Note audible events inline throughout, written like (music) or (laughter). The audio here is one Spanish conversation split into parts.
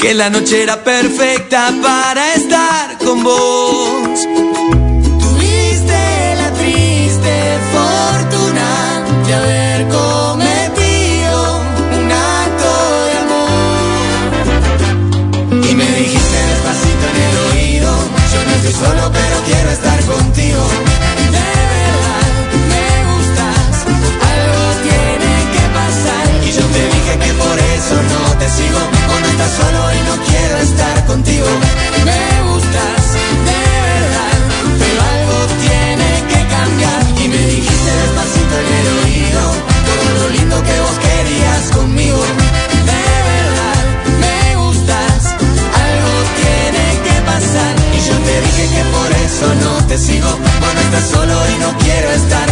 Que la noche era perfecta para estar con vos. me gustas de verdad, pero algo tiene que cambiar. Y me dijiste despacito en el oído, todo lo lindo que vos querías conmigo, de verdad, me gustas, algo tiene que pasar. Y yo te dije que por eso no te sigo, bueno, estás solo y no quiero estar.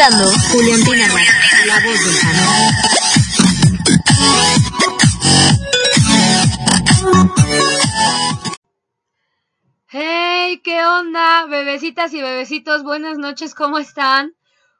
Escuchando Radio, la voz fandom. ¿qué onda? Bebecitas y bebecitos, buenas noches, ¿cómo están?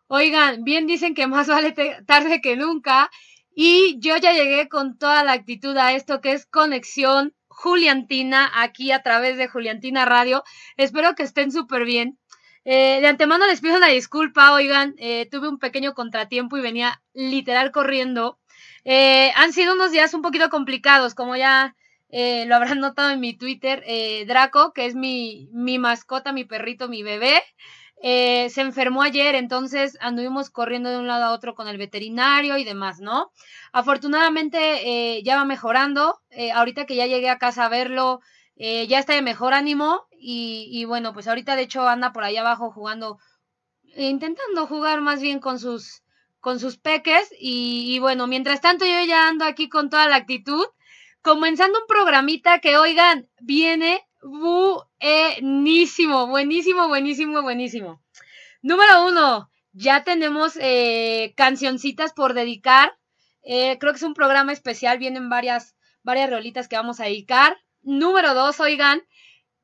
Oigan, bien dicen que más vale tarde que nunca. Y yo ya llegué con toda la actitud a esto que es conexión Juliantina, aquí a través de Juliantina Radio. Espero que estén súper bien. Eh, de antemano les pido una disculpa, oigan, eh, tuve un pequeño contratiempo y venía literal corriendo. Eh, han sido unos días un poquito complicados, como ya lo habrán notado en mi Twitter. Draco, que es mi, mi mascota, mi perrito, mi bebé, se enfermó ayer, entonces anduvimos corriendo de un lado a otro con el veterinario y demás, ¿no? Afortunadamente ya va mejorando. ahorita que ya llegué a casa a verlo, ya está de mejor ánimo y, bueno, pues ahorita de hecho anda por allá abajo jugando, intentando jugar más bien con sus, con sus peques. Y, bueno, mientras tanto yo ya ando aquí con toda la actitud, comenzando un programita que, oigan, viene buenísimo, buenísimo, buenísimo, buenísimo. Número uno, ya tenemos eh, cancioncitas por dedicar. Eh, creo que es un programa especial, vienen varias, varias rolitas que vamos a dedicar. Número dos, oigan,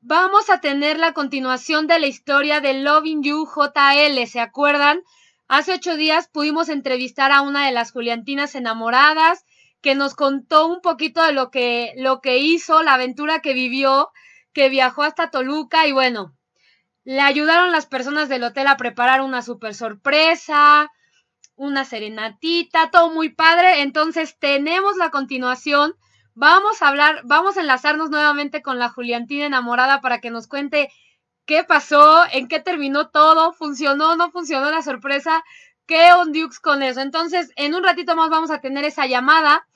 vamos a tener la continuación de la historia de Loving You JL, ¿se acuerdan? Hace ocho días pudimos entrevistar a una de las Juliantinas enamoradas que nos contó un poquito de lo que, lo que hizo, la aventura que vivió, que viajó hasta Toluca y bueno, le ayudaron las personas del hotel a preparar una super sorpresa, una serenatita, todo muy padre. Entonces tenemos la continuación Vamos a hablar, vamos a enlazarnos nuevamente con la Juliantina enamorada para que nos cuente qué pasó, en qué terminó todo, funcionó, no funcionó la sorpresa, qué on Dukes con eso. Entonces, en un ratito más vamos a tener esa llamada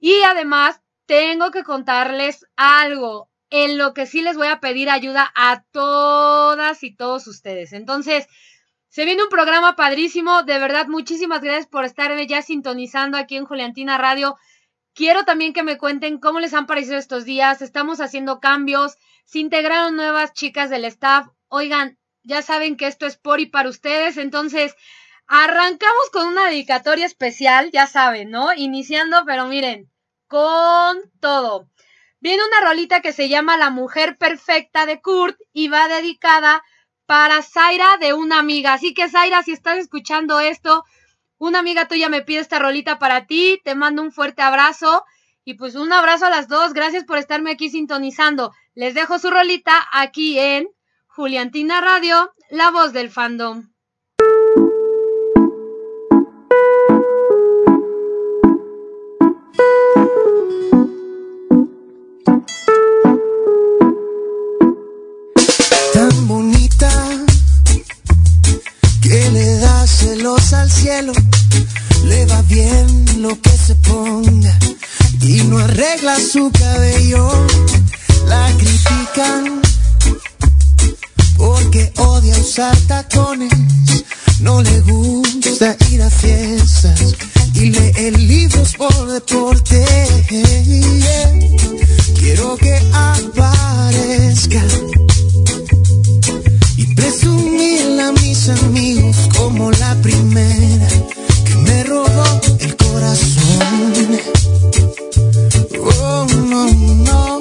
y además tengo que contarles algo en lo que sí les voy a pedir ayuda a todas y todos ustedes. Entonces, se viene un programa padrísimo, de verdad, muchísimas gracias por estar ya sintonizando aquí en Juliantina Radio. Quiero también que me cuenten cómo les han parecido estos días. Estamos haciendo cambios. Se integraron nuevas chicas del staff. Oigan, ya saben que esto es por y para ustedes. Entonces, arrancamos con una dedicatoria especial, ya saben, ¿no? Iniciando, pero miren, con todo. Viene una rolita que se llama La Mujer Perfecta de Kurt y va dedicada para Zaira de una amiga. Así que Zaira, si estás escuchando esto, una amiga tuya me pide esta rolita para ti, te mando un fuerte abrazo y pues un abrazo a las dos, gracias por estarme aquí sintonizando. Les dejo su rolita aquí en Juliantina Radio, la voz del fandom. Tan bonita que le celos al cielo lo que se ponga y no arregla su cabello. La critican porque odia usar tacones, no le gusta ir a fiestas y lee libros por deporte. Quiero que aparezca y presumirla a mis amigos como la primera me robó el corazón. Oh, no, no.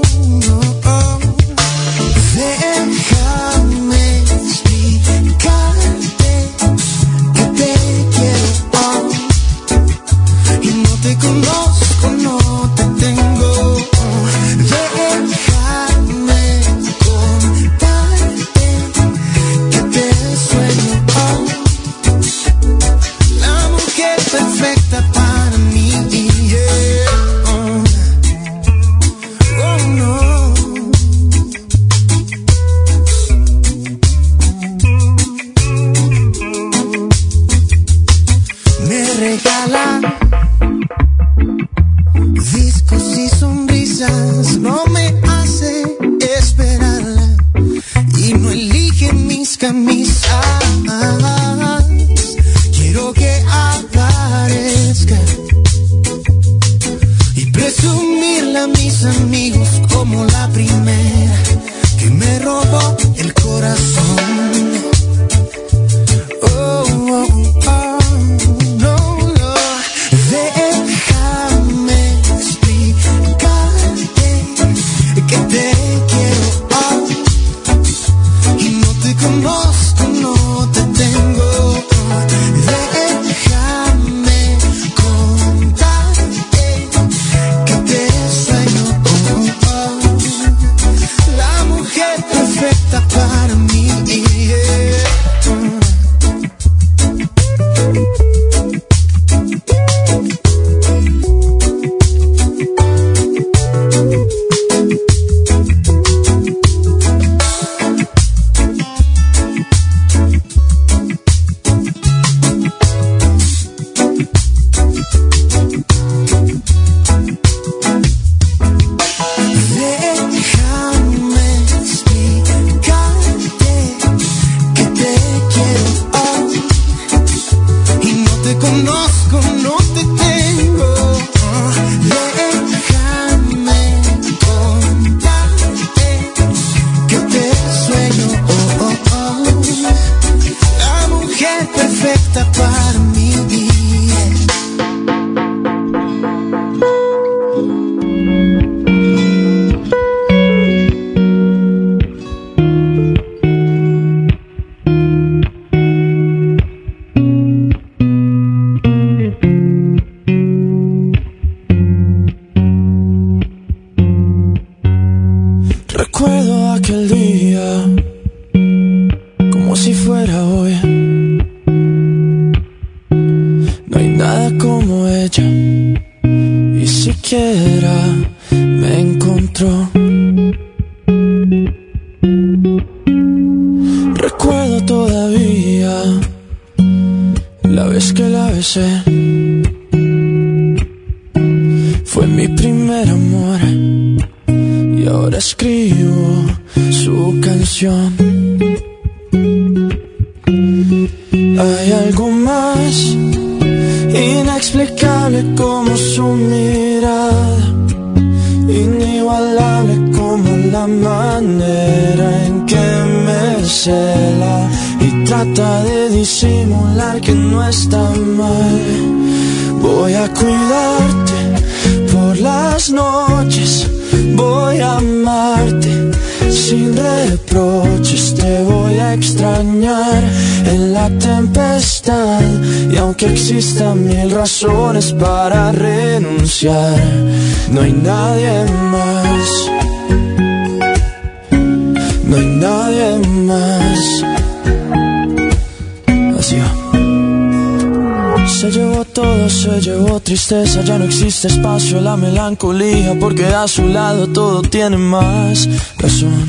Tristeza, ya no existe espacio, la melancolía, porque a su lado todo tiene más razón.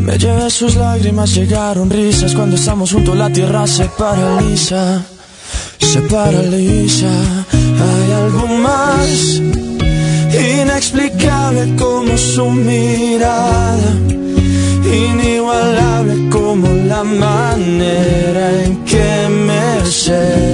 Me llevé sus lágrimas, llegaron risas, cuando estamos juntos la tierra se paraliza, se paraliza. Hay algo más inexplicable como su mirada inigualable como la manera en que me y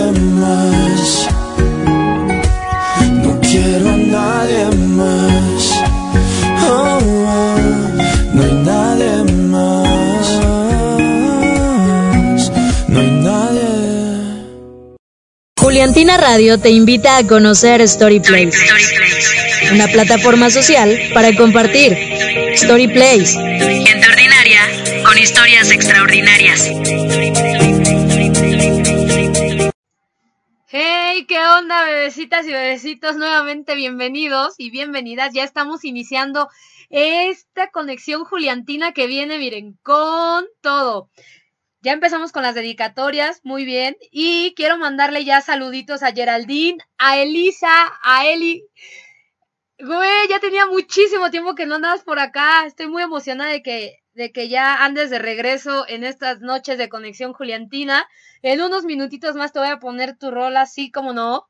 Juliantina Radio te invita a conocer StoryPlace, una plataforma social para compartir. StoryPlace, gente ordinaria con historias extraordinarias. Hey, ¿qué onda, bebecitas y bebecitos? Nuevamente bienvenidos y bienvenidas. Ya estamos iniciando esta conexión juliantina que viene, miren, con todo. Ya empezamos con las dedicatorias, muy bien. Y quiero mandarle ya saluditos a Geraldine, a Elisa, a Eli. Güey, ya tenía muchísimo tiempo que no andabas por acá. Estoy muy emocionada de que, de que ya andes de regreso en estas noches de conexión juliantina. En unos minutitos más te voy a poner tu rol así como no.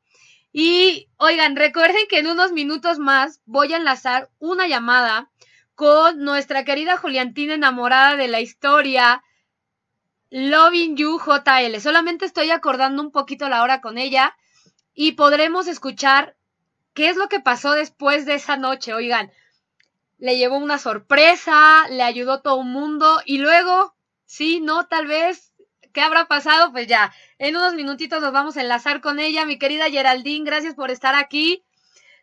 Y oigan, recuerden que en unos minutos más voy a enlazar una llamada con nuestra querida Juliantina enamorada de la historia, Loving You JL. Solamente estoy acordando un poquito la hora con ella y podremos escuchar qué es lo que pasó después de esa noche. Oigan, le llevó una sorpresa, le ayudó todo el mundo y luego, sí, no, tal vez ¿Qué habrá pasado? Pues ya, en unos minutitos nos vamos a enlazar con ella. Mi querida Geraldine, gracias por estar aquí.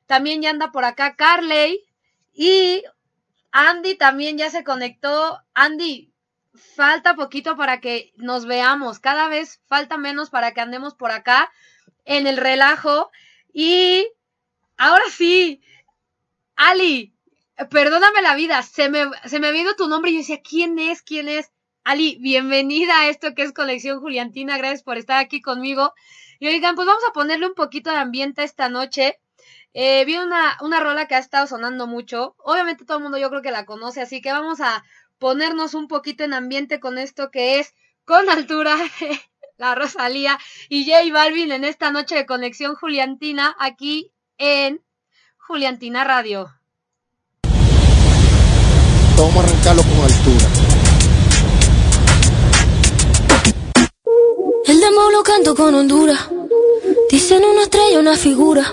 También ya anda por acá Carley. Y Andy también ya se conectó. Andy, falta poquito para que nos veamos, cada vez falta menos para que andemos por acá en el relajo. Y ahora sí, Ali, perdóname la vida, se me, se me ido tu nombre y yo decía, ¿quién es? ¿Quién es? Ali, bienvenida a esto que es Colección Juliantina, gracias por estar aquí conmigo. Y oigan, pues vamos a ponerle un poquito de ambiente esta noche. Eh, vi una, una rola que ha estado sonando mucho. Obviamente todo el mundo yo creo que la conoce, así que vamos a ponernos un poquito en ambiente con esto que es con altura (laughs) la Rosalía y J Balvin en esta noche de conexión Juliantina aquí en Juliantina Radio. Vamos a arrancarlo con altura. El demo lo canto con Honduras. Dicen una estrella, una figura.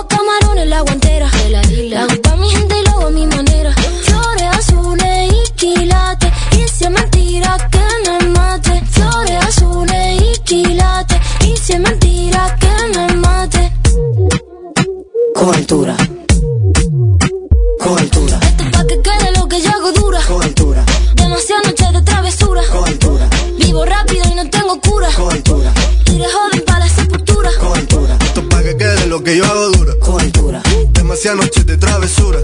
Llevo camarones la guantera. La hago pa' mi gente y lo hago a mi manera. Flores azules y quilates. Y si es mentira que me mate. Flores azules y quilates. Y si es mentira que me mate. Con altura. Con altura, Esto es pa' que quede lo que yo hago dura. con altura, Demasiadas noches de travesura. con altura, Vivo rápido y no tengo cura. con altura, Y de joven para la sepultura. con altura, Esto es pa' que quede lo que yo hago dura. Demasiadas noches de travesura.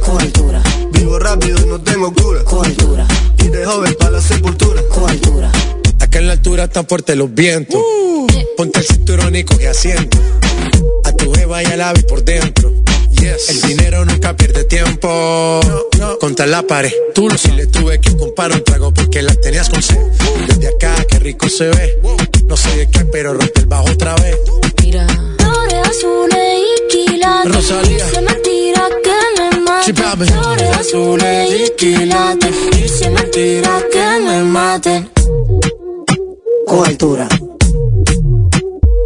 Vivo rápido y no tengo cura. con altura, Y de joven para la sepultura. con altura. Acá en la altura están fuertes los vientos. Ponte el cinturón y coge asiento. A tu jeva y al ave por dentro. El dinero nunca pierde tiempo. Contra la pared. Tú lo si le tuve que comprar un trago porque la tenías con sed. Desde acá, qué rico se ve. No sé de qué, pero rompe el bajo otra vez. Flores azules y quilates. Rosalía. Y si. Flores azules y quilates. Y si es mentira que me mate. Con altura,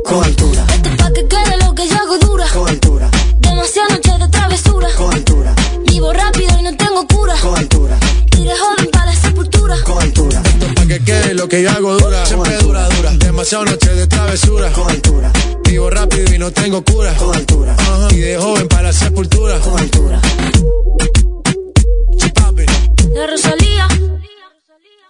con altura, Esto es pa' que quede lo que yo hago dura. con altura, Demasiadas noches de travesura. con altura, Vivo rápido y no tengo cura. con altura, Y de joven para la sepultura. con altura, Pa' que quede lo que yo hago dura. Siempre dura, dura. Demasiado noche de travesura. con altura, Vivo rápido y no tengo cura. con altura, Ajá. Y de joven para la sepultura. con altura. La Rosalía.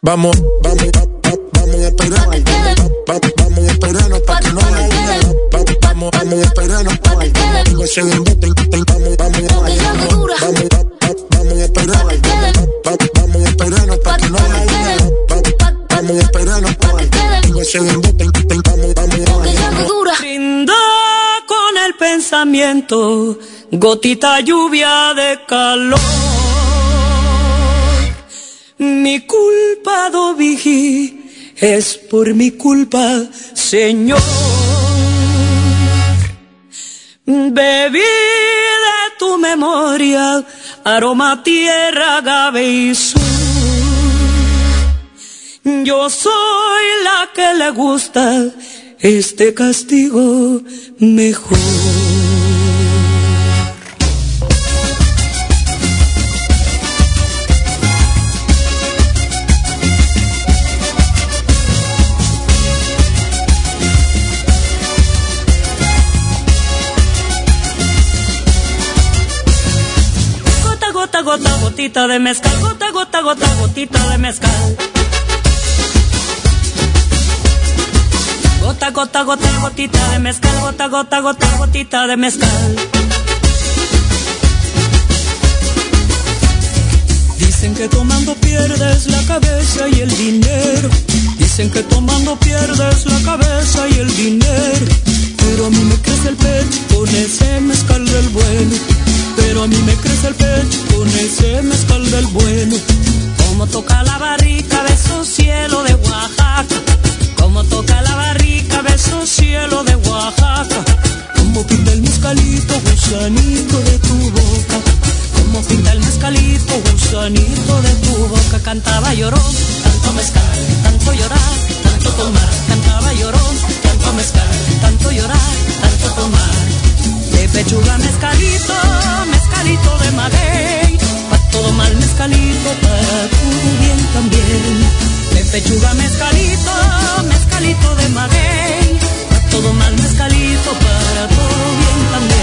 Vamos, vamos, va- va- vamos a esperar. Pa' que quede. Va- Vamos a esperarnos pa' que no Vamos, vamos a esperarnos. Tengo ese Vamos, vamos, vamos, va- va- vamos a Vamos a esperarnos pa' Pa' que que no Vamos a esperarnos. Tengo ese dura. Brinda con el pensamiento, gotita lluvia de calor. Mi culpa, do vigí, es por mi culpa, Señor. Bebí de tu memoria, aroma, tierra, agave y sur. Yo soy la que le gusta este castigo mejor. Gota, gota, gota, gotita de mezcal, gota, gota, gota, gotita de mezcal. Gota, gota, gota, gotita de mezcal, gota, gota, gota, gotita de mezcal. Dicen que tomando pierdes la cabeza y el dinero. Dicen que tomando pierdes la cabeza y el dinero. Pero a mí me crece el pecho con ese mezcal del bueno. Pero a mí me crece el pecho con ese mezcal del bueno. Como toca la barrica, beso cielo de Oaxaca. Como toca la barrica, beso cielo de Oaxaca. Como pinta el mezcalito, gusanito de tu boca. Como pinta el mezcalito, gusanito de tu boca. Cantaba llorón, tanto mezcal, tanto llorar, tanto tomar, cantaba llorón, tanto mezcal, tanto llorar, tanto tomar. De pechuga mezcalito, mezcalito de maguey, para todo mal mezcalito, para todo bien también. Pechuga mezcalito, mezcalito de maguey, para todo mal mezcalito, para todo bien también.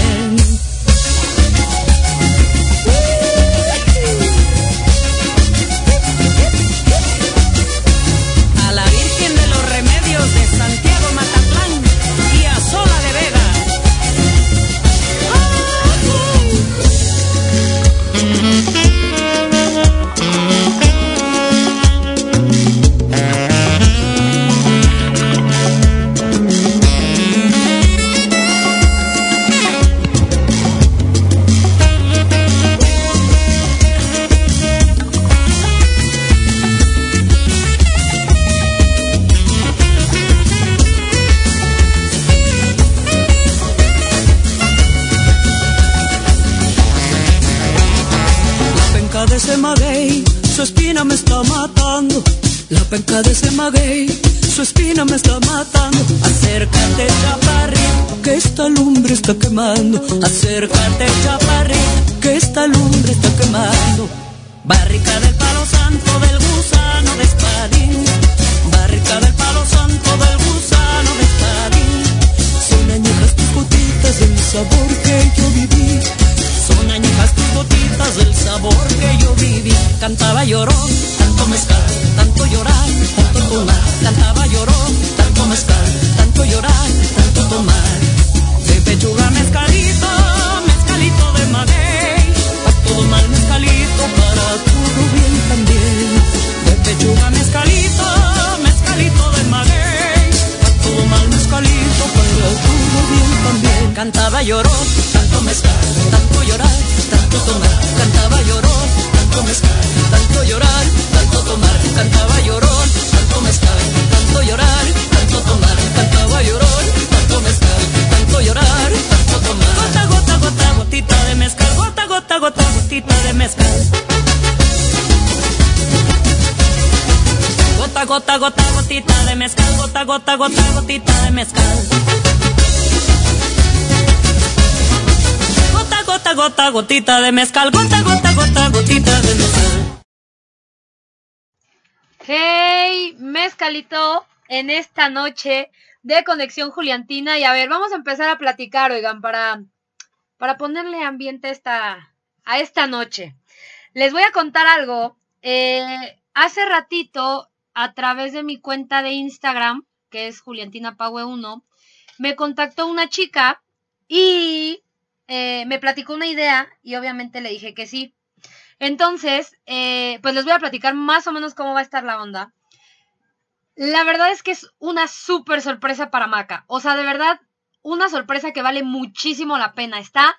Su espina me está matando. Acércate, chaparrito, que esta lumbre está quemando. Acércate, chaparrito, que esta lumbre está quemando. Barrica del palo santo del gusano de espadín. Barrica del palo santo del gusano de espadín. Son añejas tus gotitas del sabor que yo viví. Son añejas tus gotitas del sabor viví. Cantaba llorón, tanto mezcal, tanto llorar, tanto tomar. Cantaba llorón, tanto mezcal, tanto llorar, tanto tomar. De pechuga mezcalito, mezcalito de maguey. Pa' todo mal mezcalito, para todo bien también. De pechuga mezcalito, mezcalito de maguey. Pa' todo mal mezcalito, para todo bien también. Cantaba llorón, tanto mezcal, tanto llorar, tanto tomar. Cantaba llorón, tanto mezcal, tanto llorar, tanto tomar. Cantaba llorón, tanto mezcal, tanto llorar, tanto tomar. Cantaba llorón, tanto mezcal, tanto llorar, tanto tomar. Gota, gota, gota, gotita de mezcal. Gota, gota, gota, gotita de mezcal. Gota, gota, gota, gotita de mezcal. Gota, gota, gota, gotita de mezcal. Gota, gota, gota, gotita de mezcal. Gota, gota, gota, gotita de. Hey, mezcalito, en esta noche de Conexión Juliantina. Y a ver, vamos a empezar a platicar, oigan, para, para ponerle ambiente a esta, a esta noche. Les voy a contar algo. Eh, hace ratito, a través de mi cuenta de Instagram, que es Juliantina Pague 1, me contactó una chica y eh, me platicó una idea y obviamente le dije que sí. Entonces, eh, pues les voy a platicar más o menos cómo va a estar la onda. La verdad es que es una súper sorpresa para Maca. O sea, de verdad, una sorpresa que vale muchísimo la pena. Está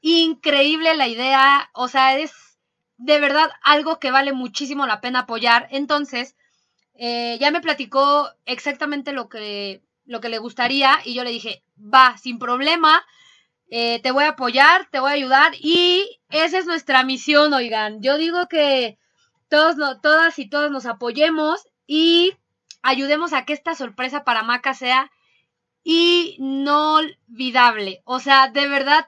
increíble la idea. O sea, es de verdad algo que vale muchísimo la pena apoyar. Entonces, eh, ya me platicó exactamente lo que, lo que le gustaría y yo le dije, va, sin problema. Eh, te voy a apoyar, te voy a ayudar y esa es nuestra misión, oigan. Yo digo que todos, todas y todos nos apoyemos y ayudemos a que esta sorpresa para Maca sea inolvidable. O sea, de verdad,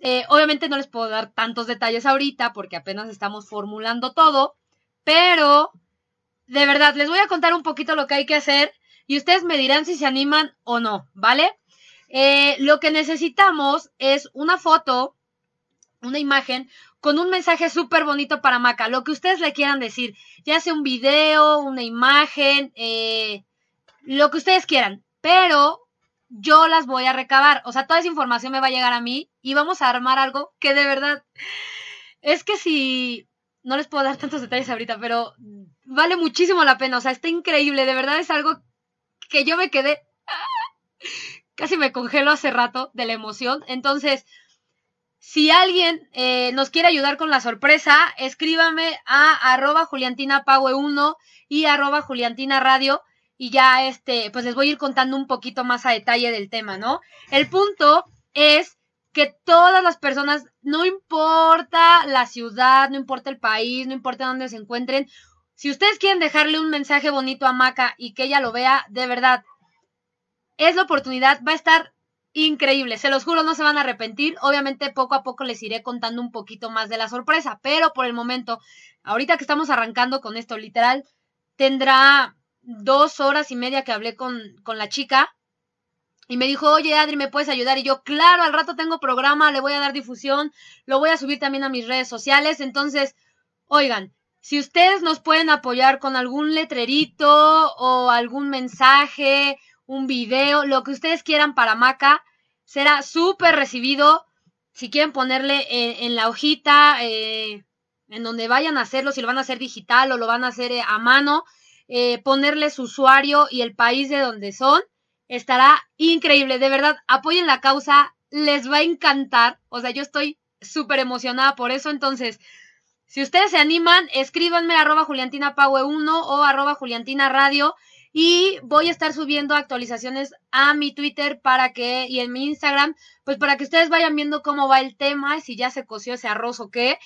eh, obviamente no les puedo dar tantos detalles ahorita porque apenas estamos formulando todo, pero de verdad, les voy a contar un poquito lo que hay que hacer y ustedes me dirán si se animan o no, ¿vale? Eh, lo que necesitamos es una foto, una imagen con un mensaje súper bonito para Maca, lo que ustedes le quieran decir, ya sea un video, una imagen, eh, lo que ustedes quieran, pero yo las voy a recabar, o sea, toda esa información me va a llegar a mí y vamos a armar algo que de verdad es que si no les puedo dar tantos detalles ahorita, pero vale muchísimo la pena, o sea, está increíble, de verdad es algo que yo me quedé casi me congelo hace rato de la emoción. Entonces, si alguien eh, nos quiere ayudar con la sorpresa, escríbame a arroba juliantinapague1 y arroba juliantina radio y ya este, pues les voy a ir contando un poquito más a detalle del tema, ¿no? El punto es que todas las personas, no importa la ciudad, no importa el país, no importa dónde se encuentren, Si ustedes quieren dejarle un mensaje bonito a Maca y que ella lo vea, de verdad, es la oportunidad, va a estar increíble, se los juro, no se van a arrepentir. Obviamente poco a poco les iré contando un poquito más de la sorpresa, pero por el momento, ahorita que estamos arrancando con esto, literal, tendrá dos horas y media que hablé con, con la chica y me dijo, oye Adri, ¿me puedes ayudar? Y yo, claro, al rato tengo programa, le voy a dar difusión, lo voy a subir también a mis redes sociales. Entonces, oigan, si ustedes nos pueden apoyar con algún letrerito o algún mensaje, un video, lo que ustedes quieran para Maca, será súper recibido. Si quieren ponerle en, la hojita, eh, en donde vayan a hacerlo, si lo van a hacer digital o lo van a hacer eh, a mano, eh, ponerle su usuario y el país de donde son estará increíble. De verdad, apoyen la causa, les va a encantar. O sea, yo estoy súper emocionada por eso. Entonces, si ustedes se animan, escríbanme arroba Juliantina 1 o arroba Juliantina Radio y voy a estar subiendo actualizaciones a mi Twitter para que y en mi Instagram, pues para que ustedes vayan viendo cómo va el tema, si ya se coció ese arroz o qué.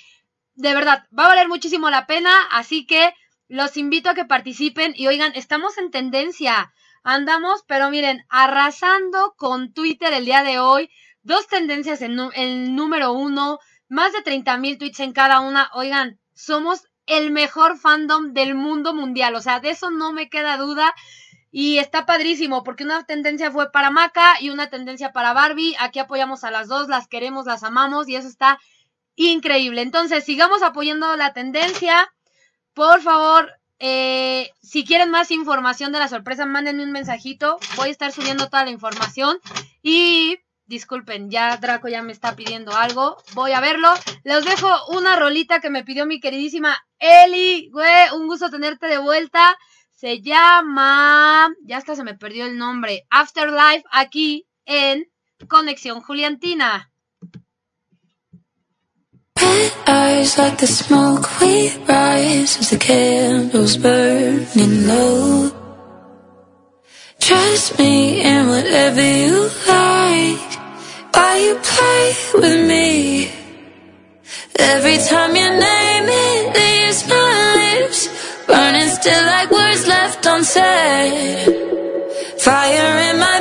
De verdad, va a valer muchísimo la pena, así que los invito a que participen y oigan, estamos en tendencia andamos, pero miren, arrasando con Twitter el día de hoy. Dos tendencias en el número uno, más de 30 mil tweets en cada una. Oigan, somos el mejor fandom del mundo mundial. O sea, de eso no me queda duda. Y está padrísimo, porque una tendencia fue para Maca y una tendencia para Barbie. Aquí apoyamos a las dos, las queremos, las amamos y eso está increíble. Entonces, sigamos apoyando la tendencia. Por favor, eh, si quieren más información de la sorpresa, mándenme un mensajito. Voy a estar subiendo toda la información. Y disculpen, ya Draco ya me está pidiendo algo. Voy a verlo. Les dejo una rolita que me pidió mi queridísima Eli. Güey, un gusto tenerte de vuelta. Se llama. Ya hasta se me perdió el nombre. Afterlife aquí en Conexión Juliantina. Eyes like the smoke we rise as the candles burning low. Trust me in whatever you like. Why you play with me? Every time you name it leaves my lips burning still like words left unsaid. Fire in my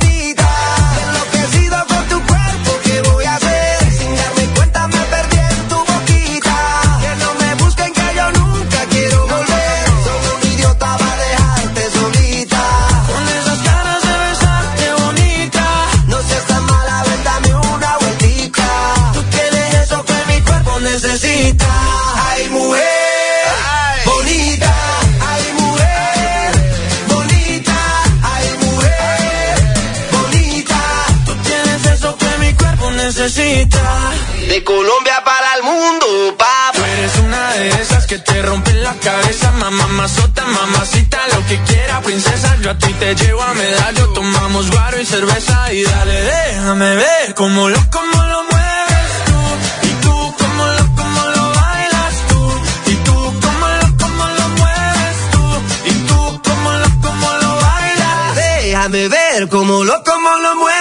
De Colombia para el mundo, papá. Tú eres una de esas que te rompen la cabeza, mamá, mazota, mamacita, lo que quiera, princesa. Yo a ti te llevo a medallo, tomamos guaro y cerveza y dale, déjame ver cómo lo, cómo lo mueves tú. Y tú, cómo lo, cómo lo bailas tú. Y tú, cómo lo, cómo lo mueves tú. Y tú, cómo lo, cómo lo bailas. Déjame ver cómo lo, cómo lo mueves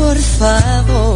por favor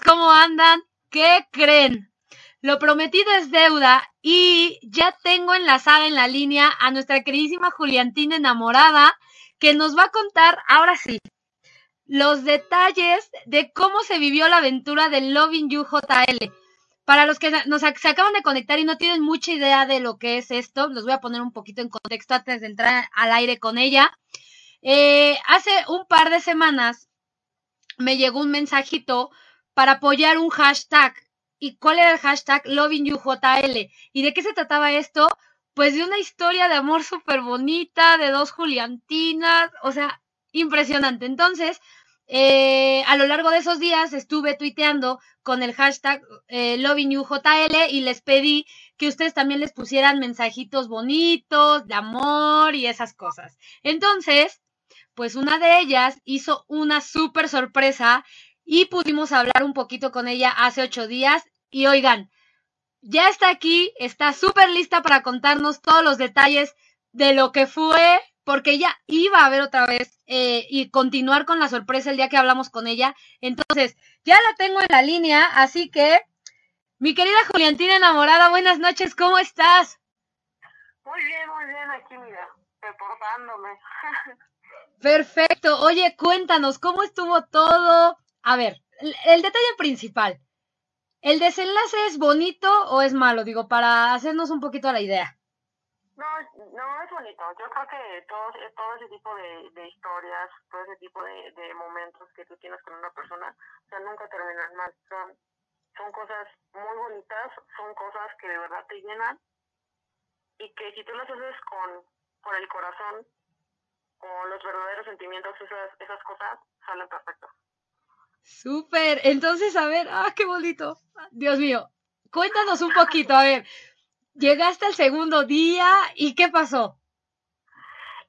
¿cómo andan? ¿Qué creen? Lo prometido es deuda y ya tengo enlazada en la línea a nuestra queridísima Juliantina enamorada que nos va a contar, ahora sí, los detalles de cómo se vivió la aventura del Loving You JL. Para los que nos se acaban de conectar y no tienen mucha idea de lo que es esto, los voy a poner un poquito en contexto antes de entrar al aire con ella. Eh, hace un par de semanas me llegó un mensajito para apoyar un hashtag. ¿Y cuál era el hashtag? LovingYouJL. ¿Y de qué se trataba esto? Pues de una historia de amor súper bonita, de dos Juliantinas, o sea, impresionante. Entonces, eh, a lo largo de esos días estuve tuiteando con el hashtag eh, LovingYouJL y les pedí que ustedes también les pusieran mensajitos bonitos, de amor y esas cosas. Entonces, pues una de ellas hizo una súper sorpresa y pudimos hablar un poquito con ella hace ocho días. Y oigan, ya está aquí, está súper lista para contarnos todos los detalles de lo que fue, porque ella iba a ver otra vez eh, y continuar con la sorpresa el día que hablamos con ella. Entonces, ya la tengo en la línea, así que, mi querida Juliantina enamorada, buenas noches, ¿cómo estás? Muy bien, muy bien, aquí mira, reportándome. (laughs) Perfecto. Oye, cuéntanos, ¿cómo estuvo todo? A ver, el, detalle principal. ¿El desenlace es bonito o es malo? Digo, para hacernos un poquito la idea. No, no es bonito. Yo creo que todo, ese tipo de, de historias, todo ese tipo de, de momentos que tú tienes con una persona, o sea, nunca terminan mal. Son, son cosas muy bonitas, son cosas que de verdad te llenan y que si tú las haces con, con el corazón, con los verdaderos sentimientos, esas, esas cosas salen perfectas. Súper. Entonces, a ver, ah, qué bonito. Dios mío. Cuéntanos un poquito, a ver. Llegaste al segundo día y ¿qué pasó?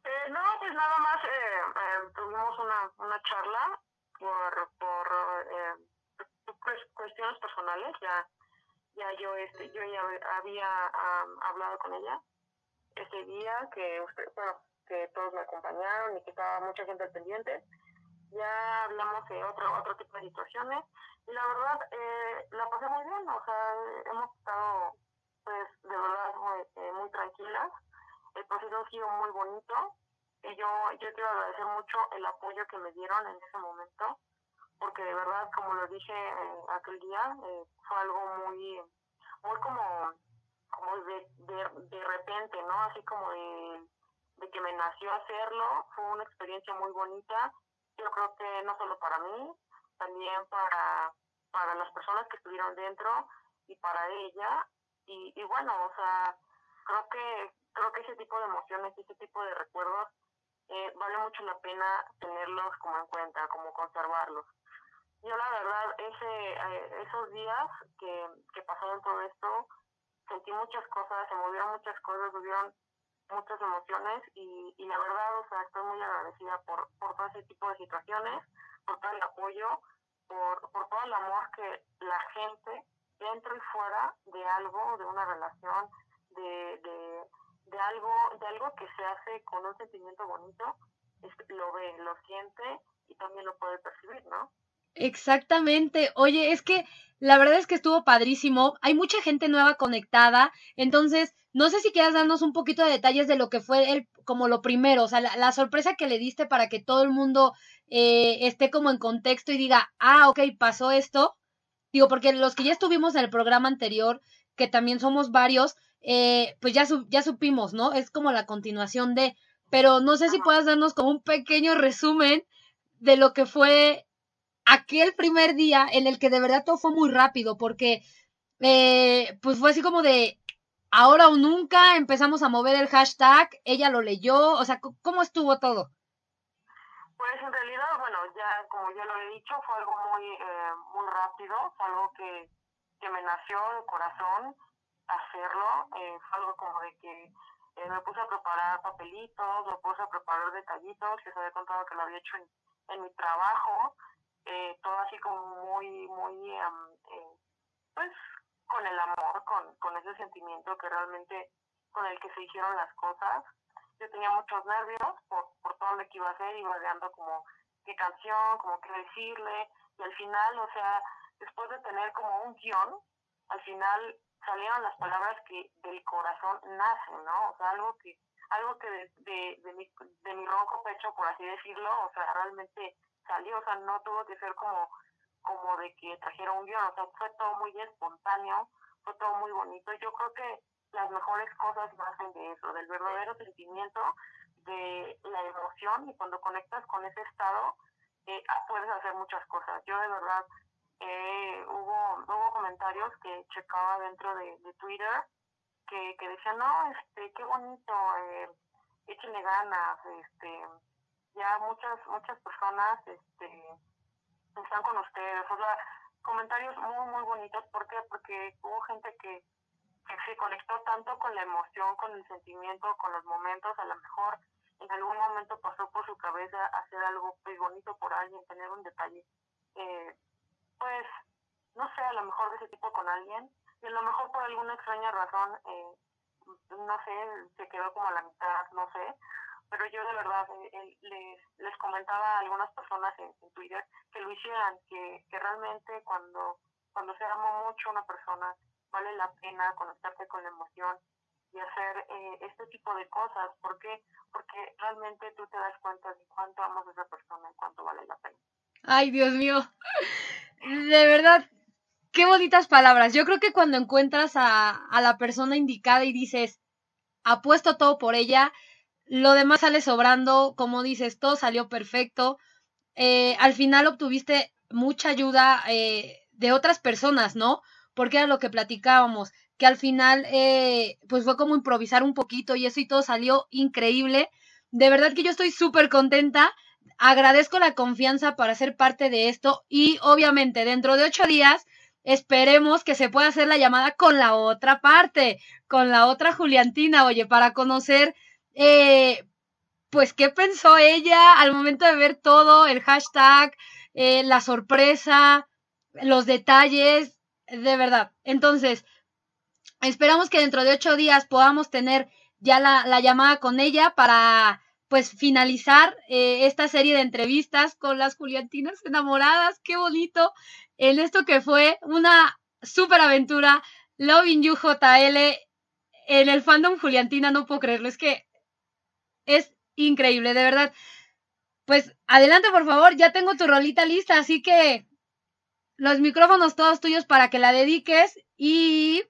Eh, no, pues nada más eh, eh, tuvimos una, una charla por, por eh, pues, cuestiones personales. Ya, ya yo, este, yo ya había hablado con ella ese día que usted, bueno, que todos me acompañaron y que estaba mucha gente al pendiente. Ya hablamos de otro, otro tipo de situaciones y la verdad eh, la pasé muy bien, o sea, hemos estado pues de verdad muy, eh, muy tranquilas. El proceso ha sido muy bonito y yo, yo quiero agradecer mucho el apoyo que me dieron en ese momento, porque de verdad, como lo dije eh, aquel día, eh, fue algo muy, muy como, como de, de, de repente, ¿no? Así como de, de que me nació hacerlo, fue una experiencia muy bonita, yo creo que no solo para mí, también para, para las personas que estuvieron dentro y para ella, y, y bueno, o sea, creo que creo que ese tipo de emociones, ese tipo de recuerdos, eh, vale mucho la pena tenerlos como en cuenta, como conservarlos. Yo la verdad, ese, eh, esos días que, que pasaron todo esto, sentí muchas cosas, se movieron muchas cosas, hubieron muchas emociones y, y la verdad, o sea, estoy muy agradecida por, por todo ese tipo de situaciones, por todo el apoyo, por, por todo el amor que la gente dentro y fuera de algo, de una relación, de, de, de algo, de algo que se hace con un sentimiento bonito, lo ve, lo siente y también lo puede percibir, ¿no? Exactamente. Oye, es que la verdad es que estuvo padrísimo. Hay mucha gente nueva conectada. Entonces, no sé si quieras darnos un poquito de detalles de lo que fue el, como lo primero, o sea, la, la sorpresa que le diste para que todo el mundo eh, esté como en contexto y diga, ah, ok, pasó esto. Digo, porque los que ya estuvimos en el programa anterior, que también somos varios, eh, pues ya, su- ya supimos, ¿no? Es como la continuación de, pero no sé si puedas darnos como un pequeño resumen de lo que fue aquel primer día en el que de verdad todo fue muy rápido, porque eh, pues fue así como de ahora o nunca, empezamos a mover el hashtag, ella lo leyó, o sea, ¿cómo estuvo todo? Pues en realidad, bueno, ya como ya lo he dicho, fue algo muy eh, muy rápido, fue algo que, que me nació de corazón hacerlo, eh, fue algo como de que eh, me puse a preparar papelitos, me puse a preparar detallitos, se había contado que lo había hecho en, en mi trabajo, eh, todo así como muy, muy, eh, pues con el amor, con, con ese sentimiento que realmente con el que se hicieron las cosas. Yo tenía muchos nervios por, por todo lo que iba a hacer, iba ideando como qué canción, como qué decirle, y al final, o sea, después de tener como un guion, al final salieron las palabras que del corazón nacen, ¿no? O sea, algo que algo que de, de, de mi, de mi ronco pecho, por así decirlo, o sea, realmente salió, o sea, no tuvo que ser como como de que trajera un guion, o sea, fue todo muy espontáneo, fue todo muy bonito. Yo creo que las mejores cosas nacen de eso, del verdadero sentimiento, de la emoción, y cuando conectas con ese estado, eh, ah, puedes hacer muchas cosas. Yo de verdad, eh, hubo, hubo comentarios que checaba dentro de, de Twitter que, que decían, no, este, qué bonito, eh, échenle ganas, este, ya muchas, muchas personas, este, están con ustedes, o sea, comentarios muy, muy bonitos, ¿por qué? Porque hubo gente que, que se conectó tanto con la emoción, con el sentimiento, con los momentos, a lo mejor en algún momento pasó por su cabeza hacer algo pues bonito por alguien, tener un detalle, eh, pues, no sé, a lo mejor de ese tipo con alguien, y a lo mejor por alguna extraña razón, eh, no sé, se quedó como a la mitad, no sé, pero yo de verdad eh, eh, les, les comentaba a algunas personas en, en Twitter que lo hicieran, que, que realmente cuando, cuando se ama mucho una persona, vale la pena conectarte con la emoción y hacer eh, este tipo de cosas. ¿Por qué? Porque realmente tú te das cuenta de cuánto amas a esa persona y cuánto vale la pena. Ay, Dios mío. De verdad, qué bonitas palabras. Yo creo que cuando encuentras a, a la persona indicada y dices, apuesto todo por ella. Lo demás sale sobrando, como dices, todo salió perfecto. Eh, al final obtuviste mucha ayuda eh, de otras personas, ¿no? Porque era lo que platicábamos, que al final eh, pues fue como improvisar un poquito y eso y todo salió increíble. De verdad que yo estoy súper contenta. Agradezco la confianza para ser parte de esto y obviamente dentro de ocho días esperemos que se pueda hacer la llamada con la otra parte, con la otra Juliantina, oye, para conocer eh, pues qué pensó ella al momento de ver todo, el hashtag, eh, la sorpresa, los detalles, de verdad. Entonces, esperamos que dentro de ocho días podamos tener ya la, la llamada con ella para pues finalizar eh, esta serie de entrevistas con las Juliantinas enamoradas, qué bonito, en esto que fue una super aventura, Loving You JL, en el fandom Juliantina, no puedo creerlo, es que es increíble, de verdad. Pues adelante, por favor, ya tengo tu rolita lista, así que los micrófonos todos tuyos para que la dediques y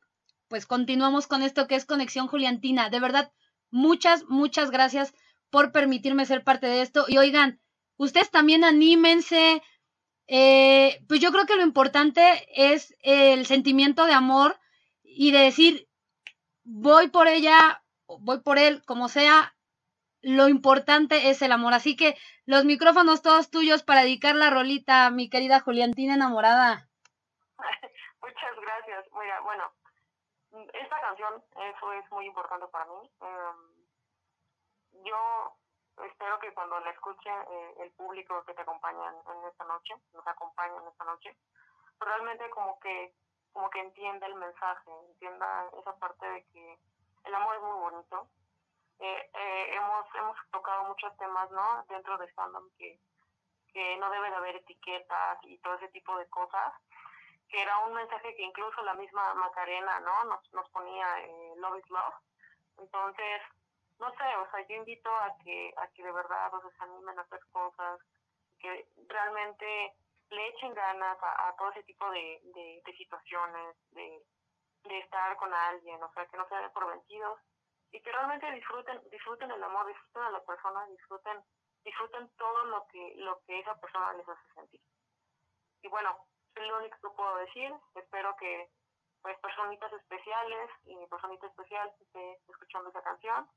pues continuamos con esto que es Conexión Juliantina. De verdad, muchas, muchas gracias por permitirme ser parte de esto. Y oigan, ustedes también anímense. Eh, pues yo creo que lo importante es el sentimiento de amor y de decir, voy por ella, voy por él, como sea, lo importante es el amor. Así que los micrófonos todos tuyos para dedicar la rolita a mi querida Juliantina enamorada. (laughs) Muchas gracias. Mira, bueno, esta canción, eso es muy importante para mí. Eh, yo espero que cuando la escuche eh, el público que te acompaña en, esta noche, nos acompaña en esta noche, realmente como que como que entienda el mensaje, entienda esa parte de que el amor es muy bonito. Eh, eh, hemos hemos tocado muchos temas, ¿no? Dentro de fandom que que no debe de haber etiquetas y todo ese tipo de cosas que era un mensaje que incluso la misma Macarena, ¿no? Nos, nos ponía eh, Love is Love. Entonces, no sé, o sea, yo invito a que, a que de verdad o sea, se animen a hacer cosas, que realmente le echen ganas a, a todo ese tipo de, de, de situaciones, de, de estar con alguien, o sea, que no se den por vencidos y que realmente disfruten, disfruten el amor, disfruten a la persona, disfruten, disfruten todo lo que, lo que esa persona les hace sentir. Y bueno, es lo único que puedo decir. Espero que pues personitas especiales y mi personita especial esté escuchando esa canción.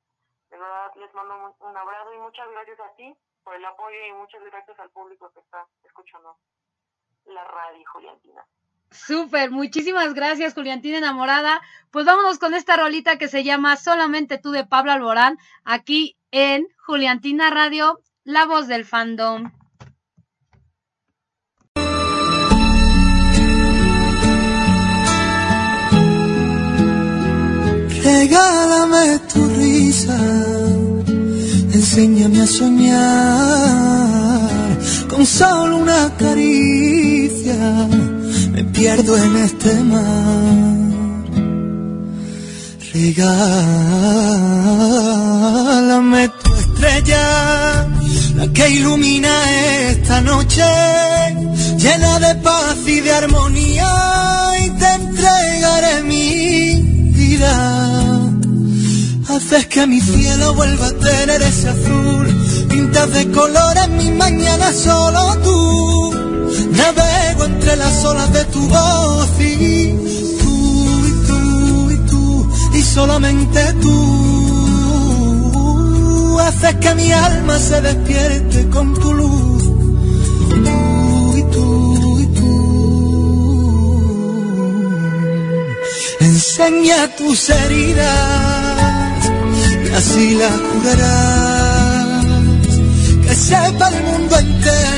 De verdad les mando un, un abrazo y muchas gracias a ti por el apoyo y muchas gracias al público que está escuchando la radio Juliantina. Súper, muchísimas gracias, Juliantina enamorada. Pues vámonos con esta rolita que se llama Solamente tú de Pablo Alborán, aquí en Juliantina Radio, la voz del fandom. Regálame tu risa, enséñame a soñar con solo una caricia. Me pierdo en este mar. Regálame tu estrella, la que ilumina esta noche, llena de paz y de armonía, y te entregaré mi vida. Haces que mi cielo vuelva a tener ese azul, pintas de colores mi mañana solo tú. Entre las olas de tu voz y tú y tú y tú y solamente tú haces que mi alma se despierte con tu luz. Tú y tú y tú. Enseña tus heridas y así las curarás. Que sepa el mundo entero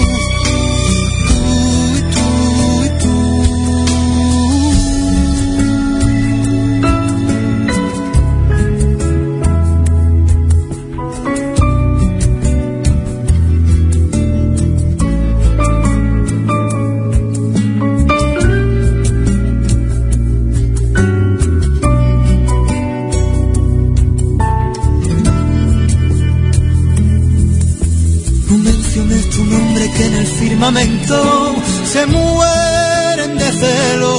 se mueren de celo.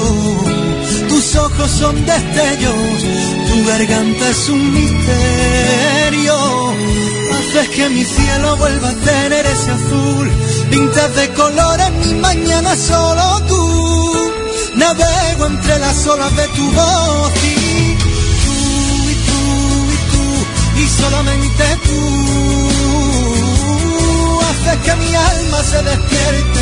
Tus ojos son destellos, tu garganta es un misterio. Haces que mi cielo vuelva a tener ese azul, pintas de colores mi mañana solo tú. Navego entre las olas de tu voz y tú y tú y tú y solamente tú haces que mi alma se despierte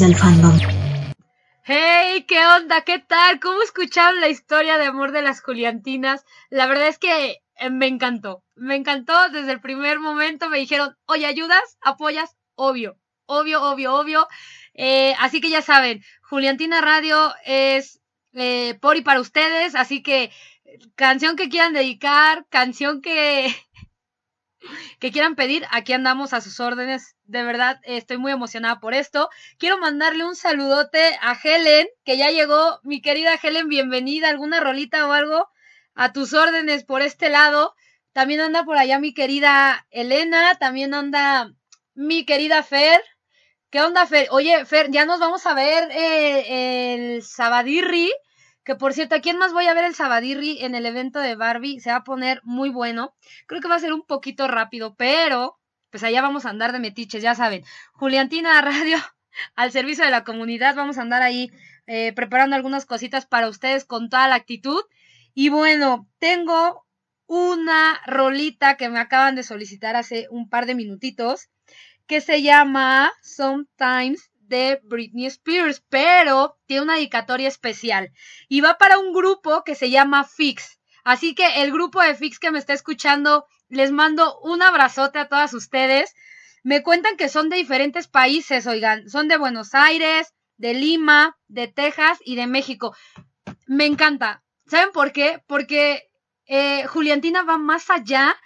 Del fandom. Hey, ¿qué onda? ¿Qué tal? ¿Cómo escucharon la historia de amor de las Juliantinas? La verdad es que eh, me encantó. Me encantó desde el primer momento. Me dijeron, oye, ¿ayudas? ¿Apoyas? Obvio, obvio, obvio, obvio. Eh, así que ya saben, Juliantina Radio es eh, por y para ustedes. Así que canción que quieran dedicar, canción que, que quieran pedir, aquí andamos a sus órdenes. De verdad, estoy muy emocionada por esto. Quiero mandarle un saludote a Helen, que ya llegó. Mi querida Helen, bienvenida. ¿Alguna rolita o algo? A tus órdenes por este lado. También anda por allá mi querida Elena. También anda mi querida Fer. ¿Qué onda, Fer? Oye, Fer, ya nos vamos a ver eh, el Sabadirri. Que por cierto, ¿a quién más voy a ver el Sabadirri en el evento de Barbie? Se va a poner muy bueno. Creo que va a ser un poquito rápido, pero pues allá vamos a andar de metiches, ya saben. Juliantina (laughs) Radio al servicio de la comunidad. Vamos a andar ahí eh, preparando algunas cositas para ustedes con toda la actitud. Y bueno, tengo una rolita que me acaban de solicitar hace un par de minutitos que se llama Sometimes de Britney Spears, pero tiene una dedicatoria especial y va para un grupo que se llama Fix. Así que el grupo de Fix que me está escuchando, les mando un abrazote a todas ustedes. Me cuentan que son de diferentes países, oigan, son de Buenos Aires, de Lima, de Texas y de México. Me encanta. ¿Saben por qué? Porque eh, Juliantina va más allá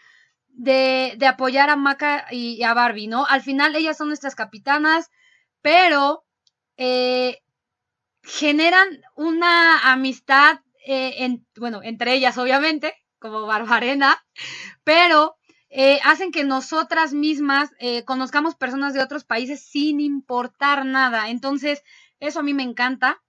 de, de apoyar a Maca y, y a Barbie, ¿no? Al final ellas son nuestras capitanas, pero eh, generan una amistad, eh, en, bueno, entre ellas obviamente, como Barbarena, pero eh, hacen que nosotras mismas conozcamos personas de otros países sin importar nada. Entonces, eso a mí me encanta.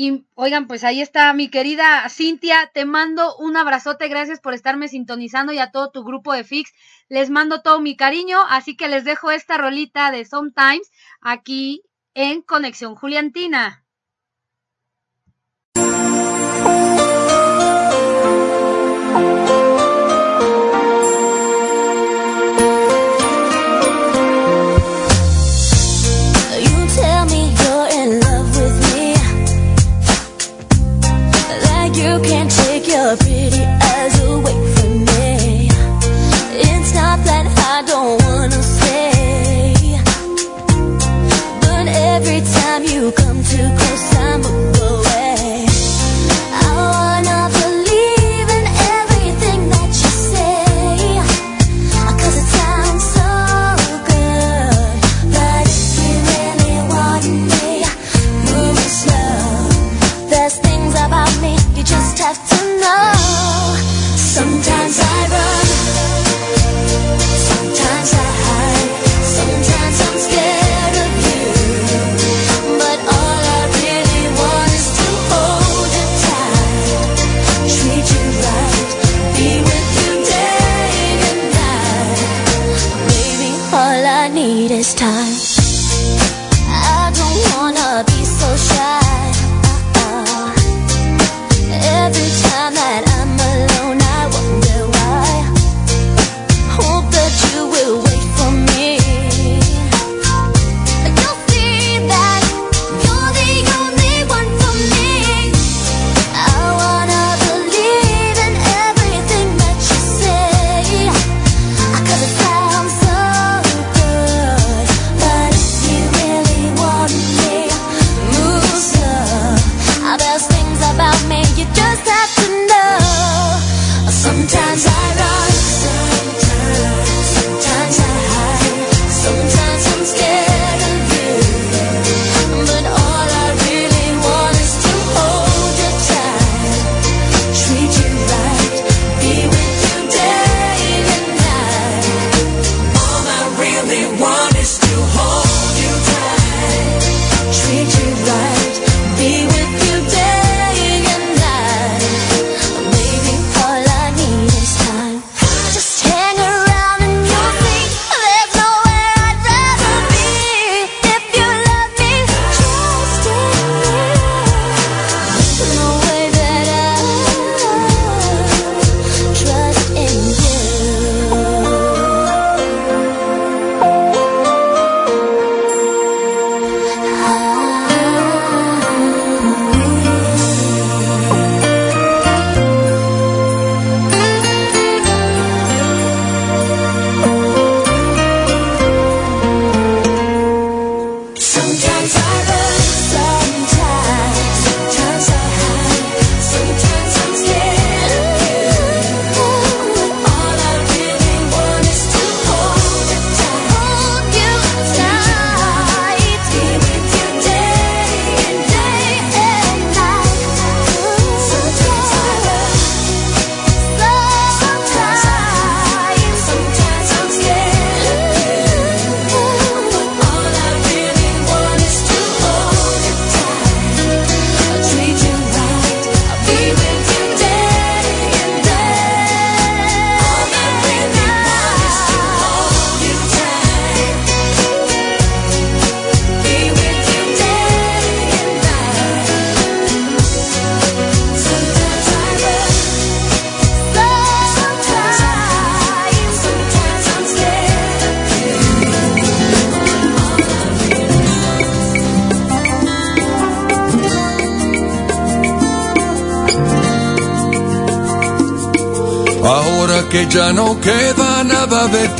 Y oigan, pues ahí está mi querida Cintia, te mando un abrazote, gracias por estarme sintonizando y a todo tu grupo de Fix. Les mando todo mi cariño, así que les dejo esta rolita de Sometimes aquí en Conexión Juliantina.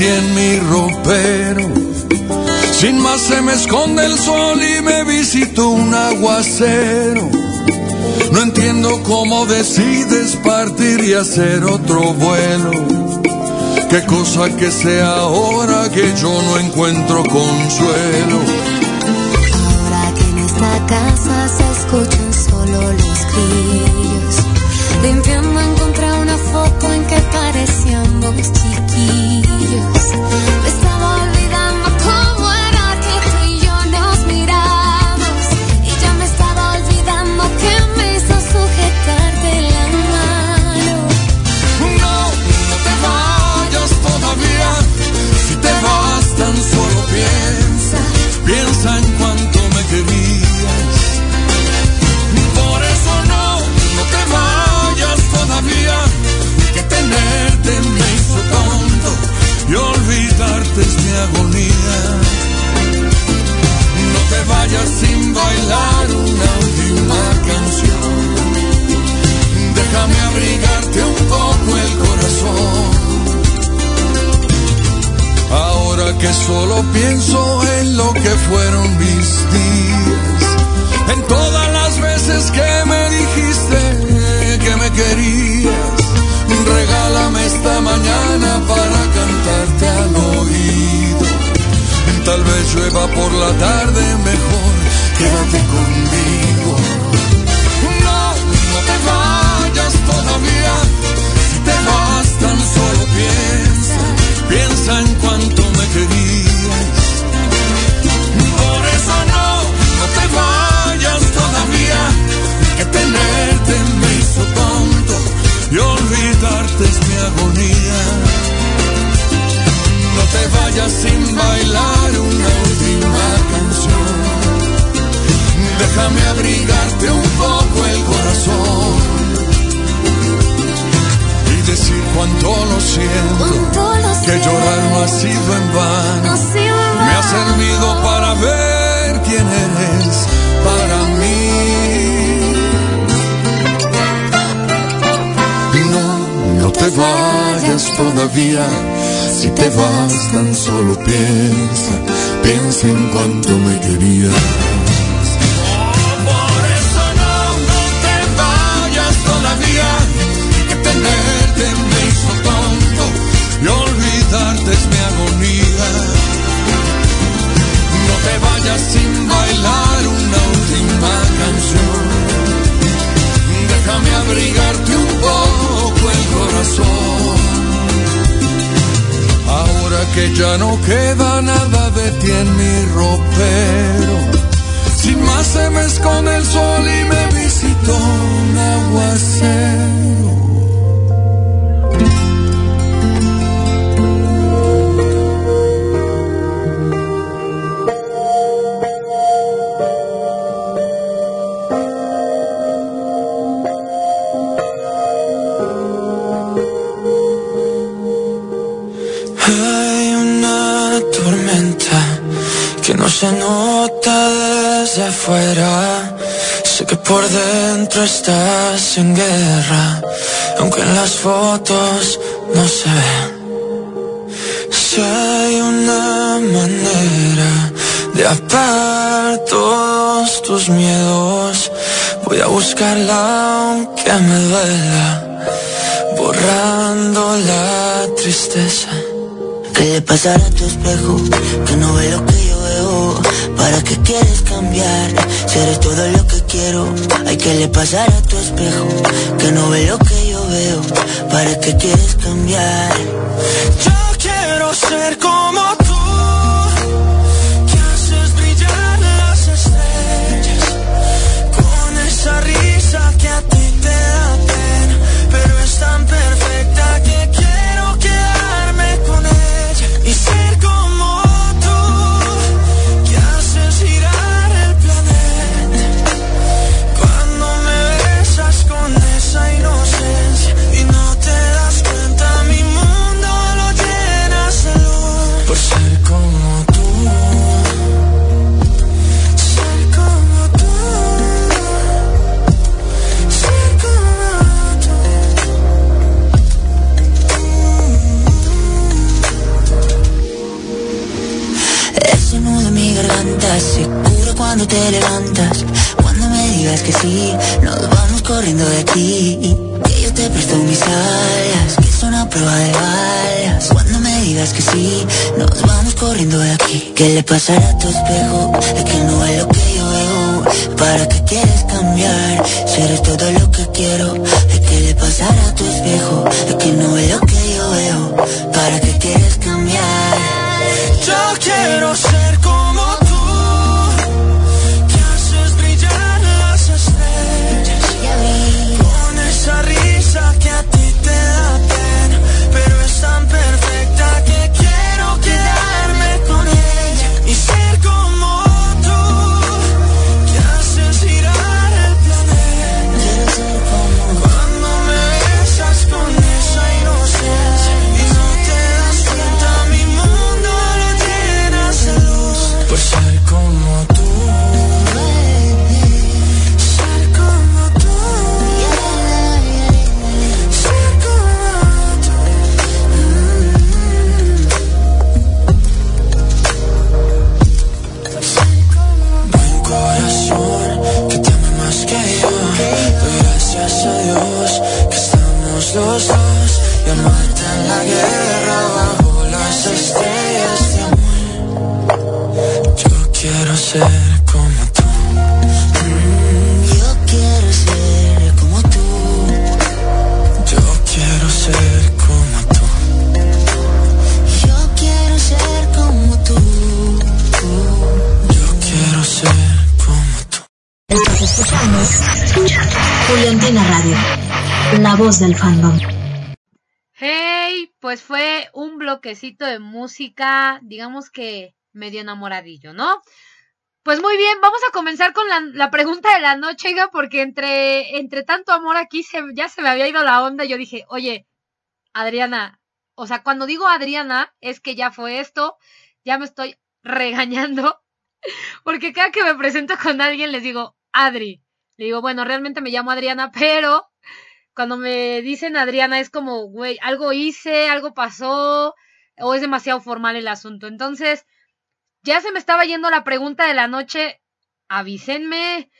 En mi ropero. Sin más se me esconde el sol y me visito un aguacero. No entiendo cómo decides partir y hacer otro vuelo. Qué cosa que sea ahora que yo no encuentro consuelo. Que solo pienso en lo que fueron mis días, en todas las veces que me dijiste que me querías, regálame esta mañana para cantarte al oído. Tal vez llueva por la tarde, mejor quédate conmigo. Es mi agonía. No te vayas sin bailar una última canción. Déjame abrigarte un poco el corazón y decir cuánto lo siento. Que llorar no ha sido en vano. Me ha servido para ver quién eres para te vayas todavía. Si te vas tan solo piensa, piensa en cuánto me querías. No queda nada de ti en mi ropero. Sin más se me esconde el sol estás en guerra, aunque en las fotos no se ve. Si hay una manera de apagar todos tus miedos, voy a buscarla aunque me duela, borrando la tristeza. ¿Qué le pasará a tu espejo? Que no ve lo que yo veo. ¿Para qué quieres cambiar? Si todo lo que Hay que le pasar a tu espejo? Que no ve lo que yo veo. ¿Para qué quieres cambiar? ¿Qué le pasará a tu espejo? Digamos que medio enamoradillo, ¿no? Pues muy bien, vamos a comenzar con la, pregunta de la noche, porque entre, entre tanto amor aquí ya se me había ido la onda. Yo dije, oye, Adriana, o sea, cuando digo Adriana, es que ya fue esto, ya me estoy regañando, (laughs) porque cada que me presento con alguien les digo, Adri. Le digo, bueno, realmente me llamo Adriana, pero cuando me dicen Adriana es como, güey, algo hice, algo pasó, o es demasiado formal el asunto. Entonces, ya se me estaba yendo la pregunta de la noche. Avísenme.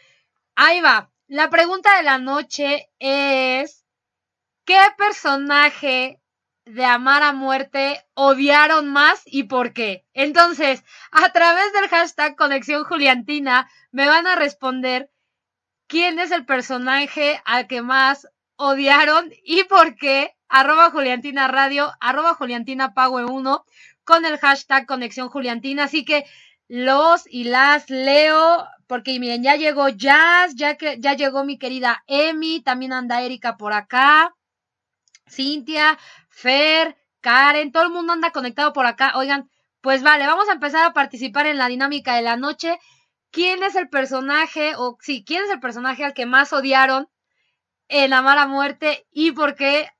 Ahí va. La pregunta de la noche es, ¿qué personaje de Amar a Muerte odiaron más y por qué? Entonces, a través del hashtag Conexión Juliantina, me van a responder quién es el personaje al que más odiaron y por qué. Arroba Juliantina Radio, arroba Juliantina Pague 1 con el hashtag Conexión Juliantina. Así que los y las leo porque miren, ya llegó Jazz, ya ya llegó mi querida Emi, también anda Erika por acá, Cintia, Fer, Karen, todo el mundo anda conectado por acá. Oigan, pues vale, vamos a empezar a participar en la dinámica de la noche. ¿Quién es el personaje, o sí, quién es el personaje al que más odiaron en Amar a Muerte y por qué?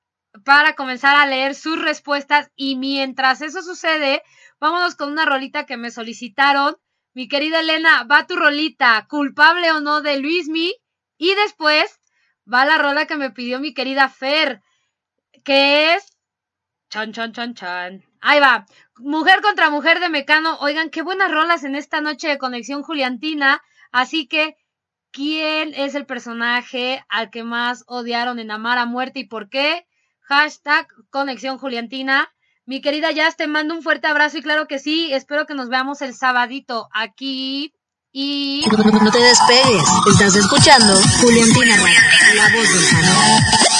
Para comenzar a leer sus respuestas. Y mientras eso sucede, vámonos con una rolita que me solicitaron. Mi querida Elena, va tu rolita, culpable o no de Luismi. Y después va la rola que me pidió mi querida Fer, que es. Chan, chan, chan, chan. Ahí va. Mujer contra mujer de Mecano. Oigan, qué buenas rolas en esta noche de Conexión Juliantina. Así que, ¿quién es el personaje al que más odiaron en Amar a Muerte y por qué? Hashtag Conexión Juliantina. Mi querida Jazz, te mando un fuerte abrazo y claro que sí, espero que nos veamos el sabadito aquí y... No te despegues, estás escuchando Juliantina la voz del fandom.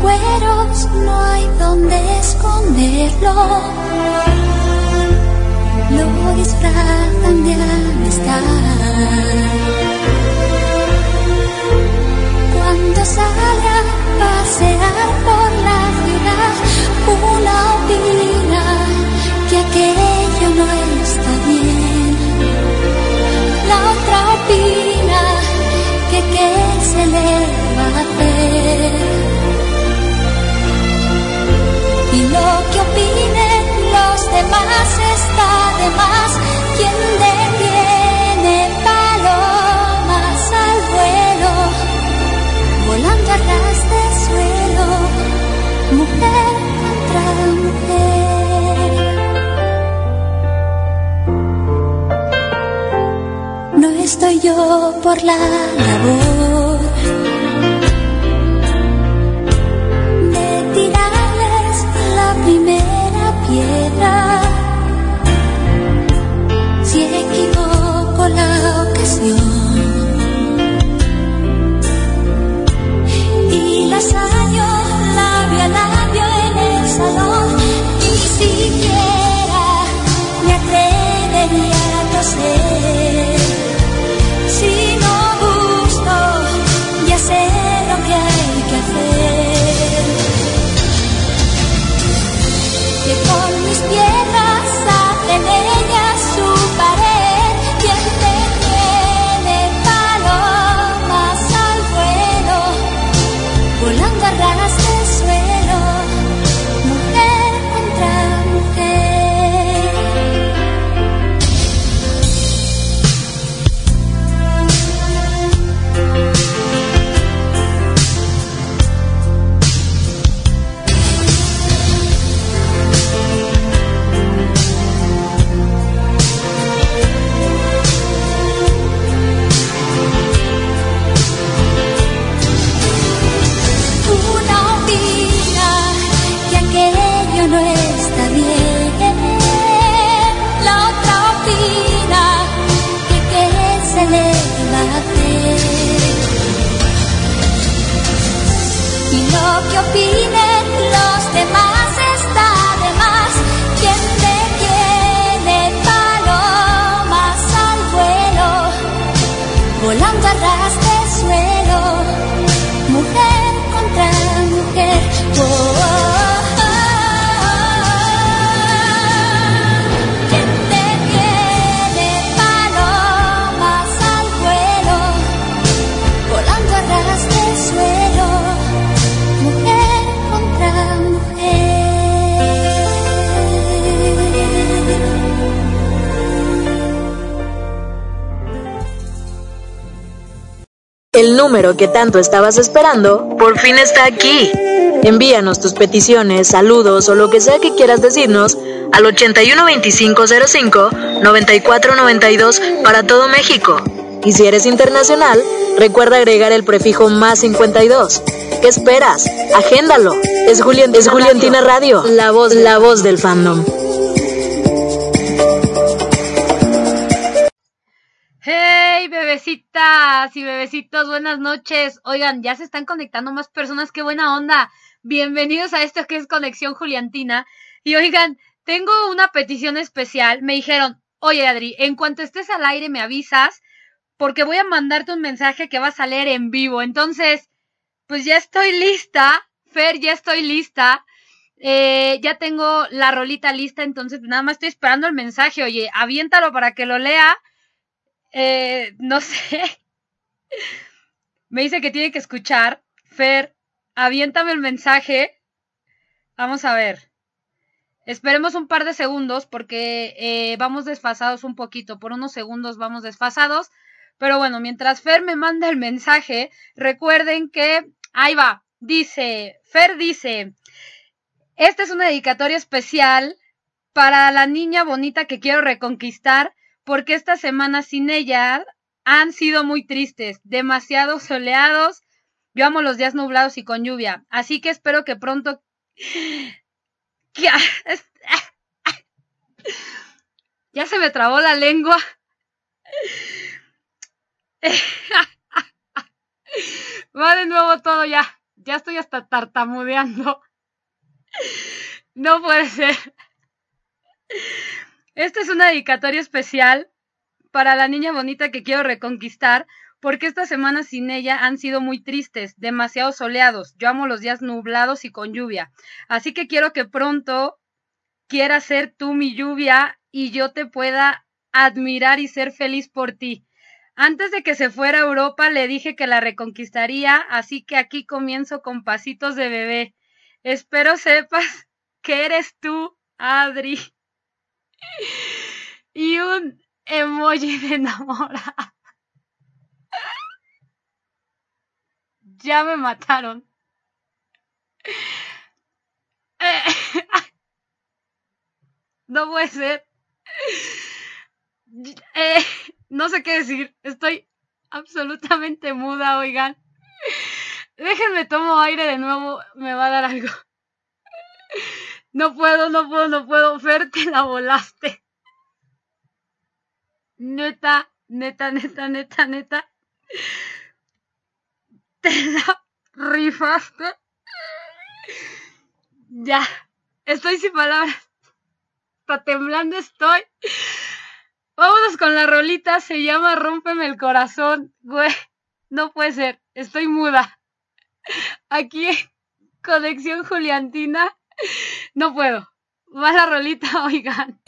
cueros, no hay donde esconderlo. Lo disfrazan de amistad. Cuando salga a pasear por la ciudad, una opina que aquel Y lo que opinen los demás está de más. Quien detiene palomas al vuelo, volando a ras de suelo, mujer contra mujer. No estoy yo por la labor. say número que tanto estabas esperando por fin está aquí. Envíanos tus peticiones, saludos o lo que sea que quieras decirnos al 812505 9492 para todo México. Y si eres internacional, recuerda agregar el prefijo más 52. ¿Qué esperas? Agéndalo. Es, Julián, es Juliantina Radio, la voz, la voz del fandom. Bebecitas y bebecitos, buenas noches. Oigan, ya se están conectando más personas, qué buena onda. Bienvenidos a esto que es Conexión Juliantina. Y oigan, tengo una petición especial. Me dijeron, oye Adri, en cuanto estés al aire me avisas, porque voy a mandarte un mensaje que vas a leer en vivo. Entonces, pues ya estoy lista. Fer, ya estoy lista. Eh, ya tengo la rolita lista, entonces nada más estoy esperando el mensaje. Oye, aviéntalo para que lo lea. Eh, no (laughs) sé. Me dice que tiene que escuchar. Fer, aviéntame el mensaje. Vamos a ver. Esperemos un par de segundos porque eh, vamos desfasados un poquito. Por unos segundos vamos desfasados. Pero bueno, mientras Fer me manda el mensaje, recuerden que ahí va. Dice, Fer dice, esta es una dedicatoria especial para la niña bonita que quiero reconquistar porque esta semana sin ella han sido muy tristes, demasiado soleados. Yo amo los días nublados y con lluvia, así que espero que pronto... (gasps) (laughs) Ya se me trabó la lengua. (laughs) Va de nuevo todo ya. Ya estoy hasta tartamudeando. (laughs) No puede ser. Esta es una dedicatoria especial para la niña bonita que quiero reconquistar, porque estas semanas sin ella han sido muy tristes, demasiado soleados. Yo amo los días nublados y con lluvia. Así que quiero que pronto quieras ser tú mi lluvia y yo te pueda admirar y ser feliz por ti. Antes de que se fuera a Europa le dije que la reconquistaría, así que aquí comienzo con pasitos de bebé. Espero sepas que eres tú, Adri. (laughs) Y un emoji de enamorada. Ya me mataron. Eh, (laughs) No puede ser. Eh, no sé qué decir. Estoy absolutamente muda, oigan. Déjenme tomo aire de nuevo. Me va a dar algo. No puedo, no puedo, no puedo. Fer, la volaste. Neta, neta, neta, neta, neta. Te la rifaste. Ya. Estoy sin palabras. Hasta temblando estoy. Vámonos con la rolita. Se llama Rómpeme el corazón. Güey, no puede ser. Estoy muda. Aquí Conexión Juliantina. No puedo. Va la rolita, (laughs) oigan.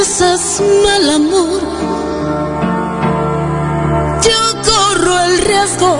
haces mal amor, yo corro el riesgo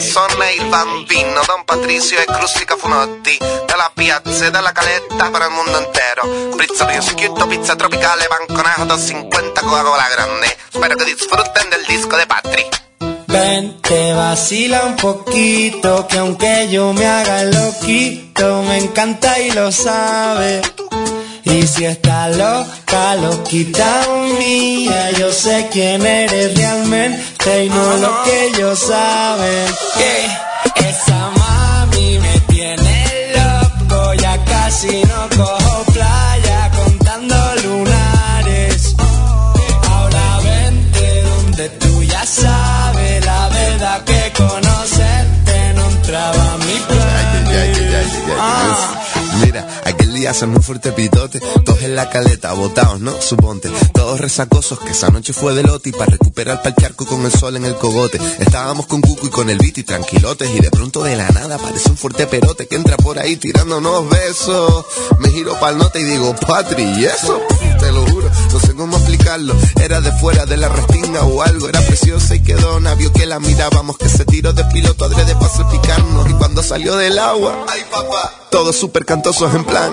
della e il bambino. Don Patricio e Crustica Funotti. Dalla piazza e dalla caletta per il mondo intero. Pizza prosciutto, pizza tropicale, banconato, 50 Coca-Cola grande. Spero que disfruten del disco de Patri. Ven, te vacila un poquito, que aunque yo me haga loquito, me encanta y lo sabe. Y si está loca, loquita mía, yo sé quién eres realmente y no lo que ellos saben. Que día se un fuerte pitote, todos en la caleta, botados, ¿no? Suponte, todos resacosos, que esa noche fue de loti para recuperar pa'l charco con el sol en el cogote. Estábamos con Cucu y con el Viti tranquilotes y de pronto de la nada aparece un fuerte perote que entra por ahí tirándonos besos. Me giro pa'l note y digo, Patri, ¿y eso? Te lo juro, no sé cómo explicarlo. Era de fuera de la restinga o algo, era preciosa y quedó vio que la mirábamos, que se tiró de piloto adrede para salpicarnos y cuando salió del agua, ay papá, todos súper cantosos en plan,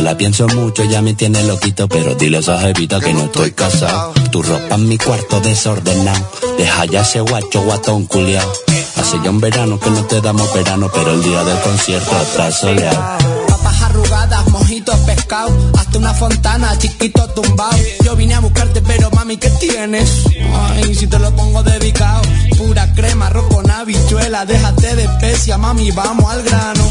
Yo la pienso mucho, ya me tiene loquito, pero dile a esa jevita que no estoy casado. Tu ropa en mi cuarto desordenado. Deja ya ese guacho guatón culiao. Hace ya un verano que no te damos verano, pero el día del concierto está soleado. Papas arrugadas, mojitos, pescado, hasta una fontana, chiquito tumbado. Yo vine a buscarte, pero mami, ¿qué tienes? Ay, si te lo pongo dedicado, pura crema, arroz con habichuela, déjate de especia, mami, vamos al grano.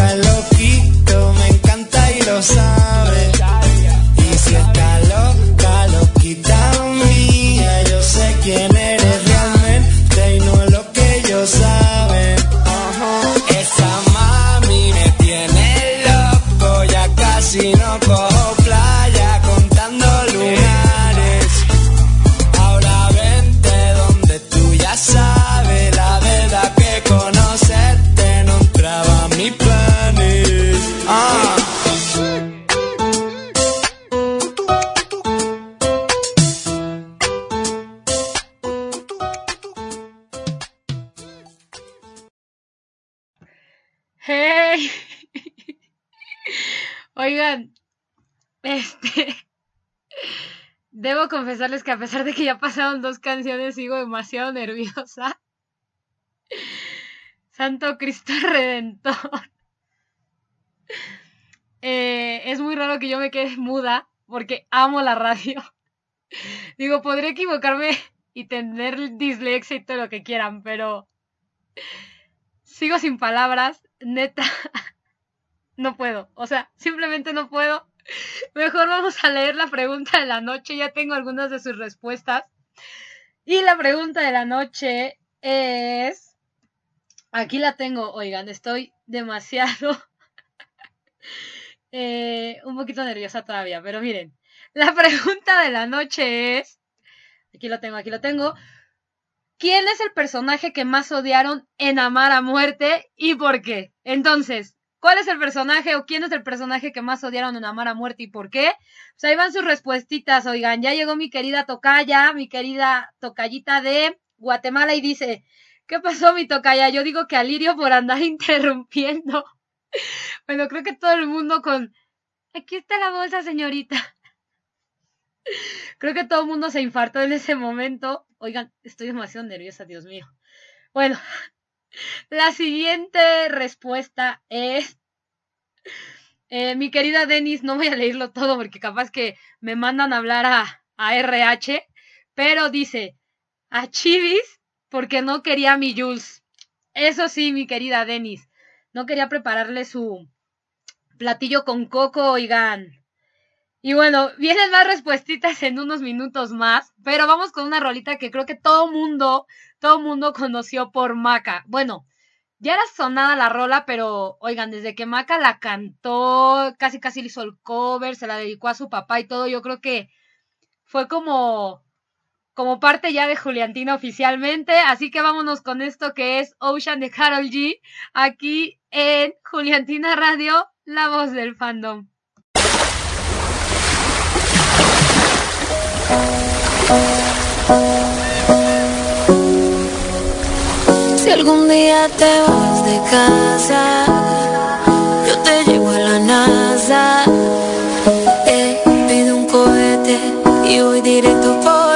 encanta Oigan, este. (laughs) Debo confesarles que a pesar de que ya pasaron dos canciones, sigo demasiado nerviosa. (laughs) Santo Cristo (laughs) Redentor. Eh, es muy raro que yo me quede muda porque amo la radio. Digo, podría equivocarme y tener dislexia y todo lo que quieran, pero sigo sin palabras, neta. No puedo, o sea, simplemente no puedo. Mejor vamos a leer la pregunta de la noche, ya tengo algunas de sus respuestas. Y la pregunta de la noche es... Aquí la tengo, oigan, estoy demasiado... (laughs) eh, un poquito nerviosa todavía, pero miren, la pregunta de la noche es... Aquí lo tengo, aquí lo tengo. ¿Quién es el personaje que más odiaron en Amar a Muerte y por qué? Entonces, ¿cuál es el personaje o quién es el personaje que más odiaron en Amar a Muerte y por qué? Pues ahí van sus respuestitas, oigan, ya llegó mi querida Tocaya, mi querida Tocayita de Guatemala y dice, ¿qué pasó mi Tocaya? Yo digo que Alirio por andar (laughs) interrumpiendo. (laughs) Bueno, creo que todo el mundo con, aquí está la bolsa señorita. Creo que todo el mundo se infartó en ese momento. Oigan, estoy demasiado nerviosa, Dios mío. Bueno, la siguiente respuesta es... eh, mi querida Denis, no voy a leerlo todo porque capaz que me mandan a hablar a, a RH, pero dice, a Chivis porque no quería mi Jules. Eso sí, mi querida Denis, no quería prepararle su platillo con coco, oigan. Y bueno, vienen más respuestitas en unos minutos más, pero vamos con una rolita que creo que todo mundo, todo mundo conoció por Maca. Bueno, ya era sonada la rola, pero oigan, desde que Maca la cantó, casi casi le hizo el cover, se la dedicó a su papá y todo, yo creo que fue como como parte ya de Juliantina oficialmente, así que vámonos con esto que es Ocean de Carol G, aquí en Juliantina Radio, la voz del fandom. Algún día te vas de casa, yo te llevo a la NASA. Eh, pido un cohete y voy directo por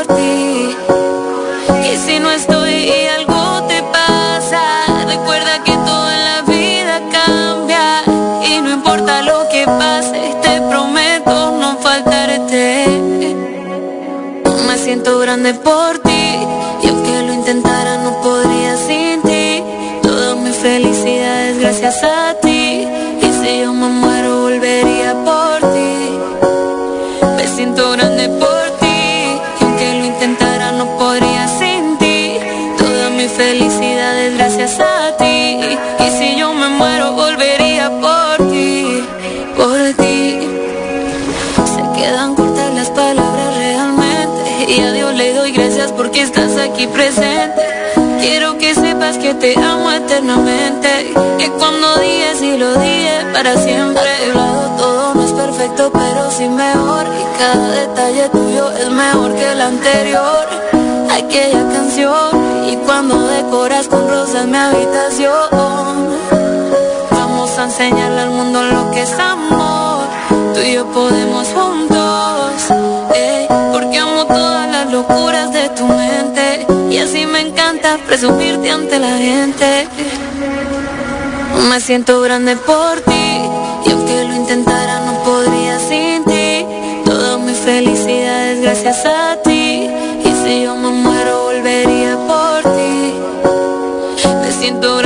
que te amo eternamente. Que cuando digas y lo dije para siempre. A tu lado todo no es perfecto, pero sí mejor. Y cada detalle tuyo es mejor que el anterior. Aquella canción. Y cuando decoras con rosas mi habitación. Vamos a enseñarle al mundo lo que es amor. Tú y yo podemos juntos. Eh, porque amo todas presumirte ante la gente. Me siento grande por ti y aunque lo intentara no podría sin ti. Toda mi felicidad es gracias a ti y si yo me muero volvería por ti. Me siento grande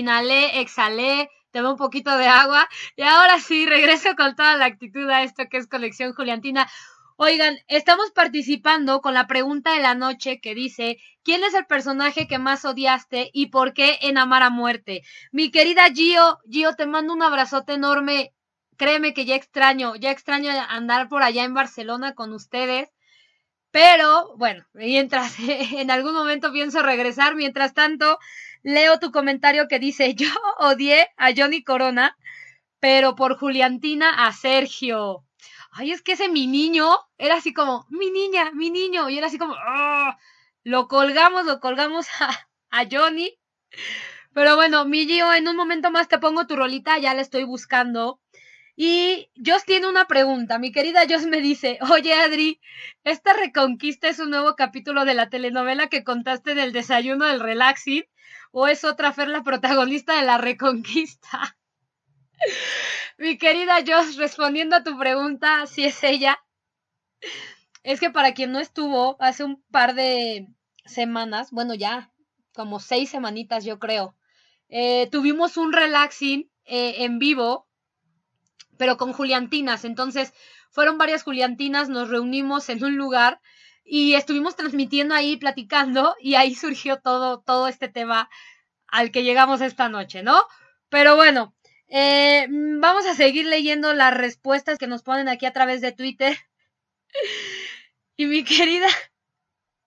inhalé, exhalé, tomé un poquito de agua y ahora sí, (laughs) regreso con toda la actitud a esto que es Colección Juliantina. Oigan, estamos participando con la pregunta de la noche que dice, ¿quién es el personaje que más odiaste y por qué en Amar a Muerte? Mi querida Gio, Gio, te mando un abrazote enorme. Créeme que ya extraño, ya extraño andar por allá en Barcelona con ustedes. Pero bueno, mientras (laughs) en algún momento pienso regresar, mientras tanto leo tu comentario que dice, (laughs) yo odié a Johnny Corona, pero por Juliantina a Sergio. Ay, es que ese mi niño era así como, mi niña, mi niño, y era así como, "Ah". lo colgamos, lo colgamos (laughs) a, a Johnny. Pero bueno, mi Gio, en un momento más te pongo tu rolita, ya la estoy buscando. Y Jos tiene una pregunta. Mi querida Jos me dice, oye Adri, ¿esta reconquista es un nuevo capítulo de la telenovela que contaste del desayuno del relaxing? ¿O es otra Fer la protagonista de la reconquista? (laughs) Mi querida Jos, respondiendo a tu pregunta, si es ella, es que para quien no estuvo, hace un par de semanas, bueno ya, como seis semanitas yo creo, eh, tuvimos un relaxing eh, en vivo pero con Juliantinas. Entonces, fueron varias Juliantinas, nos reunimos en un lugar y estuvimos transmitiendo ahí, platicando, y ahí surgió todo, todo este tema al que llegamos esta noche, ¿no? Pero bueno, eh, vamos a seguir leyendo las respuestas que nos ponen aquí a través de Twitter. (laughs) Y mi querida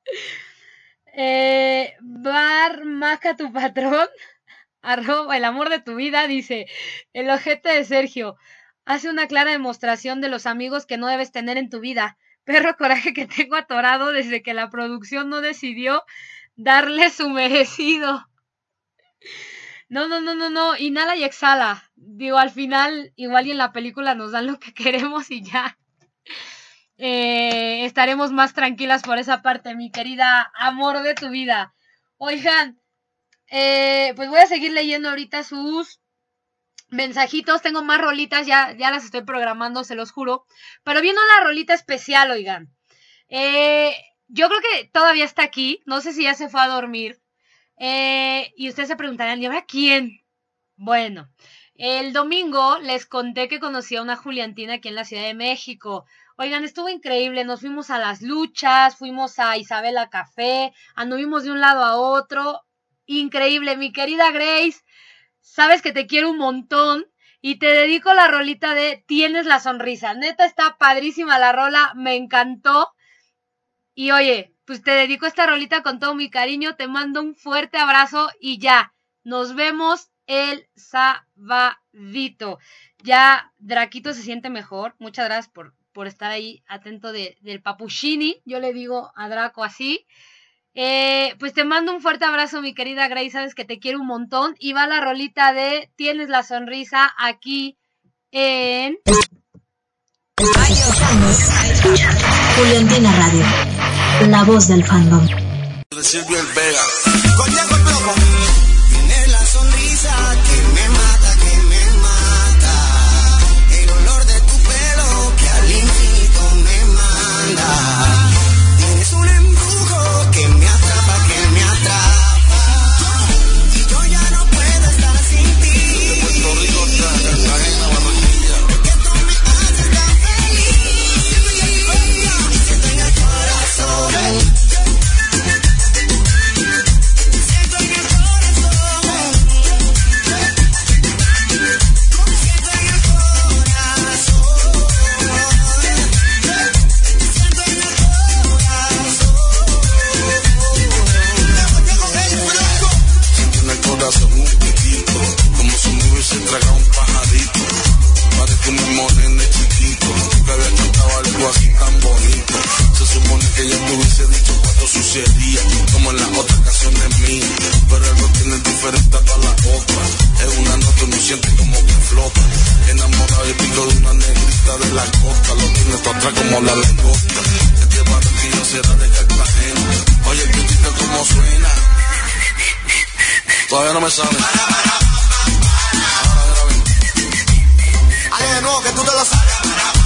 (laughs) eh, Maca tu patrón, (laughs) arroba el amor de tu vida, dice, el ojete de Sergio, hace una clara demostración de los amigos que no debes tener en tu vida. Perro coraje que tengo atorado desde que la producción no decidió darle su merecido. No, no, no, no, no, inhala y exhala. Digo, al final, igual y en la película nos dan lo que (laughs) queremos y ya. Eh, estaremos más tranquilas por esa parte, mi querida amor de tu vida. Oigan, eh, pues voy a seguir leyendo ahorita sus mensajitos, tengo más rolitas, ya, ya las estoy programando, se los juro. Pero viene una rolita especial, oigan. Eh, yo creo que todavía está aquí, no sé si ya se fue a dormir. Eh, y ustedes se preguntarán, ¿y ahora quién? Bueno, el domingo les conté que conocí a una Juliantina aquí en la Ciudad de México. Oigan, estuvo increíble, nos fuimos a las luchas, fuimos a Isabela Café, anduvimos de un lado a otro. Increíble, mi querida Grace sabes que te quiero un montón y te dedico la rolita de Tienes la sonrisa. Neta está padrísima la rola, me encantó. Y oye, pues te dedico esta rolita con todo mi cariño, te mando un fuerte abrazo y ya, nos vemos el sabadito. Ya Draquito se siente mejor, muchas gracias por, por estar ahí atento de, del papuchini, yo le digo a Draco así. Eh, pues te mando un fuerte abrazo, mi querida Grace. Sabes que te quiero un montón. Y va la rolita de Tienes la sonrisa aquí en. Juliantina Radio, la voz del fandom. Como en las otras canciones mías. Pero algo tiene diferente a todas las otras. Es una nota uno siente como que flota. Enamorado y pico de una negrita de la costa, lo tiene todo atrás como la langosta. Este barquillo será de Cartagena. Oye, piquito como suena. Todavía no me sabe. Ale de nuevo que tú te lo sabes.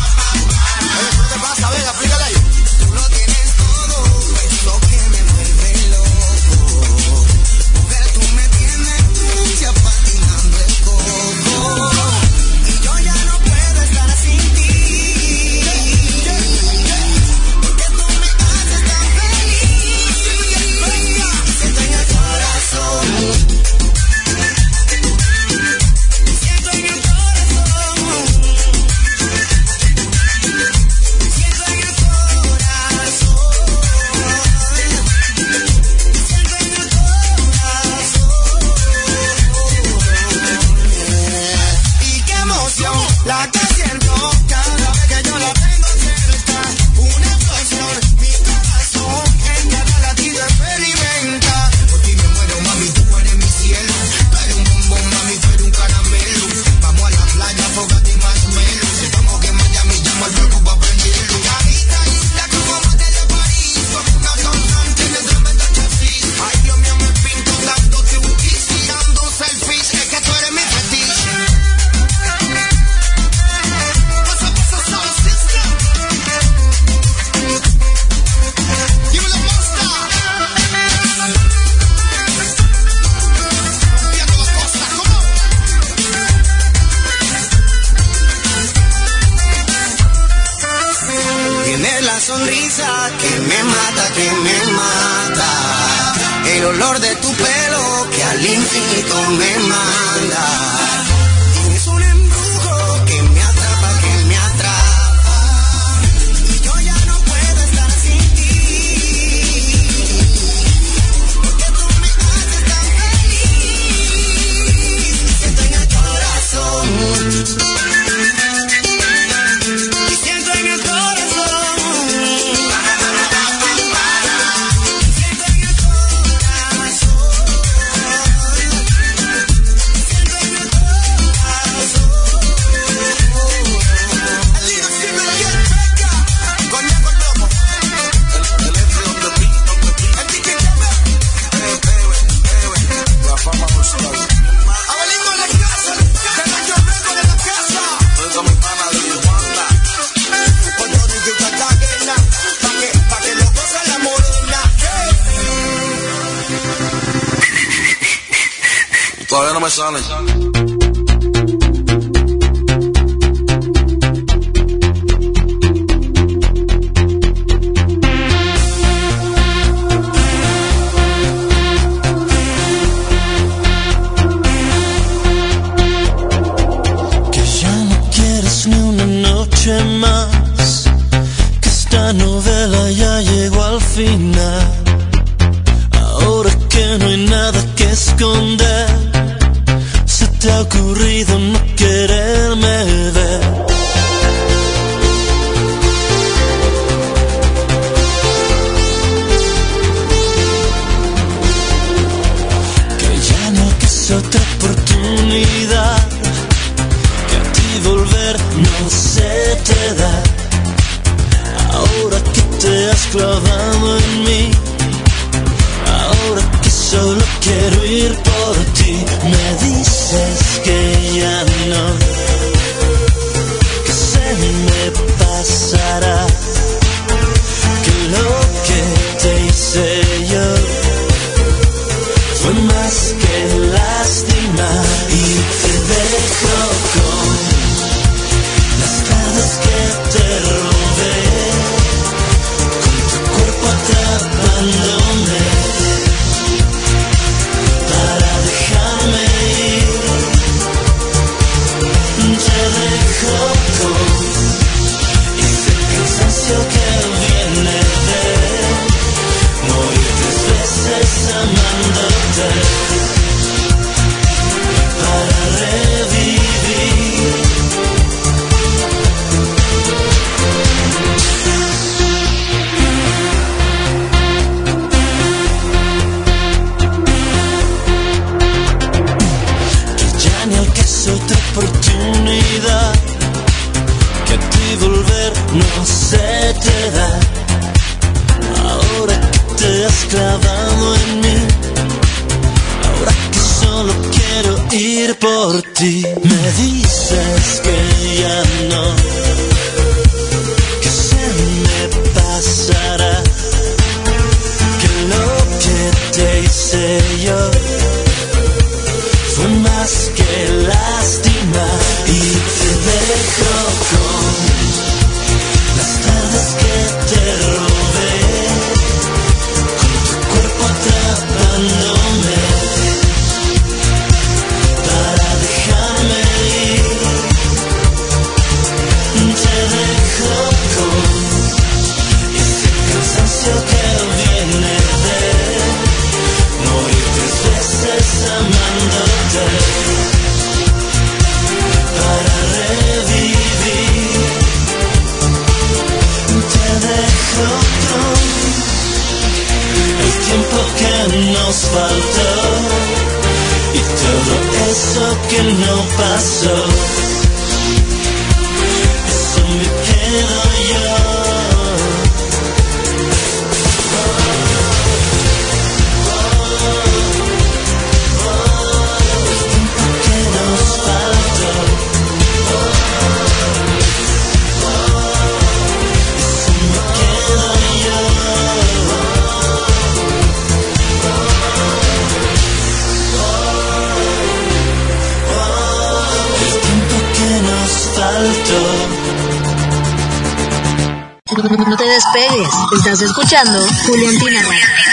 Estás escuchando Julián Pinazo,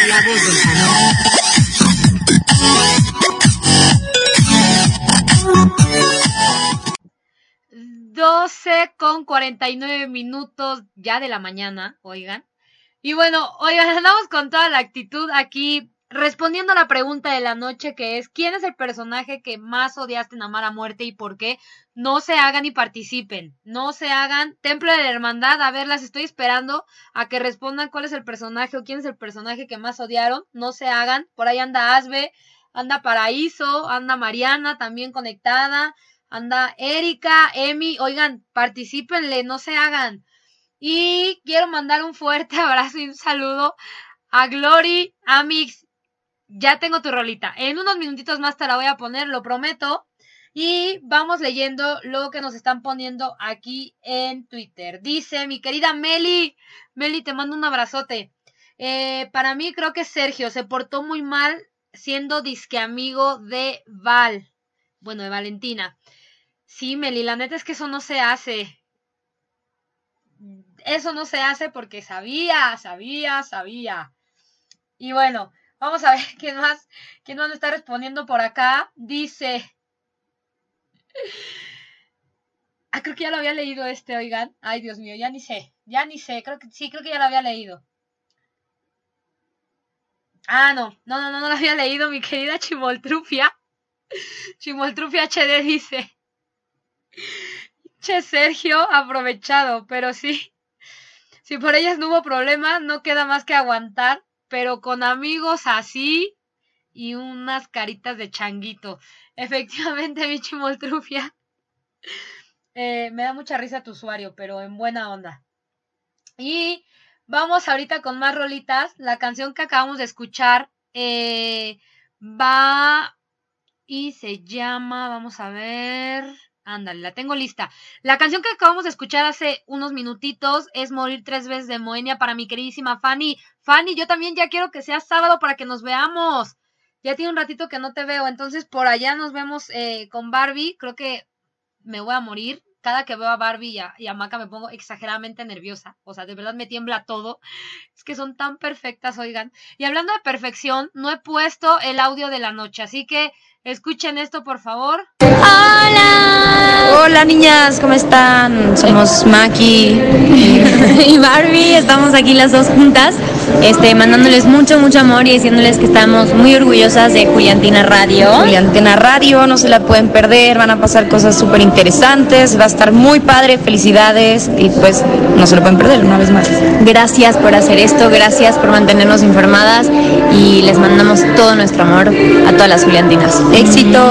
la voz del canal. 12 con 49 minutos ya de la mañana, oigan. Y bueno, oigan, andamos con toda la actitud aquí respondiendo a la pregunta de la noche que es, ¿quién es el personaje que más odiaste en Amar a Muerte y por qué? No se hagan y participen, no se hagan Templo de la Hermandad, a ver, las estoy esperando a que respondan cuál es el personaje o quién es el personaje que más odiaron, no se hagan, por ahí anda Asbe, anda Paraíso, anda Mariana también conectada, anda Erika, Emi, oigan, participenle, no se hagan. Y quiero mandar un fuerte (laughs) abrazo y un saludo a Glory, Amix. Ya tengo tu rolita. En unos minutitos más te la voy a poner, lo prometo. Y vamos leyendo lo que nos están poniendo aquí en Twitter. Dice mi querida Meli, Meli, te mando un abrazote. Eh, para mí creo que Sergio se portó muy mal siendo disque amigo de Val. Bueno, de Valentina. Sí, Meli, la neta es que eso no se hace. Eso no se hace porque sabía, sabía, sabía. Y bueno, vamos a ver (laughs) quién más, quién más está respondiendo por acá. Dice. Ah, creo que ya lo había leído este, oigan. Ay, Dios mío, ya ni sé. Ya ni sé. Creo que sí, creo que ya lo había leído. Ah, no, no, no, no, no lo había leído, mi querida Chimoltrufia. Chimoltrufia HD dice. Che, Sergio, aprovechado, pero sí. Si por ellas no hubo problema, no queda más que aguantar, pero con amigos así y unas caritas de changuito. Efectivamente, (laughs) mi chimoltrufia. Eh, me da mucha risa tu usuario, pero en buena onda. Y vamos ahorita con más rolitas. La canción que acabamos de escuchar eh, va y se llama, vamos a ver. Ándale, la tengo lista. La canción que acabamos de escuchar hace unos minutitos es Morir tres veces de Moenia para mi queridísima Fanny. Fanny, yo también ya quiero que sea sábado para que nos veamos. Ya tiene un ratito que no te veo, entonces por allá nos vemos eh, con Barbie. Creo que me voy a morir. Cada que veo a Barbie y a, y a Maca me pongo exageradamente nerviosa. O sea, de verdad me tiembla todo. Es que son tan perfectas, oigan. Y hablando de perfección, no he puesto el audio de la noche, así que escuchen esto, por favor. Hola niñas, ¿cómo están? Somos Maki (laughs) y Barbie, estamos aquí las dos juntas, este, mandándoles mucho, mucho amor y diciéndoles que estamos muy orgullosas de Juliantina Radio. Juliantina Radio, no se la pueden perder, van a pasar cosas súper interesantes, va a estar muy padre, felicidades y pues no se lo pueden perder una vez más. Gracias por hacer esto, gracias por mantenernos informadas y les mandamos todo nuestro amor a todas las Juliantinas. Éxito.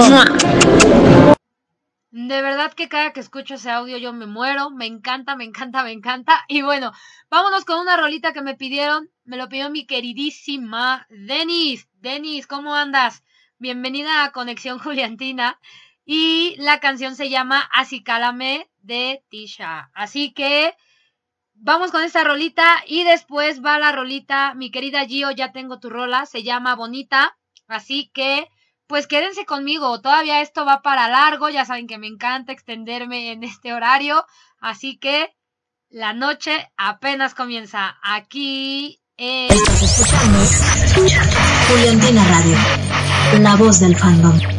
De verdad que cada que escucho ese audio yo me muero, me encanta, me encanta, me encanta. Y bueno, vámonos con una rolita que me pidieron, me lo pidió mi queridísima Denis. Denis, ¿cómo andas? Bienvenida a Conexión (laughs) Juliantina. Y la canción se llama Acicálame de Tisha. Así que vamos con esta rolita y después va la rolita, mi querida Gio, ya tengo tu rola, se llama Bonita. Así que pues quédense conmigo, todavía esto va para largo, ya saben que me encanta extenderme en este horario, así que la noche apenas comienza aquí en... Juliantina Radio, la voz del fandom.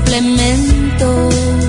Complemento.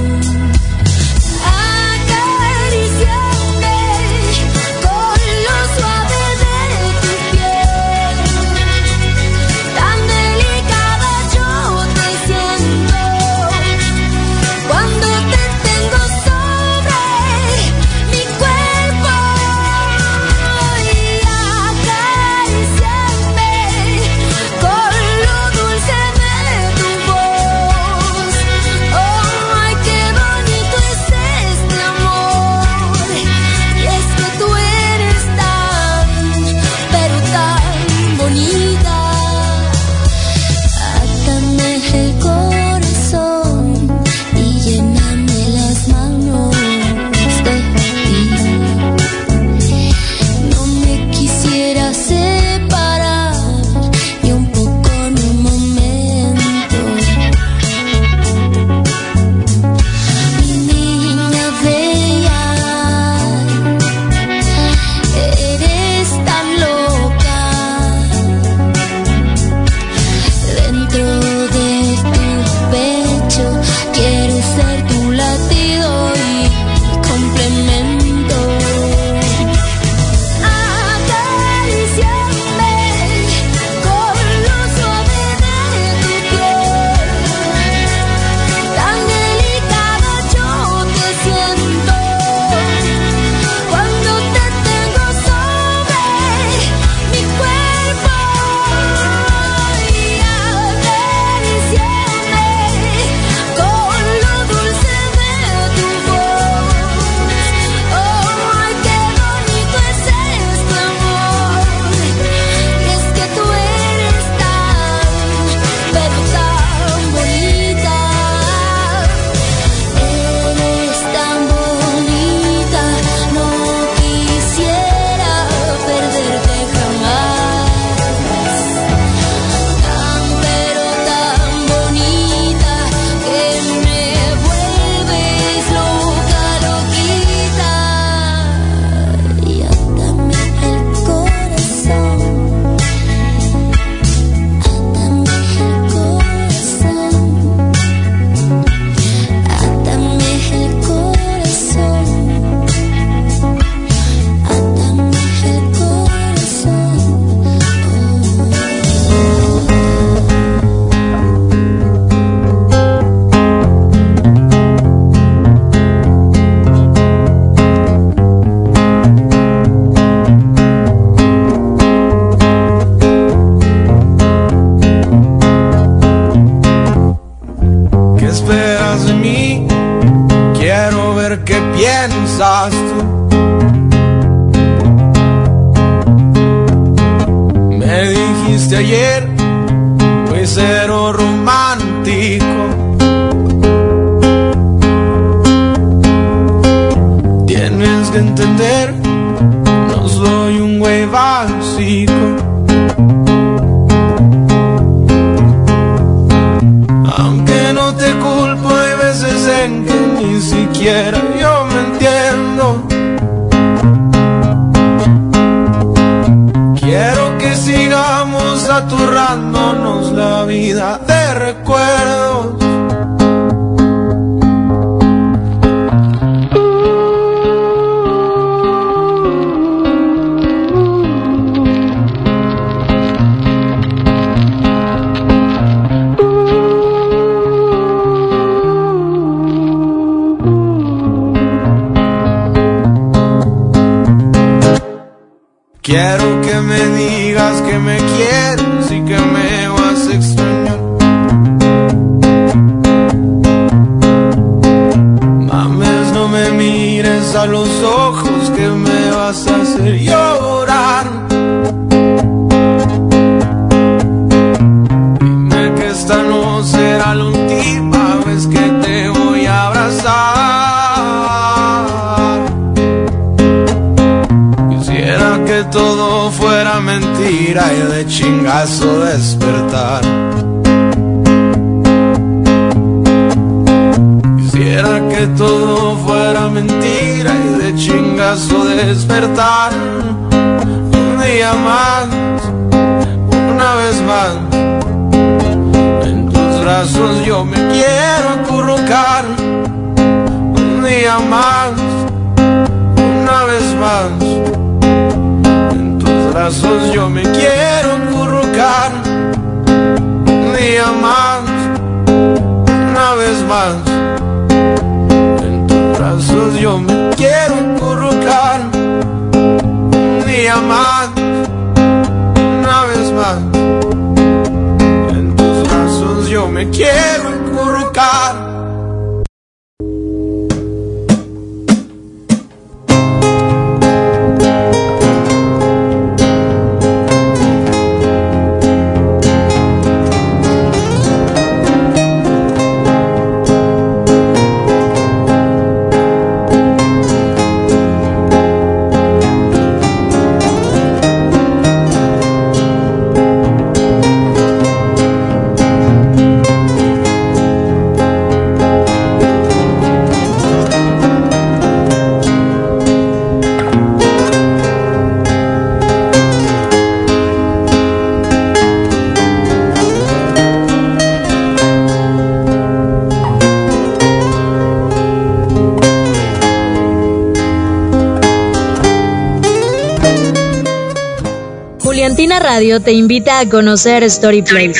Te invita a conocer StoryPlace,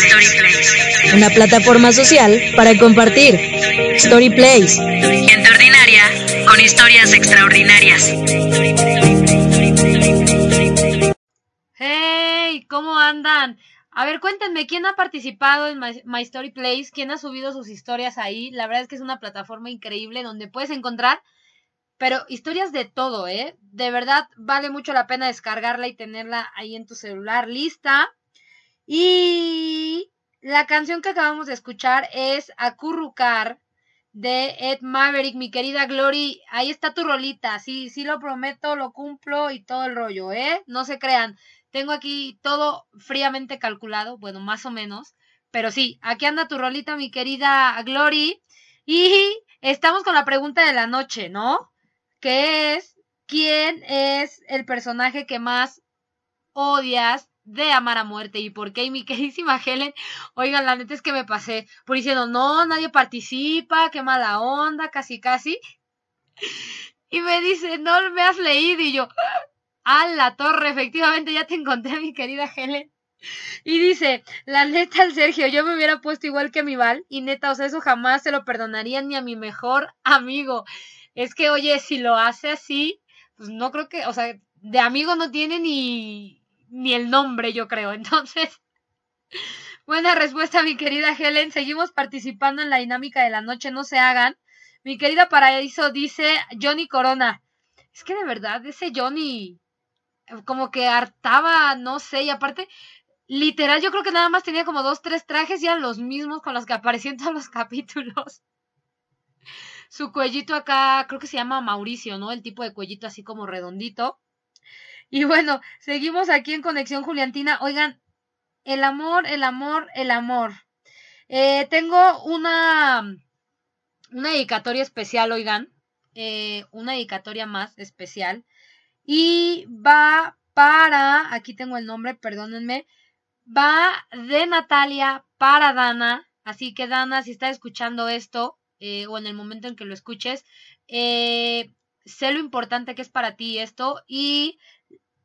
una plataforma social para compartir. StoryPlace, gente ordinaria con historias extraordinarias. ¡Hey! ¿Cómo andan? A ver, cuéntenme, ¿quién ha participado en My Story Place? ¿Quién ha subido sus historias ahí? La verdad es que es una plataforma increíble donde puedes encontrar, pero historias de todo, ¿eh? De verdad vale mucho la pena descargarla y tenerla ahí en tu celular lista. Y la canción que acabamos de escuchar es Acurrucar de Ed Maverick, mi querida Glory. Ahí está tu rolita, sí, sí lo prometo, lo cumplo y todo el rollo, ¿eh? No se crean. Tengo aquí todo fríamente calculado, bueno, más o menos. Pero sí, aquí anda tu rolita, mi querida Glory. Y estamos con la pregunta de la noche, ¿no? Que es, ¿quién es el personaje que más odias de Amar a Muerte? ¿Y por qué? Y mi (laughs) queridísima Helen, oigan, la neta es que me pasé por diciendo, no, nadie participa, qué mala onda, casi, casi. Y me dice, no me has leído. Y yo, a la torre, efectivamente ya te encontré, mi querida Helen. Y dice, la neta al Sergio, yo me hubiera puesto igual que mi Val, y neta, o sea, eso jamás se lo perdonaría ni a mi mejor amigo. Es que, oye, si lo hace así, pues no creo que, o sea, de amigo no tiene ni, ni el nombre, yo creo. (laughs) Entonces, Buena respuesta, mi querida Helen. Seguimos participando en la dinámica de la noche, no se hagan. Mi querida Paraíso dice Johnny Corona. Es que de verdad, ese Johnny como que hartaba, no sé, y aparte, literal, yo creo que nada más tenía como dos, tres trajes y eran los mismos con los que aparecían (laughs) todos los capítulos. Su cuellito acá, creo que se llama Mauricio, ¿no? El tipo de cuellito así como redondito. Y bueno, seguimos aquí en Conexión Juliantina. Oigan, el amor, el amor, el amor. Eh, tengo una, una dedicatoria especial, oigan. Eh, una dedicatoria más especial. Y va para, aquí tengo el nombre, perdónenme. Va de Natalia para Dana. Así que Dana, si estás escuchando esto, eh, o en el momento en que lo escuches, sé lo importante que es para ti esto y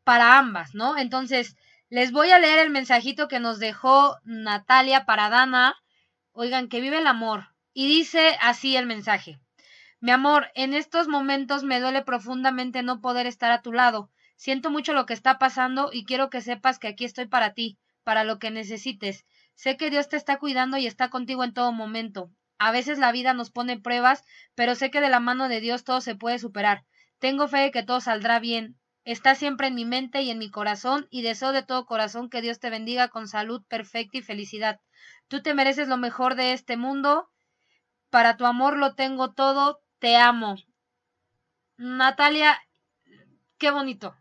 para ambas, ¿no? Entonces, les voy a leer el mensajito que nos dejó Natalia para Dana. Oigan, que vive el amor. Y dice así el mensaje. Mi amor, en estos momentos me duele profundamente no poder estar a tu lado. Siento mucho lo que está pasando y quiero que sepas que aquí estoy para ti, para lo que necesites. Sé que Dios te está cuidando y está contigo en todo momento. A veces la vida nos pone pruebas, pero sé que de la mano de Dios todo se puede superar. Tengo fe de que todo saldrá bien. Está siempre en mi mente y en mi corazón y deseo de todo corazón que Dios te bendiga con salud perfecta y felicidad. Tú te mereces lo mejor de este mundo. Para tu amor lo tengo todo. Te amo. Natalia, qué bonito.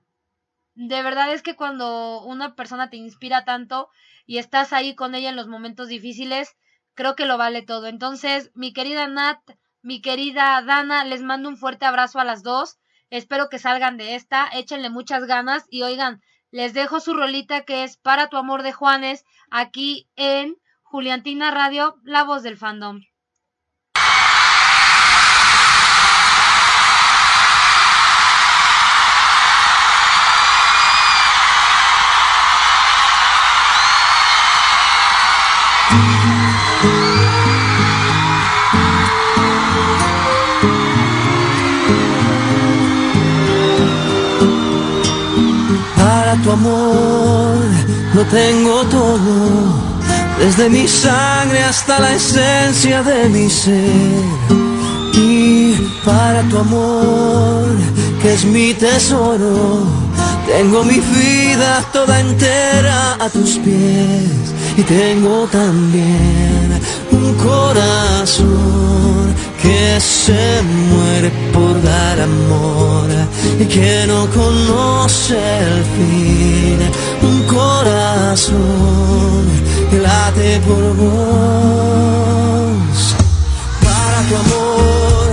De verdad es que cuando una persona te inspira tanto y estás ahí con ella en los momentos difíciles, creo que lo vale todo. Entonces, mi querida Nat, mi querida Dana, les mando un fuerte abrazo a las dos. Espero que salgan de esta, échenle muchas ganas y oigan, les dejo su rolita que es Para tu amor de Juanes aquí en Juliantina Radio, la voz del fandom. Lo tengo todo, desde mi sangre hasta la esencia de mi ser. Y para tu amor, que es mi tesoro, tengo mi vida toda entera a tus pies. Y tengo también un corazón que se muere por dar amor y que no conoce el fin. Un corazón que late por vos. Para tu amor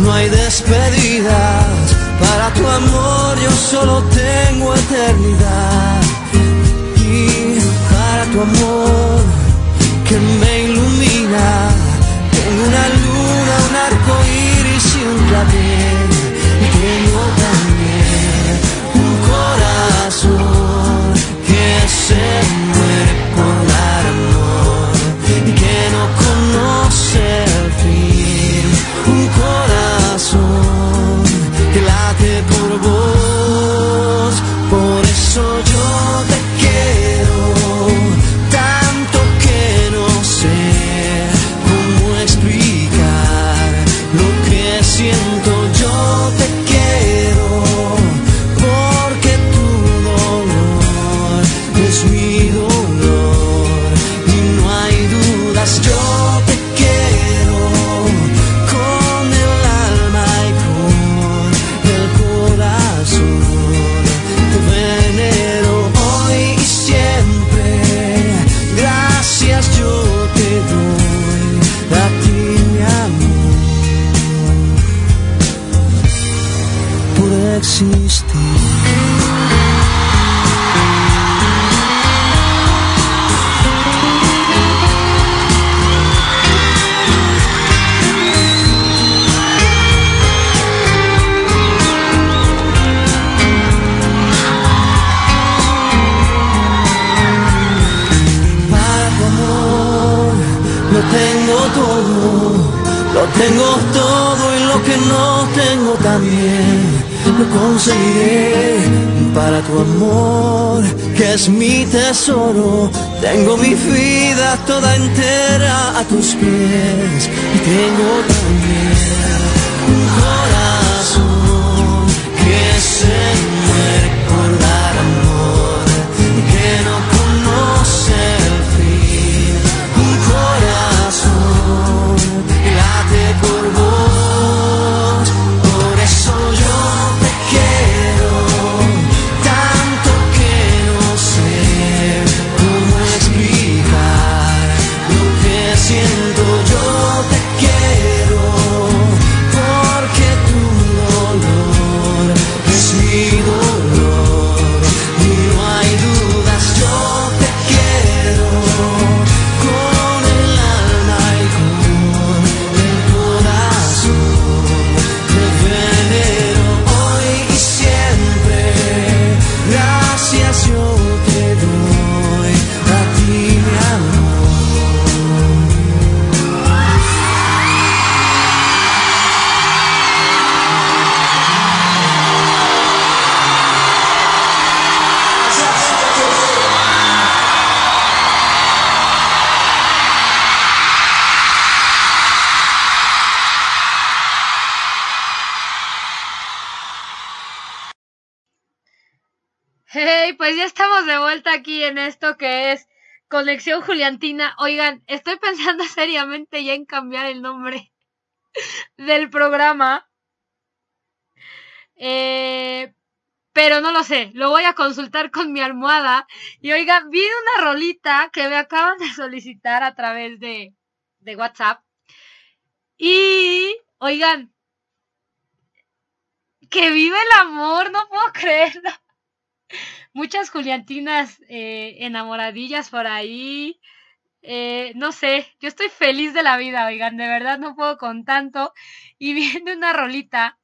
no hay despedidas. Para tu amor yo solo tengo eternidad. Y para tu amor que me ilumina. Tengo una arco Y tengo también un corazón que se conseguiré para tu amor, que es mi tesoro. Tengo mi vida toda entera a tus pies y tengo también aquí en esto que es Conexión Juliantina. Oigan, estoy (laughs) pensando seriamente ya en cambiar el nombre (laughs) del programa. Eh, pero no lo sé, lo voy a consultar con mi almohada. Y oigan, vi una rolita que me acaban de solicitar a través de, de WhatsApp. Y, oigan, que vive el amor, no puedo (laughs) creerlo. Muchas Juliantinas eh, enamoradillas por ahí. Eh, no sé, yo estoy feliz de la vida, oigan, de verdad no puedo con tanto. Y (laughs) viene una rolita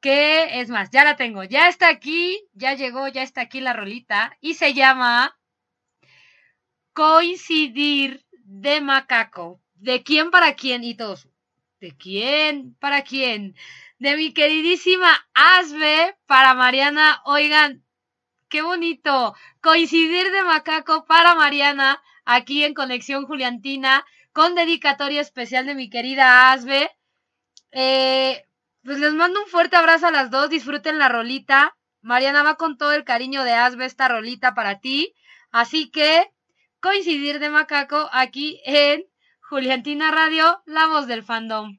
que, es más, ya la tengo, ya está aquí, ya llegó, ya está aquí la rolita. Y se llama Coincidir de Macaco. ¿De quién para quién? Y todos, ¿de quién para quién? De mi queridísima Asbe para Mariana. Oigan, qué bonito. Coincidir de macaco para Mariana aquí en Conexión Juliantina con dedicatoria especial de mi querida Asbe. Eh, pues les mando un fuerte abrazo a las dos. Disfruten la rolita. Mariana va con todo el cariño de Asbe esta rolita para ti. Así que coincidir de macaco aquí en Juliantina Radio, la voz del fandom.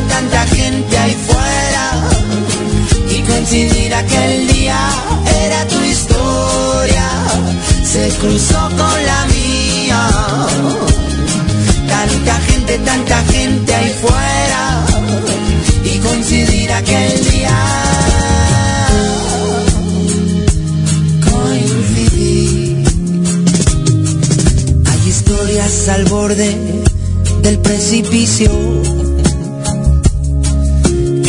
Tanta gente, ahí fuera. Y coincidir aquel día, era tu historia, se cruzó con la mía. Tanta gente, tanta gente ahí fuera y coincidir aquel día. Coincidir. Hay historias al borde del precipicio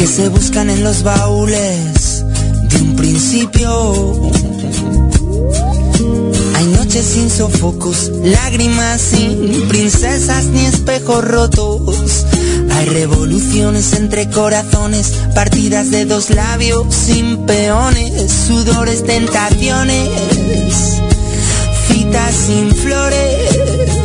que se buscan en los baúles de un principio. Hay noches sin sofocos, lágrimas sin princesas ni espejos rotos. Hay revoluciones entre corazones, partidas de dos labios sin peones, sudores, tentaciones, citas sin flores,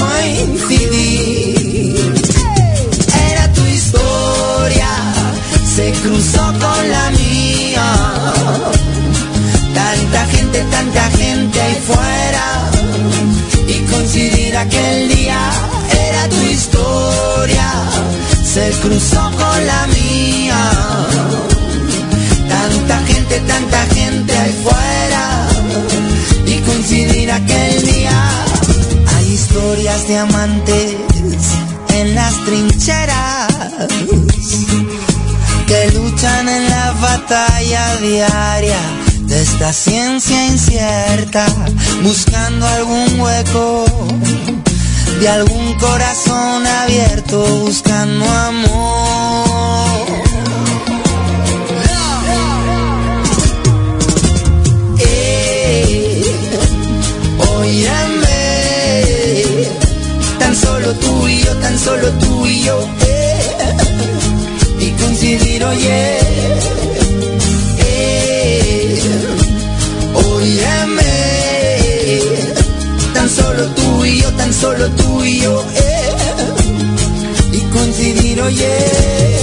coincidir. Era tu historia, se cruzó con la mía tanta gente, tanta gente ahí fuera y coincidir aquel día era tu historia, se cruzó con la mía. Tanta gente, tanta gente ahí fuera y coincidir aquel día. Historias de amantes en las trincheras que luchan en la batalla diaria de esta ciencia incierta, buscando algún hueco de algún corazón abierto, buscando amor. Eh, solo tú y yo, tan solo tú y yo, eh, y coincidir, oye. eh, tan solo tú y yo, tan solo tú y yo, eh, y coincidir, oye.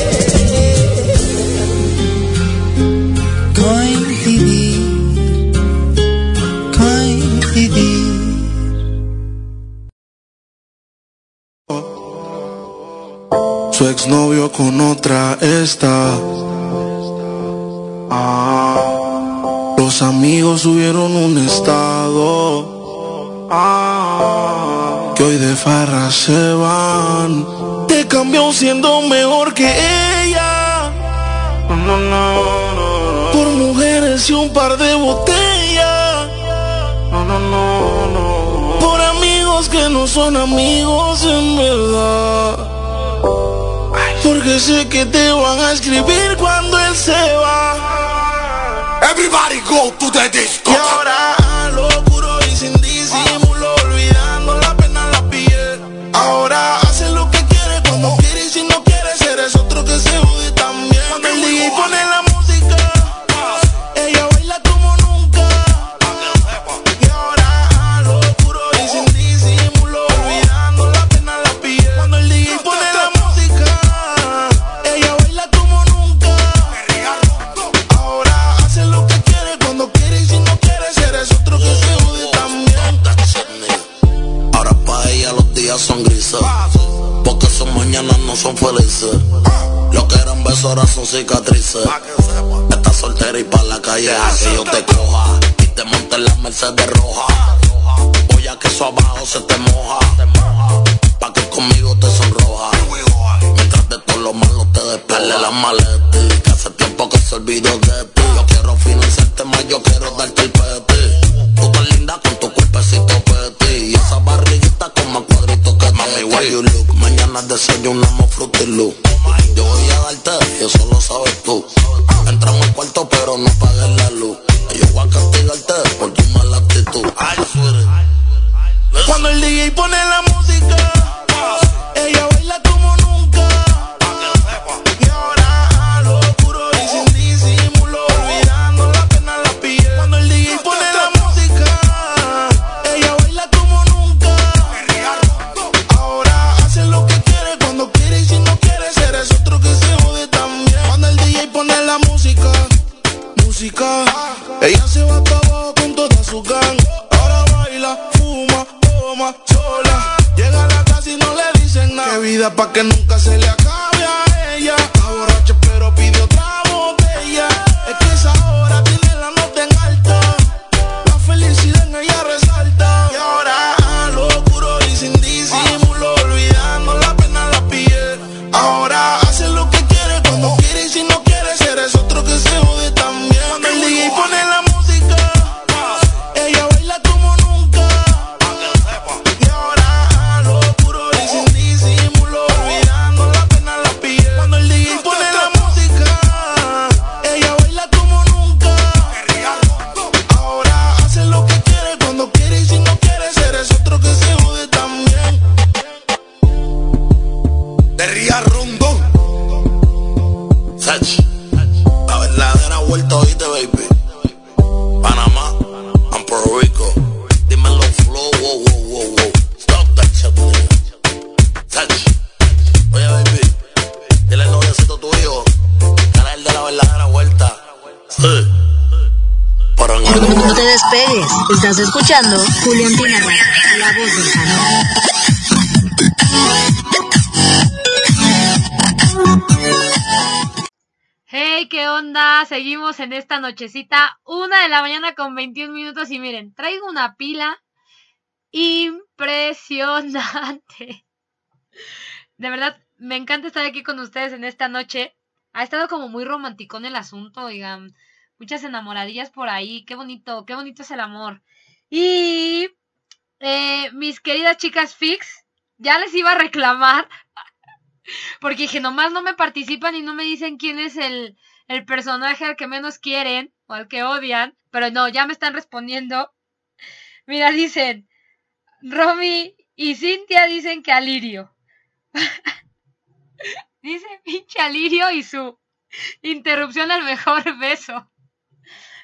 Su exnovio con otra está. Ah, los amigos subieron un estado. Ah, que hoy de farra se van. Te cambió siendo mejor que ella. No, no, no, no. Por mujeres y un par de botellas. No, no, no, no. Por amigos que no son amigos en verdad. Porque sé que te van a escribir cuando él se va. Everybody go to the disco. Y ahora a lo cicatrices. Estás soltera y pa' la calle deja que yo te coja. Y te monte en la Mercedes roja. Voy a que eso abajo se te moja esta nochecita, una de la mañana con 21 minutos y miren, traigo una pila impresionante. De verdad, me encanta estar aquí con ustedes en esta noche. Ha estado como muy romántico el asunto, oigan. Muchas enamoradillas por ahí. Qué bonito, qué bonito es el amor. Y eh, mis queridas chicas fix, ya les iba a reclamar. Porque dije, nomás no me participan y no me dicen quién es el, el personaje al que menos quieren o al que odian. Pero no, ya me están respondiendo. (laughs) Mira, dicen, Romy y Cintia dicen que Alirio. (laughs) Dice pinche Alirio y su interrupción al mejor (laughs) beso.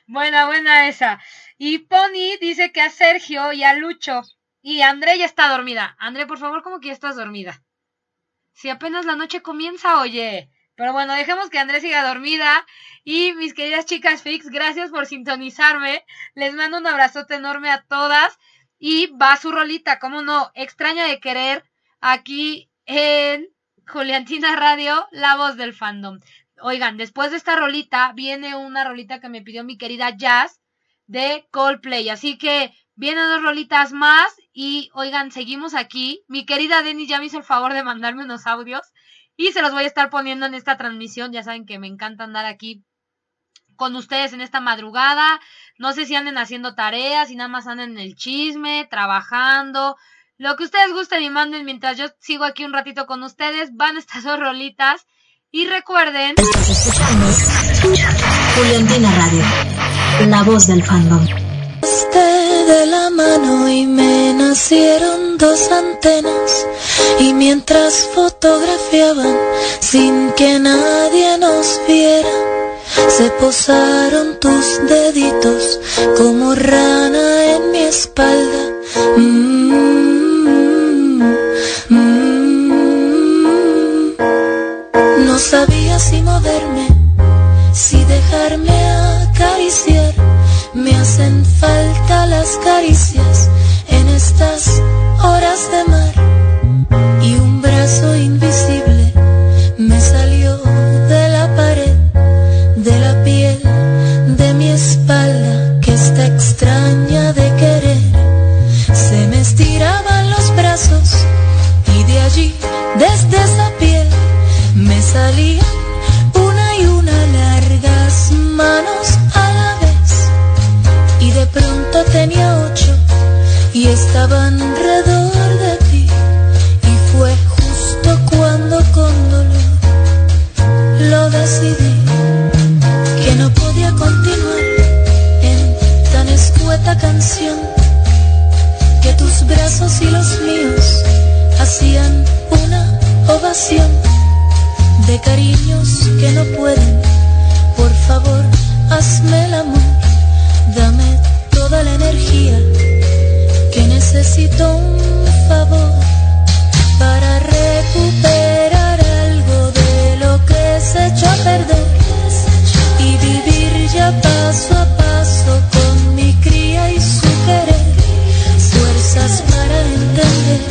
Buena, buena esa. Y Pony dice que a Sergio y a Lucho. Y André ya está dormida. André, por favor, como que ya estás dormida. Si apenas la noche comienza, oye. Pero bueno, dejemos que André siga dormida. Y mis queridas chicas fix, gracias por sintonizarme. Les mando un abrazote enorme a todas. Y va su rolita, como no, extraña de querer, aquí en Juliantina Radio, la voz del fandom. Oigan, después de esta rolita viene una rolita que me pidió mi querida Jazz de Coldplay. Así que vienen dos rolitas más y oigan, seguimos aquí. Mi querida Denny ya me hizo el favor de mandarme unos audios y se los voy a estar poniendo en esta transmisión. Ya saben que me encanta andar aquí con ustedes en esta madrugada. No sé si anden haciendo tareas, si nada más anden en el chisme, trabajando. Lo que ustedes gusten y manden mientras yo sigo aquí un ratito con ustedes. Van estas dos rolitas. Y recuerden. Juliantina Radio, la voz del fandom. De la mano y me nacieron dos antenas. Y mientras fotografiaban sin que nadie nos viera se posaron tus deditos como rana en mi espalda. Mm, mm. no sabía si moverme si dejarme acariciar me hacen falta las caricias en estas horas de mar. Y un brazo invisible me salió de la pared de la piel de mi espalda que está extraña de querer. Se me estiraban los brazos y de allí desde esa piel me salían estaban alrededor de ti y fue justo cuando con dolor lo decidí que no podía continuar en tan escueta canción que tus brazos y los míos hacían una ovación de cariños que no pueden. Por favor, hazme el amor, dame toda la energía necesito un favor para recuperar algo de lo que se echó a perder y vivir ya paso a paso con mi cría y su querer. Fuerzas para entender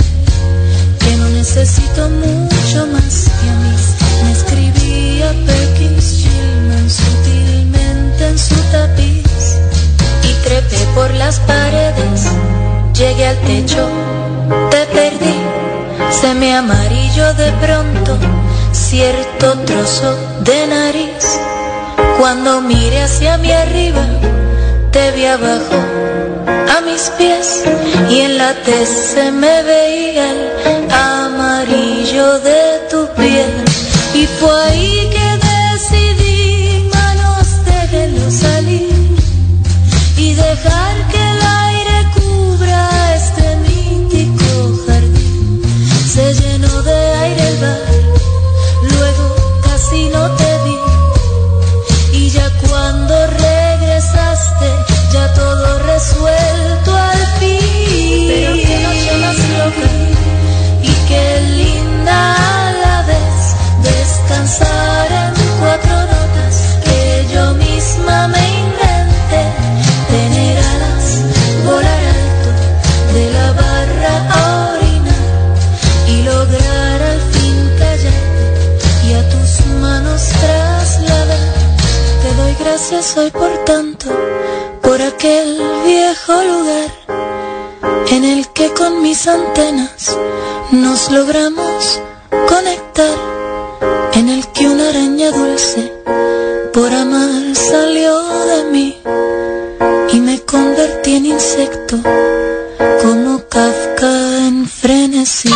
que no necesito mucho más que a mí. Me escribía Perkins Gilman sutilmente en su tapiz y trepé por las paredes llegué al techo te perdí se me amarillo de pronto cierto trozo de nariz. Cuando miré hacia mi arriba te vi abajo a mis pies y en la tez se me veía el amarillo de tu piel. Y fue ahí que por tanto, por aquel viejo lugar en el que con mis antenas nos logramos conectar, en el que una araña dulce por amar salió de mí y me convertí en insecto como Kafka en frenesí.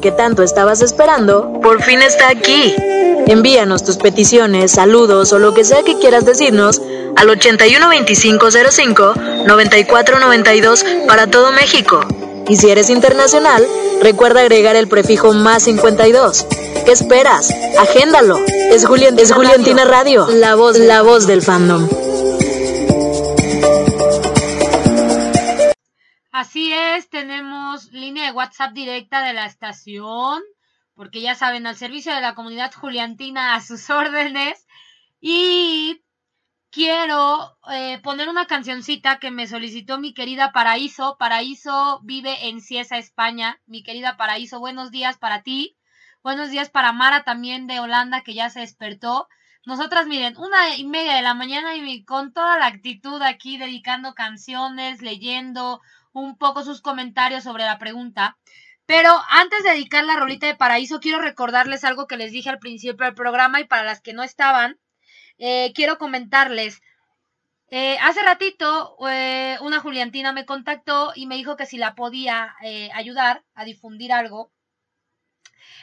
Que tanto estabas esperando por fin está aquí. Envíanos tus peticiones, saludos o lo que sea que quieras decirnos al 812505-9492 para todo México. Y si eres internacional, recuerda agregar el prefijo más 52. ¿Qué esperas? Agéndalo. Es, Julián, es Juliantina Radio, la voz, la voz del fandom. Así es, tenemos línea de WhatsApp directa de la estación, porque ya saben, al servicio de la comunidad juliantina a sus (laughs) órdenes. Y quiero eh, poner una cancioncita que me solicitó mi querida Paraíso. Paraíso vive en Cieza, España. Mi querida Paraíso, buenos días para ti. Buenos días para Mara también de Holanda, que ya se despertó. Nosotras, miren, una y media de la mañana y con toda la actitud aquí, dedicando canciones, leyendo un poco sus comentarios sobre la pregunta. Pero antes de dedicar la rolita de paraíso, quiero recordarles algo que les dije al principio del programa y para las que no estaban, eh, quiero comentarles. Eh, hace ratito eh, una Juliantina me contactó y me dijo que si la podía ayudar a difundir algo.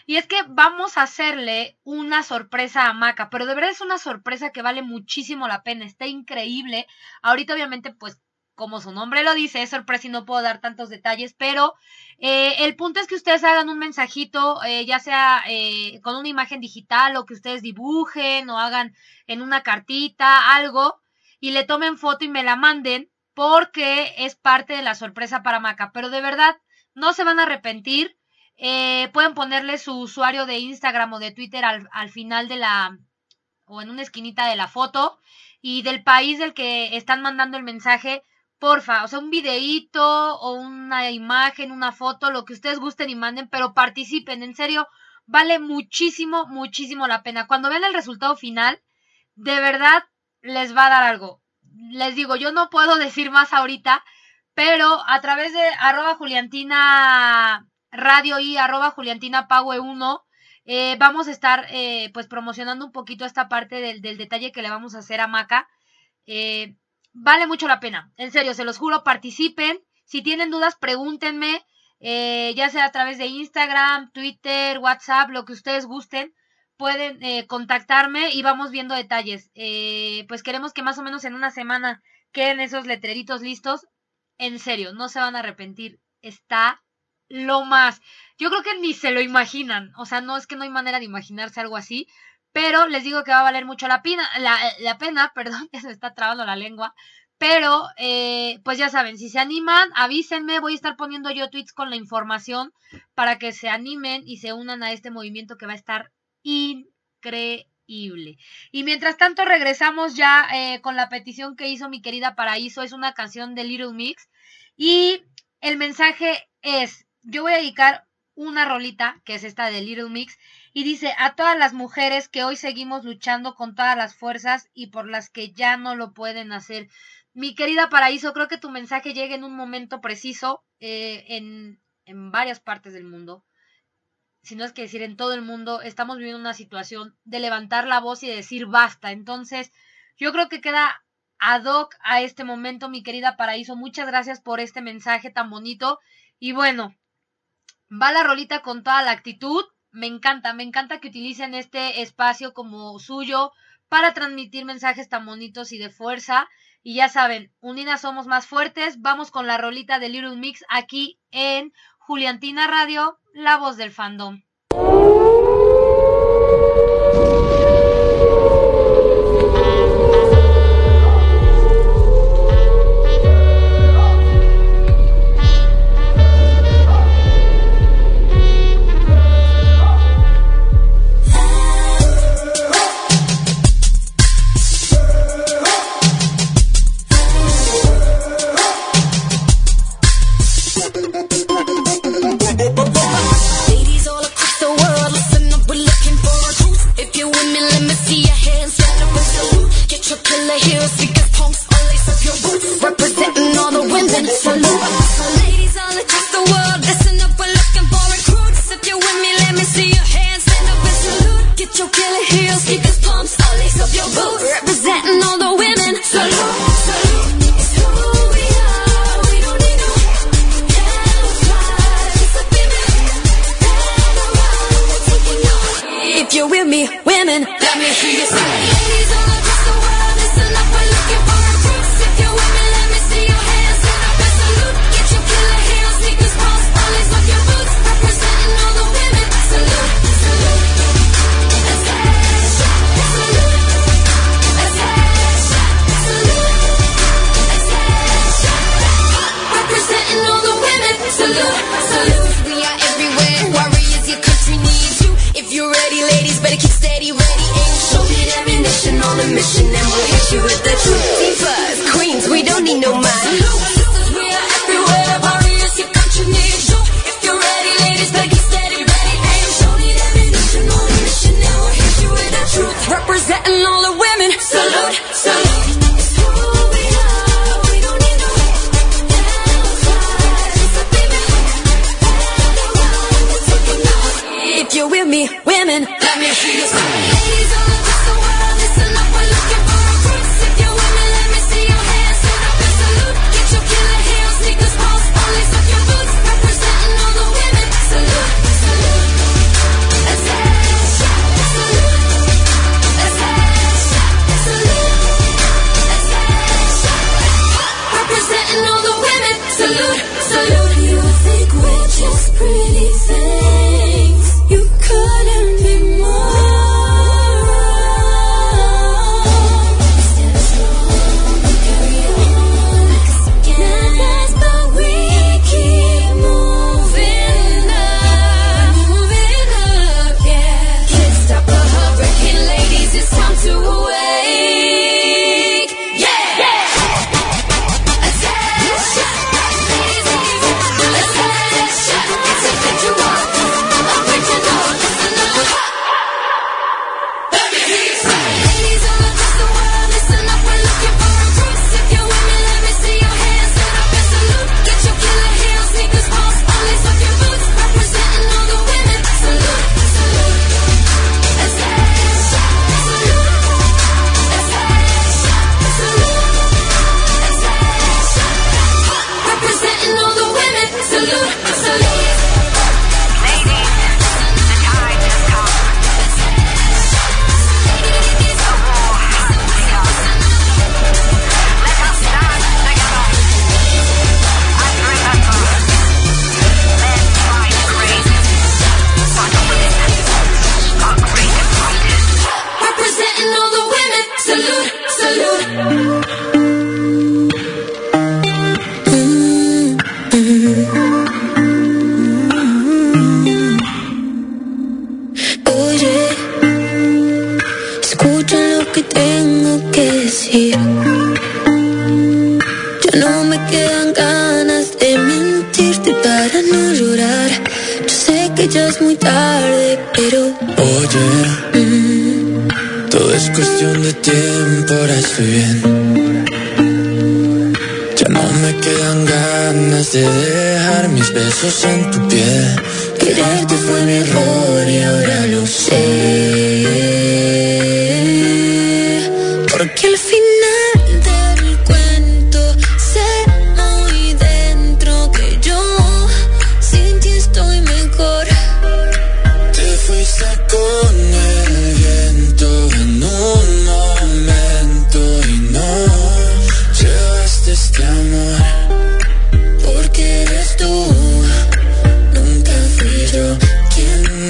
Y es que vamos a hacerle una sorpresa a Maca, pero de verdad es una sorpresa que vale muchísimo la pena, está increíble. Ahorita obviamente pues como su nombre lo dice, es sorpresa y no puedo dar tantos detalles, pero eh, el punto es que ustedes hagan un mensajito, eh, ya sea eh, con una imagen digital o que ustedes dibujen o hagan en una cartita algo y le tomen foto y me la manden porque es parte de la sorpresa para Maca, pero de verdad no se van a arrepentir. pueden ponerle su usuario de Instagram o de Twitter al, al final de la o en una esquinita de la foto y del país del que están mandando el mensaje porfa, o sea, un videíto o una imagen, una foto, lo que ustedes gusten y manden, pero participen, en serio, vale muchísimo, muchísimo la pena. Cuando vean el resultado final, de verdad les va a dar algo. Les digo, yo no puedo (laughs) decir más ahorita, pero a través de arroba Juliantina Radio y arroba Juliantina Pague 1, eh, vamos a estar eh, pues promocionando un poquito esta parte del, detalle que le vamos a hacer a Maca. Eh, vale mucho la pena. En serio, se los juro, participen. Si tienen dudas, pregúntenme, eh, ya sea a través de Instagram, Twitter, WhatsApp, lo que ustedes gusten. Pueden eh, contactarme y vamos viendo detalles. Eh, pues queremos que más o menos en una semana queden esos letreritos listos. En serio, no se van a arrepentir. Está lo más. Yo creo que ni se lo imaginan. O sea, no es que no hay manera de imaginarse algo así pero les digo que va a valer mucho la pena, la, pena, (laughs) perdón, ya se me está trabando la lengua, pero eh, pues ya saben, si se animan, avísenme, voy a estar poniendo yo tweets con la información para que se animen y se unan a este movimiento que va a estar increíble. Y mientras tanto regresamos ya eh, con la petición que hizo mi querida Paraíso, es una canción de Little Mix y el mensaje es, yo voy a dedicar una rolita, que es esta de Little Mix, y dice a todas las mujeres que hoy seguimos luchando con todas las fuerzas y por las que ya no lo pueden hacer. Mi querida Paraíso, creo que tu mensaje llega en un momento preciso eh, en, en varias partes del mundo. Si no es que decir en todo el mundo, estamos viviendo una situación de levantar la voz y de decir basta. Entonces, yo creo que queda ad hoc a este momento, mi querida Paraíso. Muchas gracias por este mensaje tan bonito. Y bueno, va la rolita con toda la actitud me encanta, me encanta que utilicen este espacio como suyo para transmitir mensajes tan bonitos y de fuerza. Y ya saben, unidas somos más fuertes. Vamos con la rolita de Little Mix aquí en Juliantina Radio, la voz del fandom.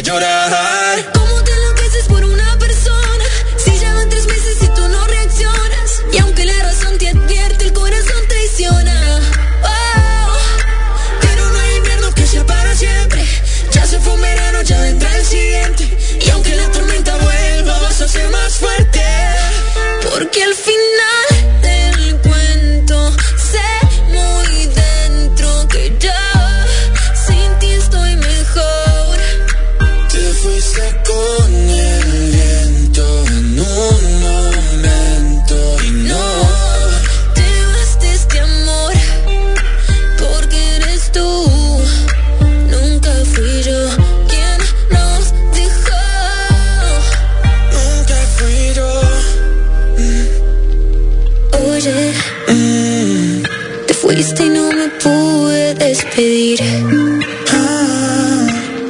llorar. ¿Cómo te enloqueces por una persona? Si llevan tres meses y tú no reaccionas. Y aunque la razón te advierte, el corazón traiciona. Oh, Pero no hay invierno que sea para siempre. Ya se fue un verano, ya vendrá el siguiente. Y aunque la tormenta vuelva, vas a ser más fuerte. porque al final despedir.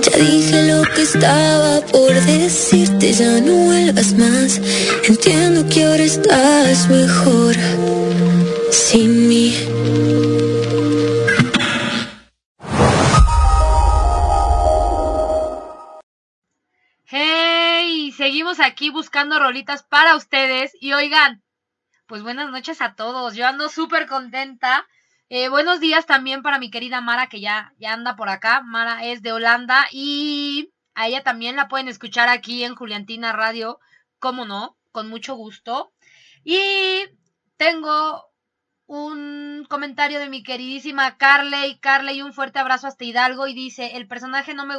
Ya dije lo que estaba por decirte, ya no vuelvas más. Entiendo que ahora estás mejor sin mí. Hey, seguimos aquí buscando rolitas para ustedes. Y oigan, pues buenas noches a todos. Yo ando súper contenta. Eh, buenos días también para mi querida Mara, que ya, ya anda por acá. Mara es de Holanda y a ella también la pueden escuchar aquí en Juliantina Radio, cómo no, con mucho gusto. Y tengo un comentario de mi queridísima Carley. Carley, un fuerte abrazo hasta Hidalgo y dice, el personaje no me,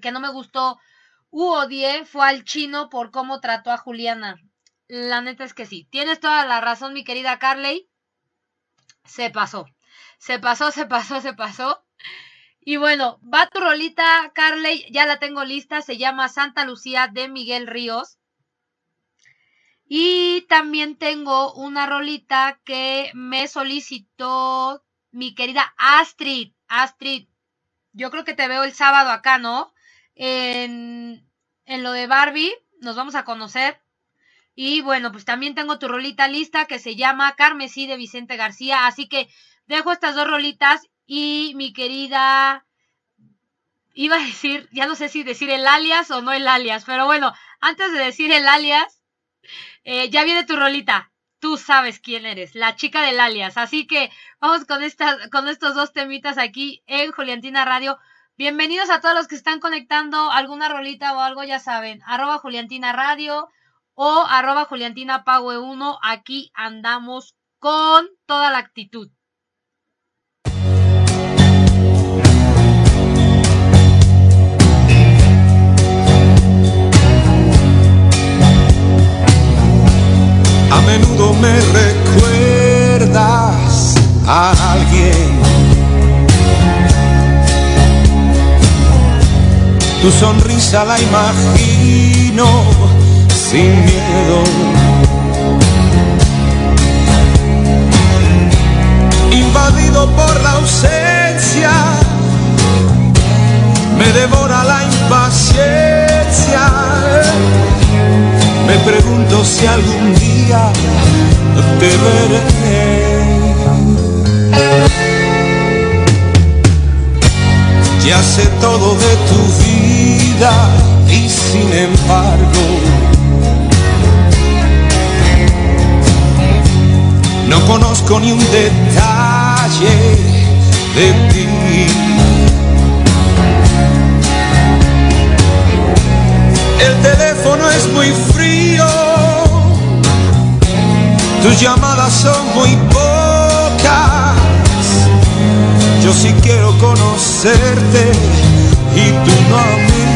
que no me gustó u odié fue al chino por cómo trató a Juliana. La neta es que sí. Tienes toda la razón, mi querida Carley. Se pasó. Se pasó, se pasó, se pasó. Y bueno, va tu rolita, Carley. Ya la tengo lista. Se llama Santa Lucía de Miguel Ríos. Y también tengo una rolita que me solicitó mi querida Astrid. Astrid, yo creo que te veo el sábado acá, ¿no? En, en lo de Barbie, nos vamos a conocer. Y bueno, pues también tengo tu rolita lista que se llama Carmesí de Vicente García. Así que dejo estas dos rolitas y mi querida... Iba a decir, ya no sé si decir el alias o no el alias, pero bueno, antes de decir el alias, eh, ya viene tu rolita. Tú sabes quién eres, la chica del alias. Así que vamos con, con estos dos temitas aquí en Juliantina Radio. Bienvenidos a todos los que están conectando alguna rolita o algo, ya saben, arroba Juliantina Radio o arroba Juliantina Pague 1. Aquí andamos con toda la actitud. A menudo me recuerdas a alguien. Tu sonrisa la imagino sin miedo. Invadido por la ausencia, me devora la impaciencia. Me pregunto si algún día te veré. Ya sé todo de tu vida y sin embargo no conozco ni un detalle de ti. El teléfono teléfono es muy frío, tus llamadas son muy pocas. Yo sí quiero conocerte y tú no a mí.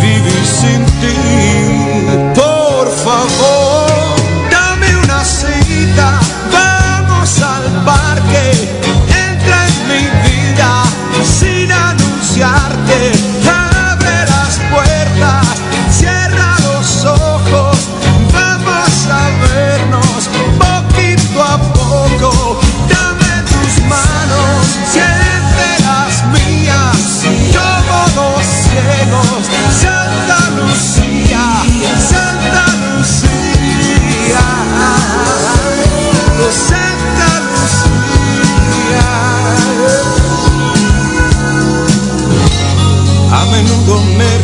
vivir sin ti. Por favor, dame una cita, vamos al parque me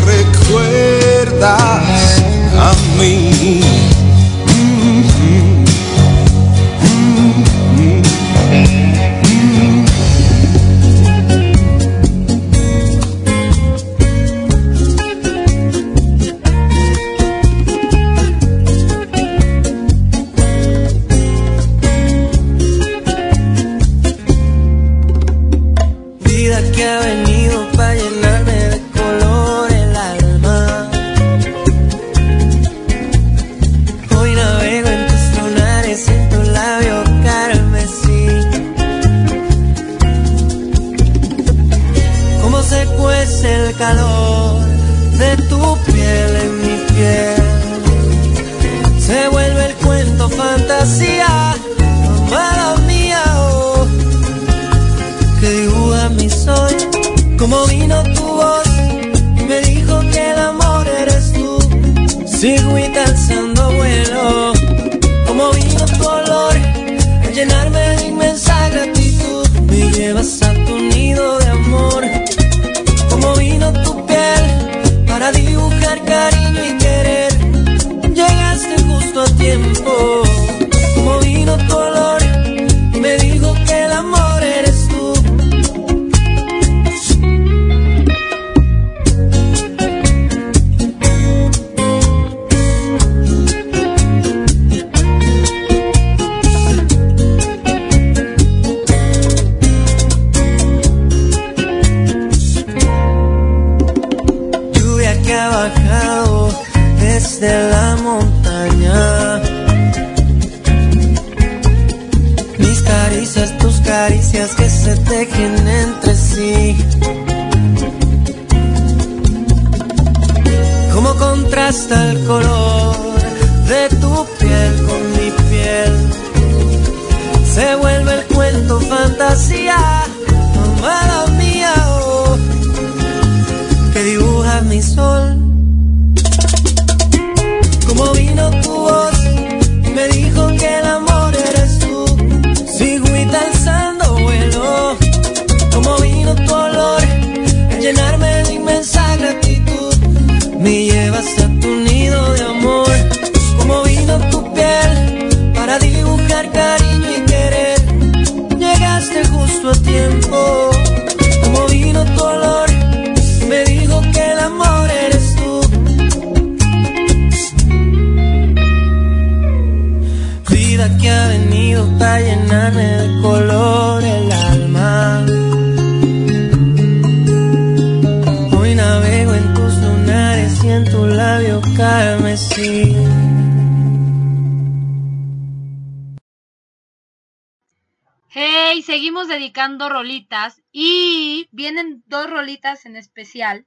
rolitas y vienen dos rolitas en especial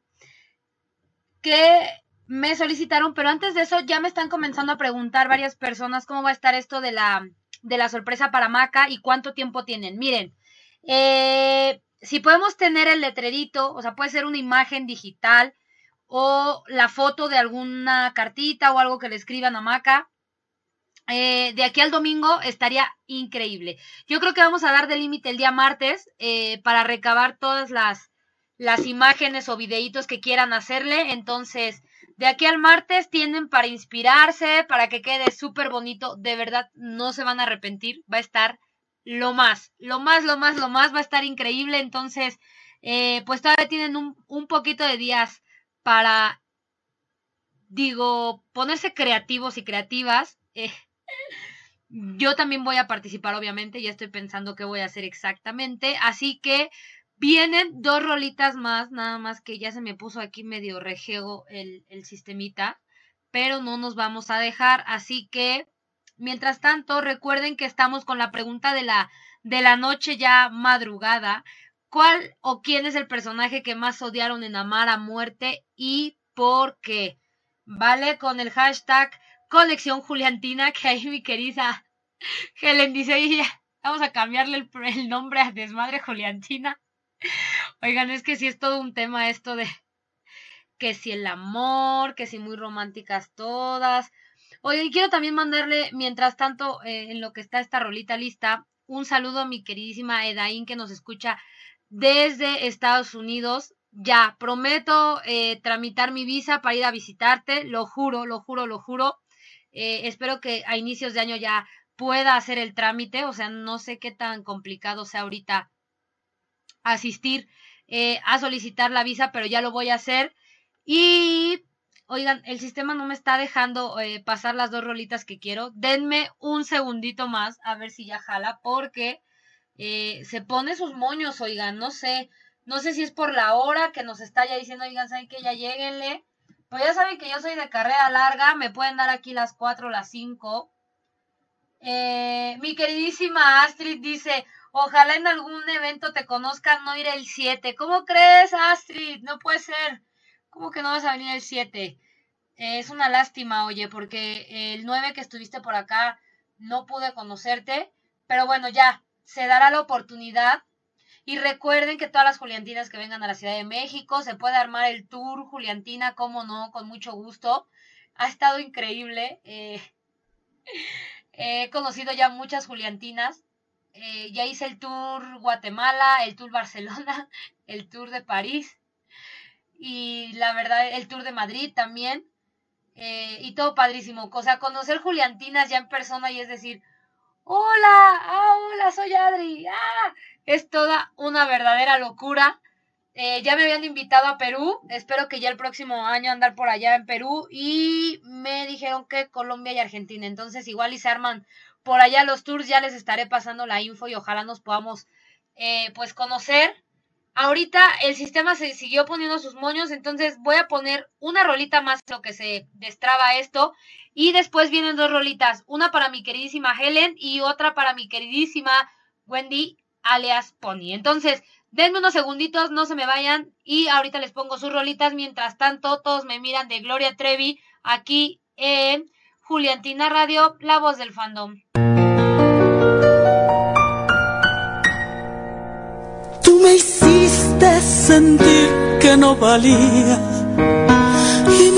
que me solicitaron, pero antes de eso ya me están comenzando a preguntar varias personas cómo va a estar esto de la, de la sorpresa para Maca y cuánto tiempo tienen. Miren, eh, si podemos tener el letrerito, o sea, puede ser una imagen digital o la foto de alguna cartita o algo que le escriban a Maca. Eh, de aquí al domingo estaría increíble. Yo creo que vamos a dar de límite el día martes eh, para recabar todas las, las imágenes o videitos que quieran hacerle. Entonces, de aquí al martes tienen para inspirarse, para que quede súper bonito. De verdad, no se van a arrepentir. Va a estar lo más, lo más, lo más, lo más. Va a estar increíble. Entonces, eh, pues todavía tienen un, un poquito de días para, digo, ponerse creativos y creativas. Yo también voy a participar, obviamente, ya estoy pensando qué voy a hacer exactamente. Así que vienen dos rolitas más, nada más que ya se me puso aquí medio rejego el, el sistemita, pero no nos vamos a dejar. Así que, mientras tanto, recuerden que estamos con la pregunta de la, de la noche ya madrugada. ¿Cuál o quién es el personaje que más odiaron en Amar a Muerte y por qué? ¿Vale? Con el hashtag colección Juliantina, que ahí mi querida Helen dice, "Oye, ya, vamos a cambiarle el, nombre a Desmadre Juliantina. Oigan, es que sí es todo un tema esto de que si el amor, que si muy románticas todas. Oigan, quiero también mandarle, mientras tanto, eh, en lo que está esta rolita lista, un saludo a mi queridísima Edaín que nos escucha desde Estados Unidos. Ya, prometo eh, tramitar mi visa para ir a visitarte, lo juro, lo juro, lo juro. Eh, espero que a inicios de año ya pueda hacer el trámite, o sea, no sé qué tan complicado sea ahorita asistir eh, a solicitar la visa, pero ya lo voy a hacer. Y, oigan, el sistema no me está dejando eh, pasar las dos rolitas que quiero. Denme un segundito más a ver si ya jala, porque eh, se pone sus moños, oigan, no sé. No sé si es por la hora que nos está ya diciendo, oigan, saben que ya lleguenle. Pues ya saben que yo soy de carrera larga, me pueden dar aquí las 4 o las 5. Eh, mi queridísima Astrid dice, ojalá en algún evento te conozcan, no ir el 7. ¿Cómo crees, Astrid? No puede ser. ¿Cómo que no vas a venir el 7? Eh, es una lástima, oye, porque el 9 que estuviste por acá no pude conocerte. Pero bueno, ya, se dará la oportunidad. Y recuerden que todas las Juliantinas que vengan a la Ciudad de México, se puede armar el tour Juliantina, como no, con mucho gusto. Ha estado increíble. Eh, (laughs) he conocido ya muchas Juliantinas. Eh, ya hice el tour Guatemala, el tour Barcelona, (laughs) el tour de París y la verdad el tour de Madrid también. Eh, y todo padrísimo. O sea, conocer Juliantinas ya en persona y es decir, hola, ah, hola, soy Adri. Ah, es toda una verdadera locura. Eh, ya me habían invitado a Perú, espero que ya el próximo año andar por allá en Perú. Y me dijeron que Colombia y Argentina, entonces igual y se arman por allá los tours, ya les estaré pasando la info y ojalá nos podamos eh, pues conocer. Ahorita el sistema se siguió poniendo sus moños, entonces voy a poner una rolita más lo que se destraba esto. Y después vienen dos rolitas, una para mi queridísima Helen y otra para mi queridísima Wendy alias Pony. Entonces, denme unos segunditos, no se me vayan y ahorita les pongo sus rolitas. Mientras tanto, todos me miran de Gloria Trevi aquí en Juliantina Radio, la voz del fandom. Tú me hiciste sentir que no valía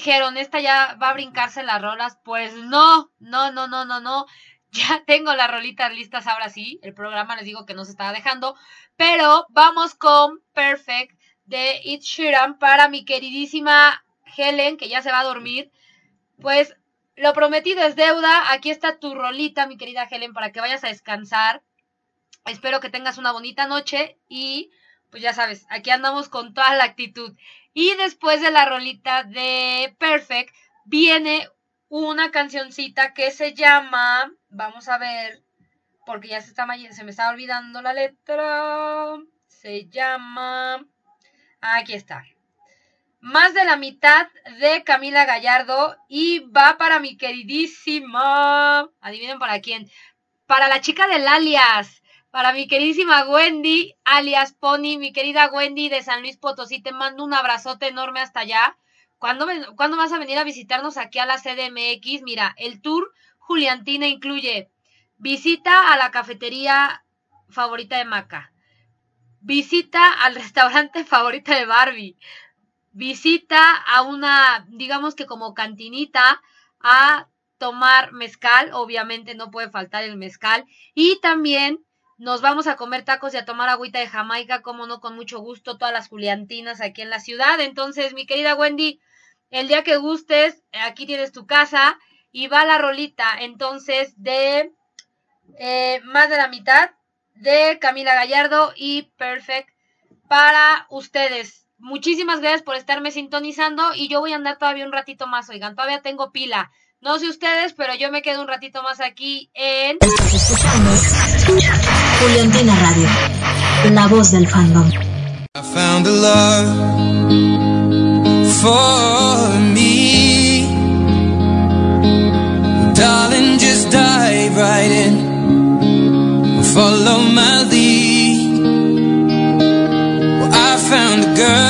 Dijeron? ¿Esta ya va a brincarse las rolas? Pues no, no, no, no, no, no. (laughs) Ya tengo las rolitas listas ahora sí. El programa les digo que no se estaba dejando. Pero vamos con Perfect de It Sheeran para mi queridísima Helen, que ya se va a dormir. Pues lo prometido es deuda. Aquí está tu rolita, mi querida Helen, para que vayas a descansar. Espero que tengas una bonita noche y pues ya sabes, aquí andamos con toda la actitud. Y después de la rolita de Perfect viene una cancioncita que se llama, vamos a ver, porque ya se, está, se me está olvidando la letra, se llama, aquí está, más de la mitad de Camila Gallardo y va para mi queridísima, adivinen para quién, para la chica del alias, para mi queridísima Wendy, alias Pony, mi querida Wendy de San Luis Potosí, te mando un abrazote enorme hasta allá. ¿Cuándo, ¿Cuándo vas a venir a visitarnos aquí a la CDMX? Mira, el tour Juliantina incluye visita a la cafetería favorita de Maca, visita al (laughs) restaurante favorito de Barbie, visita a una, digamos que como cantinita, a tomar mezcal, obviamente no puede faltar el mezcal, y también nos vamos a comer tacos y a tomar agüita de Jamaica, como no, con mucho gusto, todas las juliantinas aquí en la ciudad. Entonces, mi querida Wendy, el día que gustes, aquí tienes tu casa y va la rolita entonces de eh, más de la mitad de Camila Gallardo y Perfect para ustedes. Muchísimas gracias por estarme sintonizando y yo voy a andar todavía un ratito más, oigan, todavía tengo pila. No sé ustedes, pero yo me quedo un ratito más aquí en. Juliantina Radio, la voz del fandom. I found a love for me. Darling, just dive right in. Follow my lead. Well, I found a girl.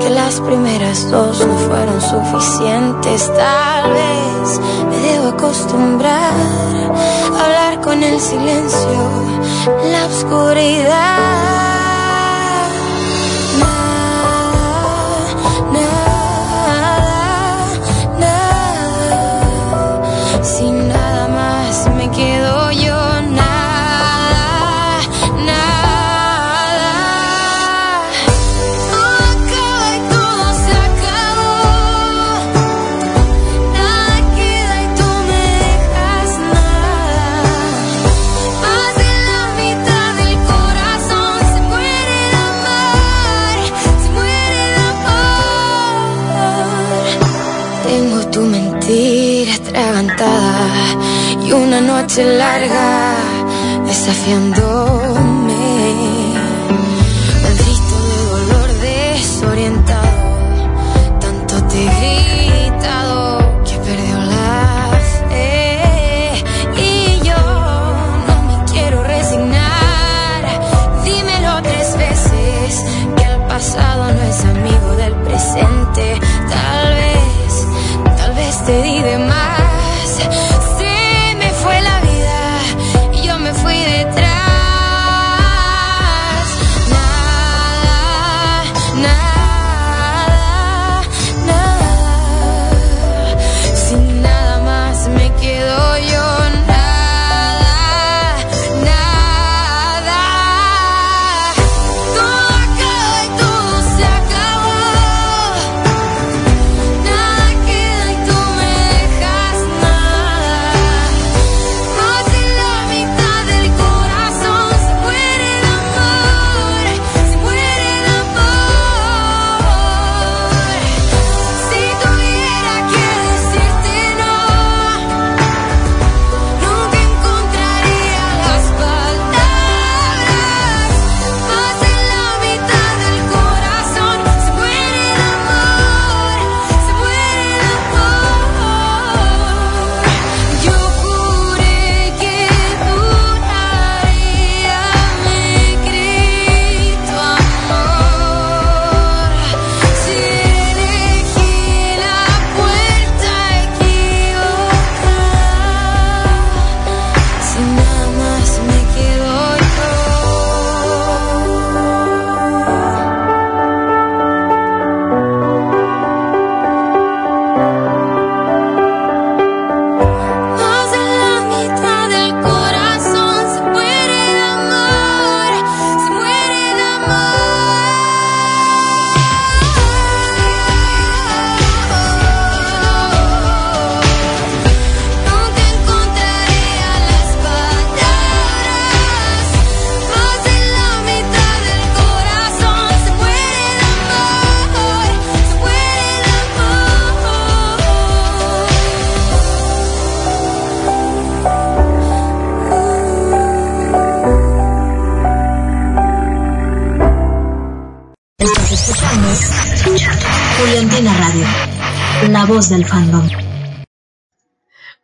que las primeras dos no fueron suficientes. Tal vez me debo acostumbrar a hablar con el silencio, la oscuridad. Noche larga desafiándome.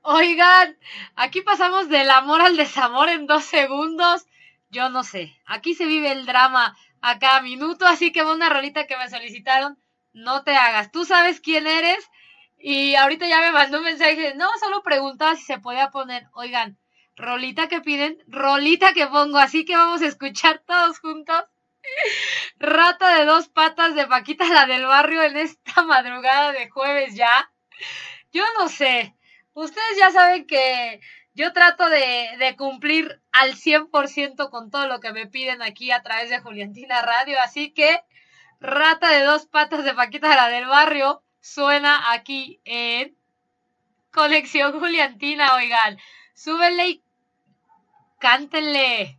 Oigan, aquí pasamos del amor al desamor en dos segundos. Yo no sé, aquí se vive el drama a cada minuto, así que una rolita que me solicitaron, no te hagas. Tú sabes quién eres y ahorita ya me mandó un mensaje, no, solo preguntaba si se podía poner, oigan, rolita que piden, rolita que pongo, así que vamos a escuchar todos juntos. Rata de dos patas de Paquita la del barrio en esta madrugada de jueves ya. Yo no sé. Ustedes ya saben que yo trato de, de cumplir al 100% con todo lo que me piden aquí a través de Juliantina Radio. Así que Rata de dos patas de Paquita la del barrio suena aquí en Conexión Juliantina. Oigan, súbenle y cántenle.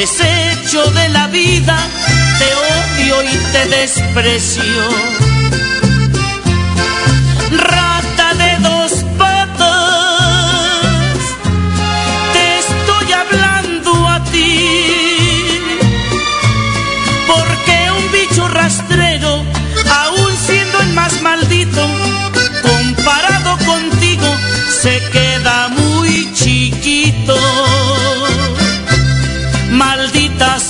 desecho de la vida, te odio y te desprecio.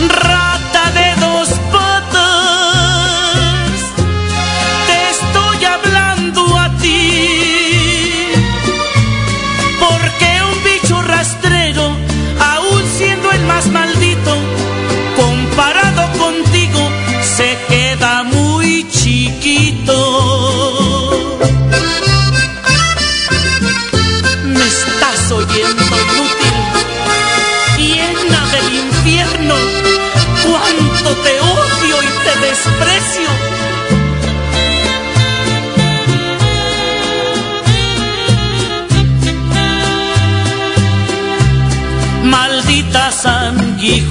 Radio.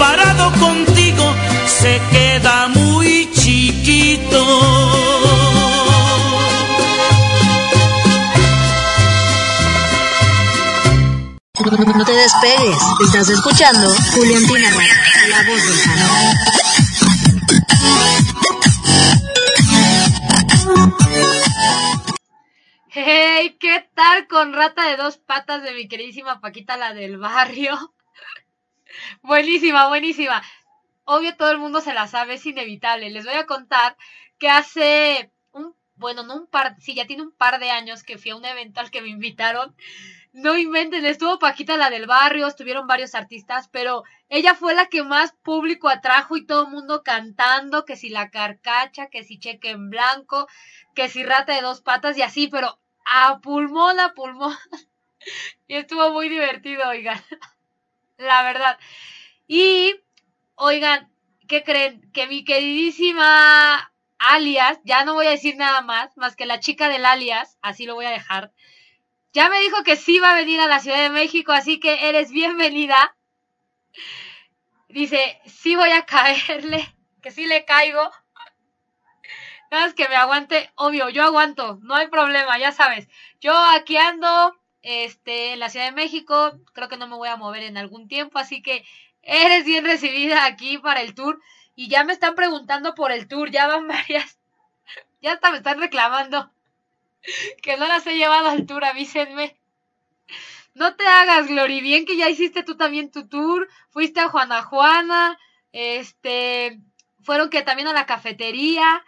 Comparado contigo, se queda muy chiquito. No te despegues. Estás escuchando Juliantina Radio, la voz del canal. Hey, ¿qué tal con rata de dos patas de mi queridísima Paquita, la del barrio? Buenísima, buenísima. Obvio todo el mundo se la sabe, es inevitable. Les voy a contar que hace un, bueno, no un par, sí, ya tiene un par de años que fui a un evento al que me invitaron. No inventen, estuvo Paquita la del barrio, estuvieron varios artistas, pero ella fue la que más público atrajo y todo el mundo cantando, que si la carcacha, que si cheque en blanco, que si rata de dos patas y así, pero a pulmón, a pulmón. (laughs) y estuvo muy divertido, oigan. La verdad. Y, oigan, ¿qué creen? Que mi queridísima alias, ya no voy a decir nada más, más que la chica del alias, así lo voy a dejar. Ya me dijo que sí va a venir a la Ciudad de México, así que eres bienvenida. Dice, sí voy a caerle, que sí le caigo. Nada más que me aguante, obvio, yo aguanto, no hay problema, ya sabes. Yo aquí ando, este, en la Ciudad de México, creo que no me voy a mover en algún tiempo, así que eres bien recibida aquí para el tour. Y ya me están preguntando por el tour, ya van (laughs) varias, ya hasta me están reclamando (laughs) que no las he llevado al tour, avísenme. No te hagas, Glory, bien que ya hiciste tú también tu tour, fuiste a Juana Juana, este, fueron que también a la cafetería,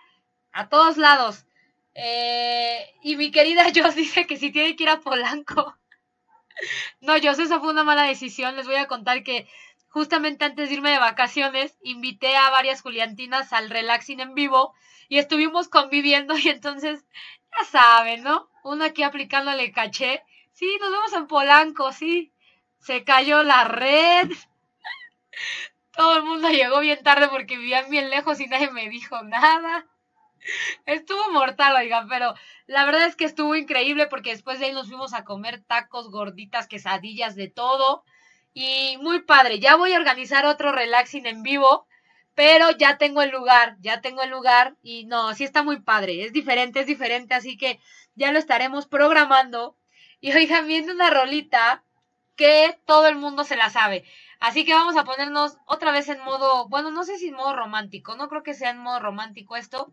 a todos lados. Eh, y mi querida (laughs) Jos dice que si tiene que ir a Polanco. No, Jos, esa fue una mala decisión. Les voy a contar que justamente antes de irme de vacaciones, invité a varias Juliantinas al relaxing en vivo y estuvimos conviviendo y entonces, ya saben, ¿no? Uno aquí aplicándole caché. Sí, nos vemos en Polanco, sí. Se cayó la red. Todo el mundo llegó bien tarde porque vivían bien lejos y nadie me dijo nada. Estuvo mortal, oigan, pero la verdad es que estuvo increíble porque después de ahí nos fuimos a comer tacos, gorditas, quesadillas, de todo. Y muy padre. Ya voy a organizar otro relaxing en vivo, pero ya tengo el lugar, ya tengo el lugar y no, sí está muy padre. Es diferente, es diferente, así que ya lo estaremos programando. Y oigan, viendo una rolita que todo el mundo se la sabe. Así que vamos a ponernos otra vez en modo, bueno, no sé si en modo romántico, no creo que sea en modo romántico esto,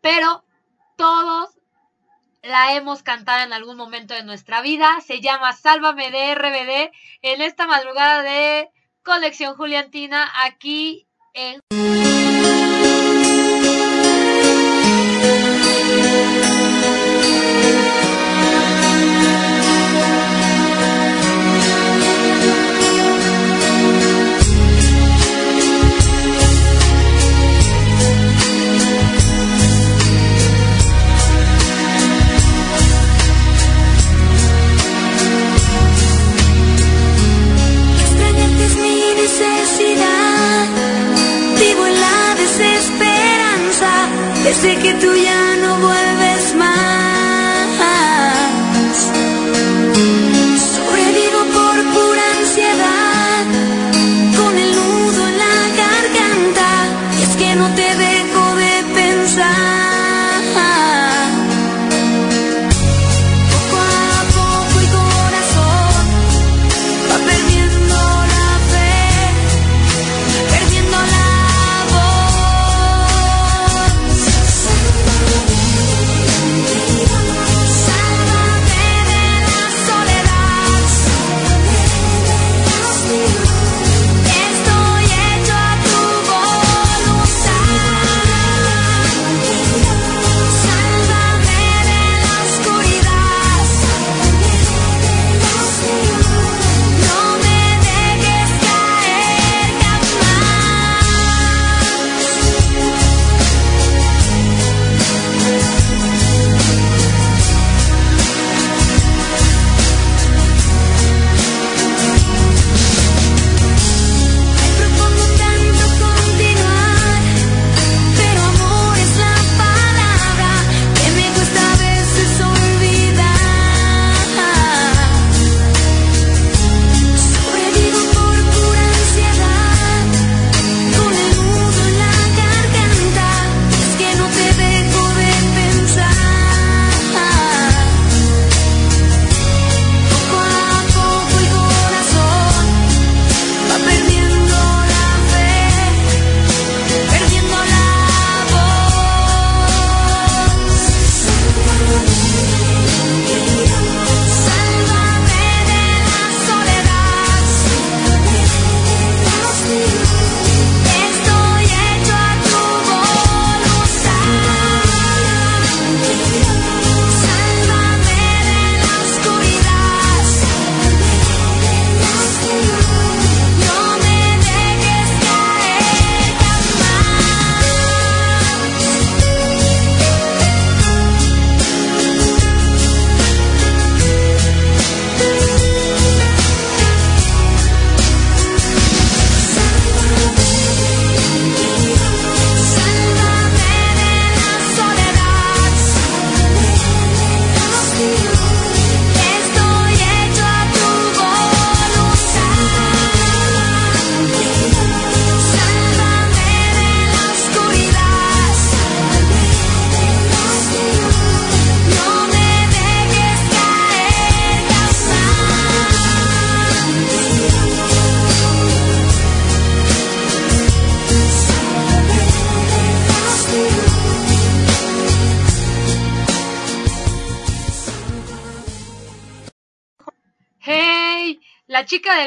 pero todos la hemos cantado en algún momento de nuestra vida. Se llama Sálvame de RBD en esta madrugada de Colección Juliantina aquí en... Desde que tú ya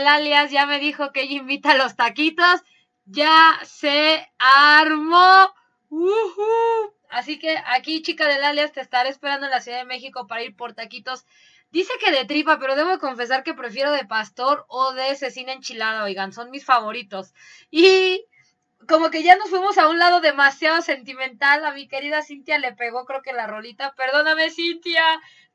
alias ya me dijo que ella invita a los taquitos. Ya se armó. Así que aquí, chica del alias, te estaré esperando en la Ciudad de México para ir por taquitos. Dice que de tripa, pero debo confesar que prefiero de pastor o de cecina enchilada, oigan, son mis favoritos. Y como que ya nos fuimos a un lado demasiado sentimental. A mi querida Cintia le pegó, creo que la rolita. Perdóname, Cintia,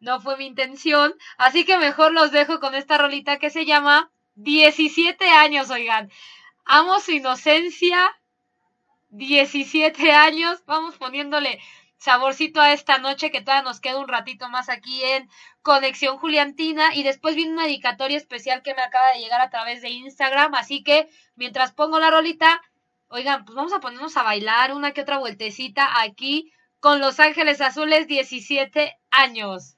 no fue mi intención. Así que mejor los dejo con esta rolita que se llama 17 años, oigan. Amo su inocencia 17 años. Vamos poniéndole saborcito a esta noche que todavía nos queda un ratito más aquí en Conexión Juliantina y después viene una dedicatoria especial que me acaba de llegar a través de Instagram, así que mientras pongo la rolita, oigan, pues vamos a ponernos a bailar una que otra vueltecita aquí con Los Ángeles Azules 17 años.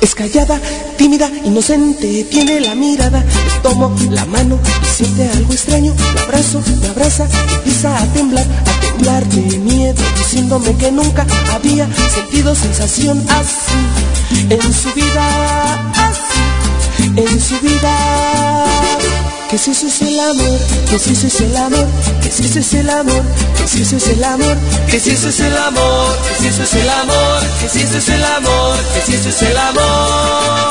Es callada, tímida, inocente, tiene la mirada. Le tomo la mano y siente algo extraño. La abrazo, me abraza, empieza a temblar, a temblar de miedo, diciéndome que nunca había sentido sensación así en su vida, así en su vida. Que si ese es el amor, que si ese es el amor, que si ese es el amor, que si ese es el amor, que si ese es el amor, que si ese es el amor, que si ese es el amor, que si ese es el amor.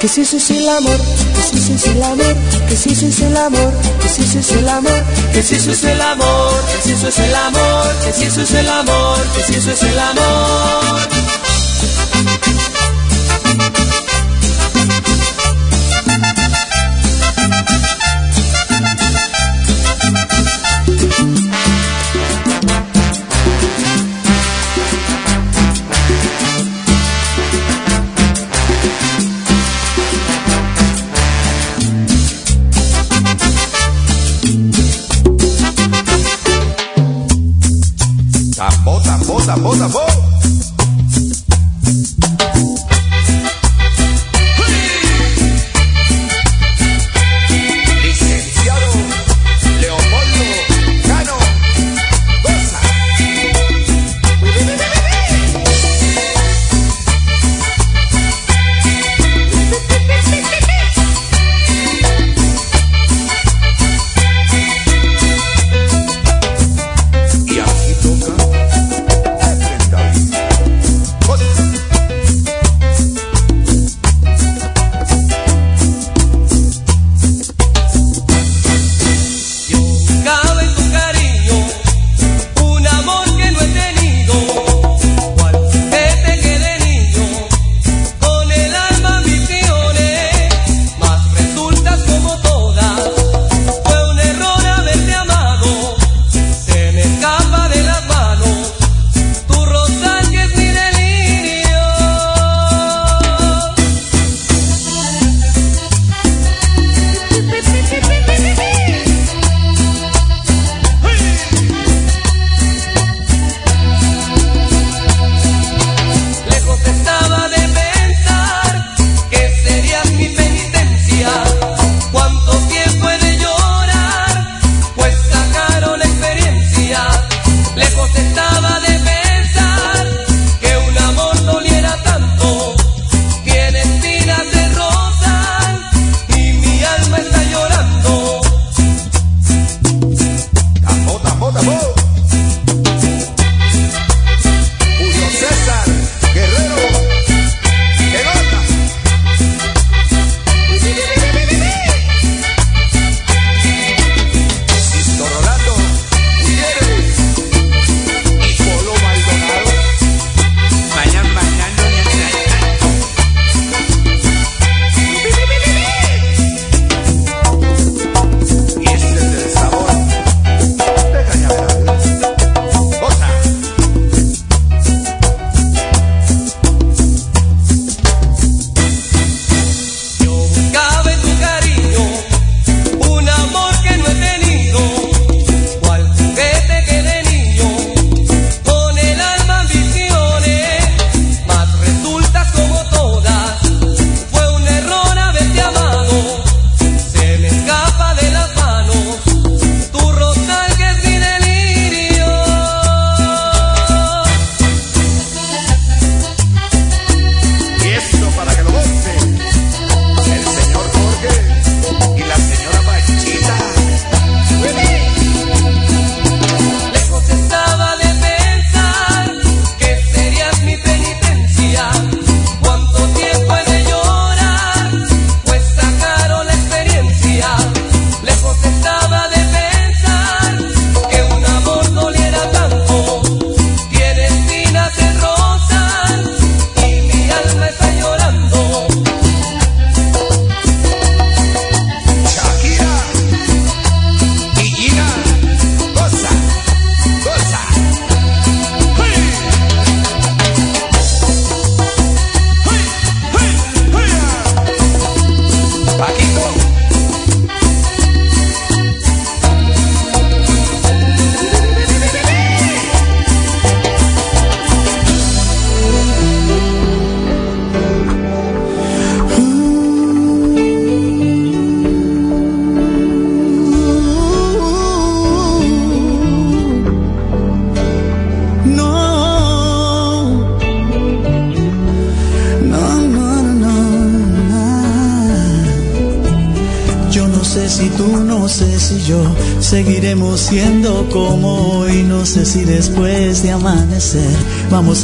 Que si ese es el amor, que si ese es el amor, que si ese es el amor, que si es el amor, que si eso es el amor, que si eso es el amor, que si eso es el amor, que si eso es el amor.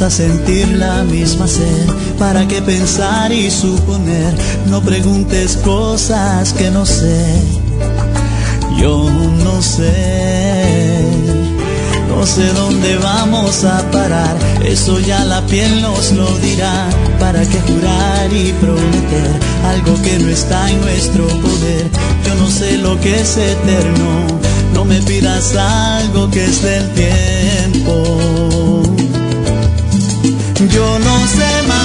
A sentir la misma sed. ¿Para qué pensar y suponer? No preguntes cosas que no sé. Yo no sé. No sé dónde vamos a parar, eso ya la piel nos lo dirá. ¿Para qué jurar y prometer algo que no está en nuestro poder? Yo no sé lo que es eterno, no me pidas algo que es del tiempo. Yo no sé mañana,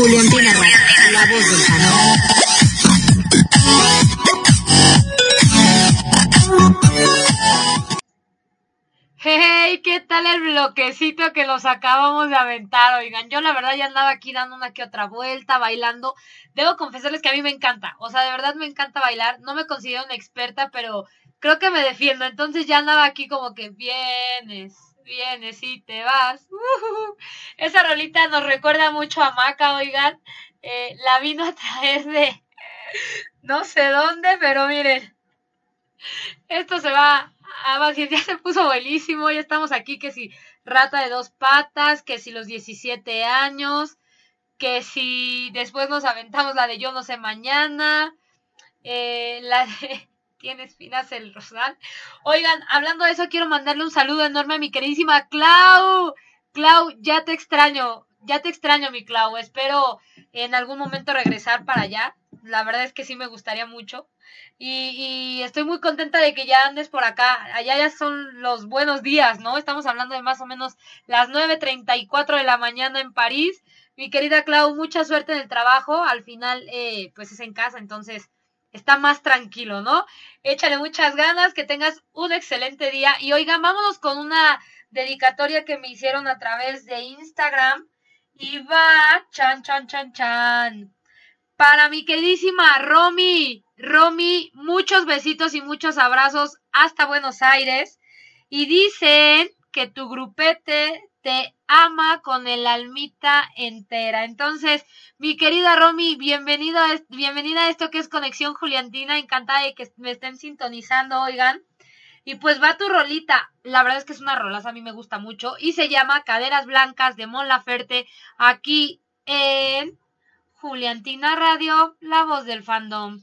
Radio, la voz del. Hey, ¿qué tal el bloquecito que nos acabamos de aventar? Oigan, yo la verdad ya andaba aquí dando una que otra vuelta, bailando. Debo confesarles que a mí me encanta, o sea, de verdad me encanta bailar. No me considero una experta, pero creo que me defiendo. Entonces ya andaba aquí como que vienes, vienes y te vas. Esa rolita nos recuerda mucho a Maca, oigan. Eh, la vino a traer de no sé dónde, pero miren. Esto se va a ya se puso buenísimo, ya estamos aquí, que si rata de dos patas, que si los 17 años, que si después nos aventamos la de yo no sé mañana, eh, la de (laughs) tiene espinas el rosal. Oigan, hablando de eso, quiero mandarle un saludo enorme a mi queridísima Clau. Clau, ya te extraño, ya te extraño, mi Clau. Espero en algún momento regresar para allá. La verdad es que sí me gustaría mucho. Y, y estoy muy contenta de que ya andes por acá. Allá ya son los buenos días, ¿no? Estamos hablando de más o menos las 9.34 de la mañana en París. Mi querida Clau, mucha suerte en el trabajo. Al final, eh, pues es en casa, entonces está más tranquilo, ¿no? Échale muchas ganas, que tengas un excelente día. Y oigan, vámonos con una dedicatoria que me hicieron a través de Instagram. Y va, chan, chan, chan, chan. Para mi queridísima Romy. Romy, muchos besitos y muchos abrazos hasta Buenos Aires. Y dicen que tu grupete te ama con el almita entera. Entonces, mi querida Romy, bienvenido a, est- bienvenida a esto que es Conexión Juliantina. Encantada de que me estén sintonizando, oigan. Y pues va tu rolita. La verdad es que es una rolaza, a mí me gusta mucho. Y se llama Caderas Blancas de Mon Laferte. Aquí en Juliantina Radio, la voz del fandom.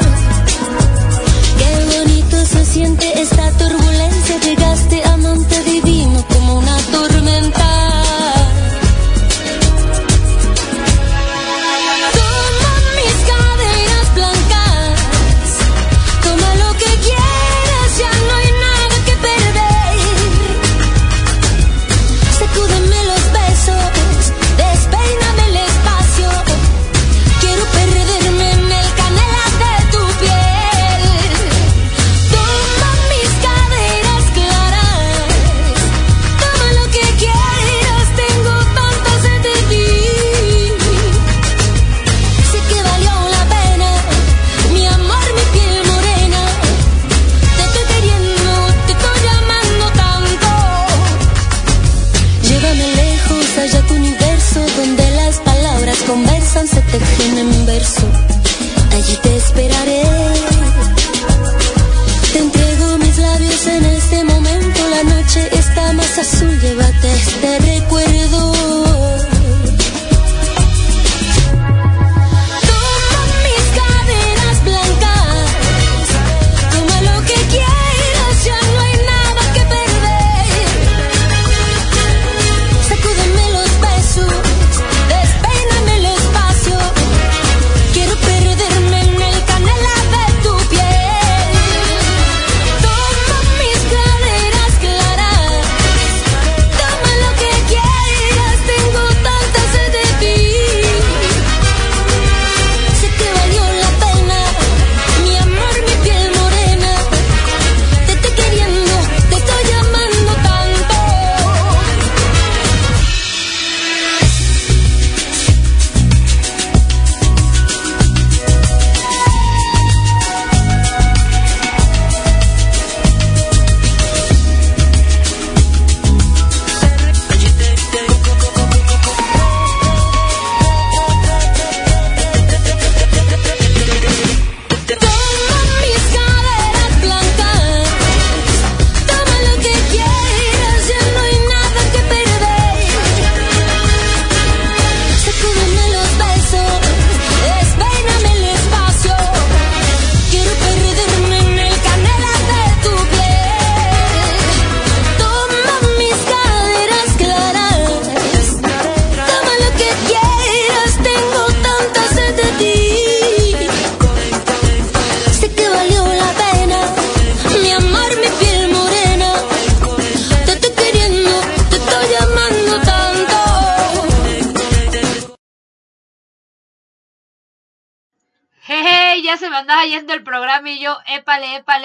Siente esta turbulencia.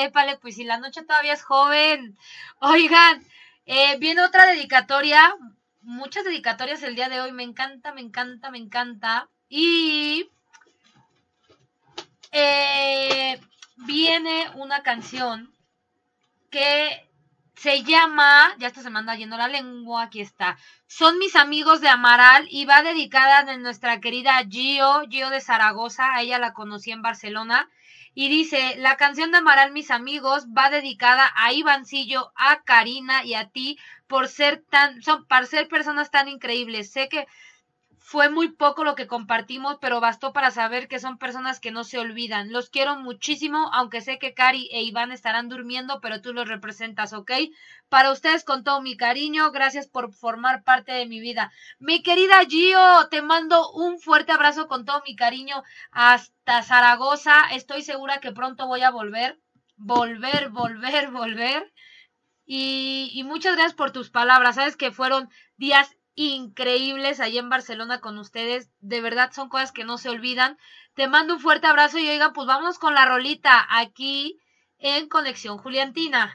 Épale, épale, épale, pues si la noche todavía es joven. Oigan, eh, viene otra dedicatoria, muchas dedicatorias el día de hoy, me encanta, me encanta, me encanta. Y eh, viene una canción que se llama, ya esto se me anda yendo la lengua, aquí está. Son mis amigos de Amaral y va dedicada a nuestra querida Gio, Gio de Zaragoza, a ella la conocí en Barcelona. Y dice, la canción de Amaral, mis amigos, va dedicada a Ivancillo, a Karina y a ti por ser tan, son, para ser personas tan increíbles. Sé que fue muy poco lo que compartimos, pero bastó para saber que son personas que no se olvidan. Los quiero muchísimo, aunque sé que Cari e Iván estarán durmiendo, pero tú los representas, ¿ok? Para ustedes con todo mi cariño, gracias por formar parte de mi vida. Mi querida Gio, te mando un fuerte abrazo con todo mi cariño hasta Zaragoza. Estoy segura que pronto voy a volver, volver, volver, volver. Y, y muchas gracias por tus palabras. Sabes que fueron días increíbles allá en Barcelona con ustedes. De verdad son cosas que no se olvidan. Te mando un fuerte abrazo y oigan, pues vamos con la rolita aquí en Conexión Juliantina.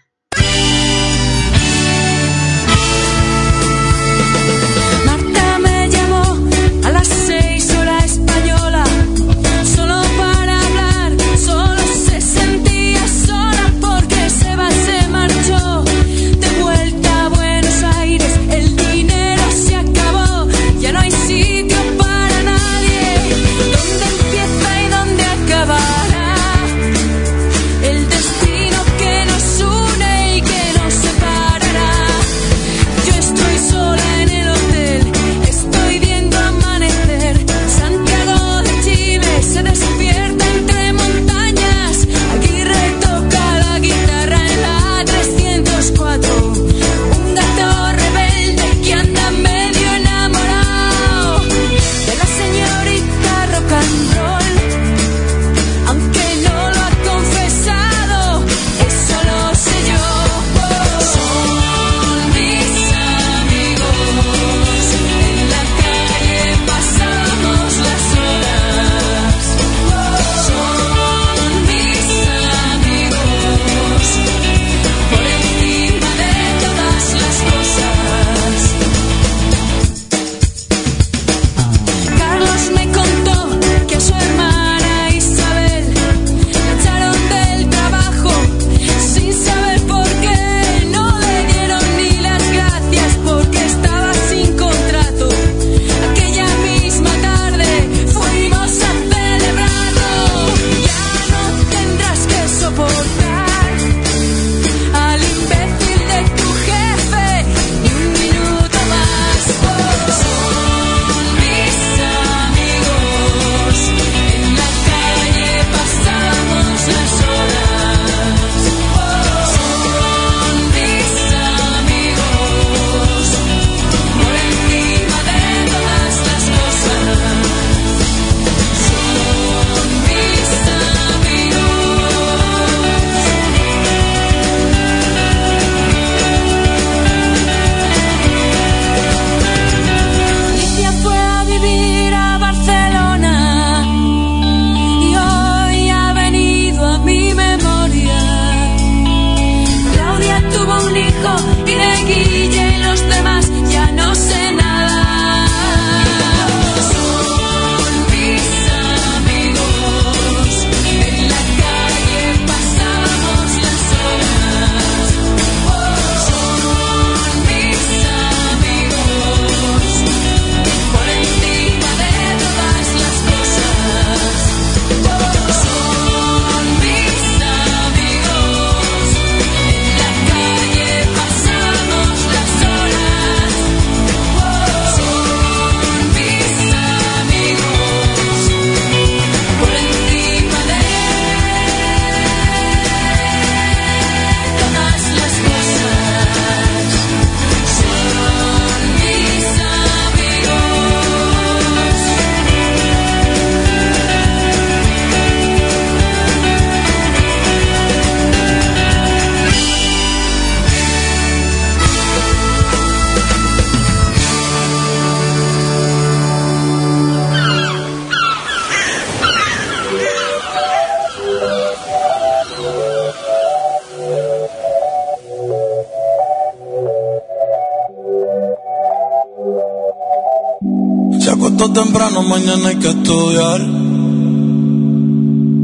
levanto temprano, mañana hay que estudiar.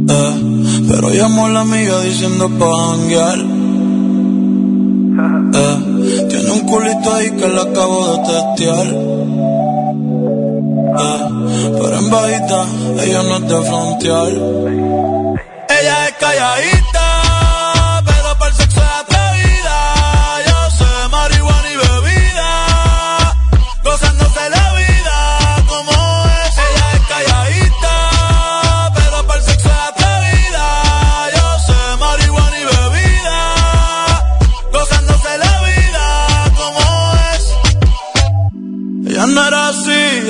Eh, pero llamó a la amiga diciendo pa' janguear. Eh, tiene un culito ahí que la acabo de testear. Eh, pero en bajita, ella no es de frontear. Ella es calladita.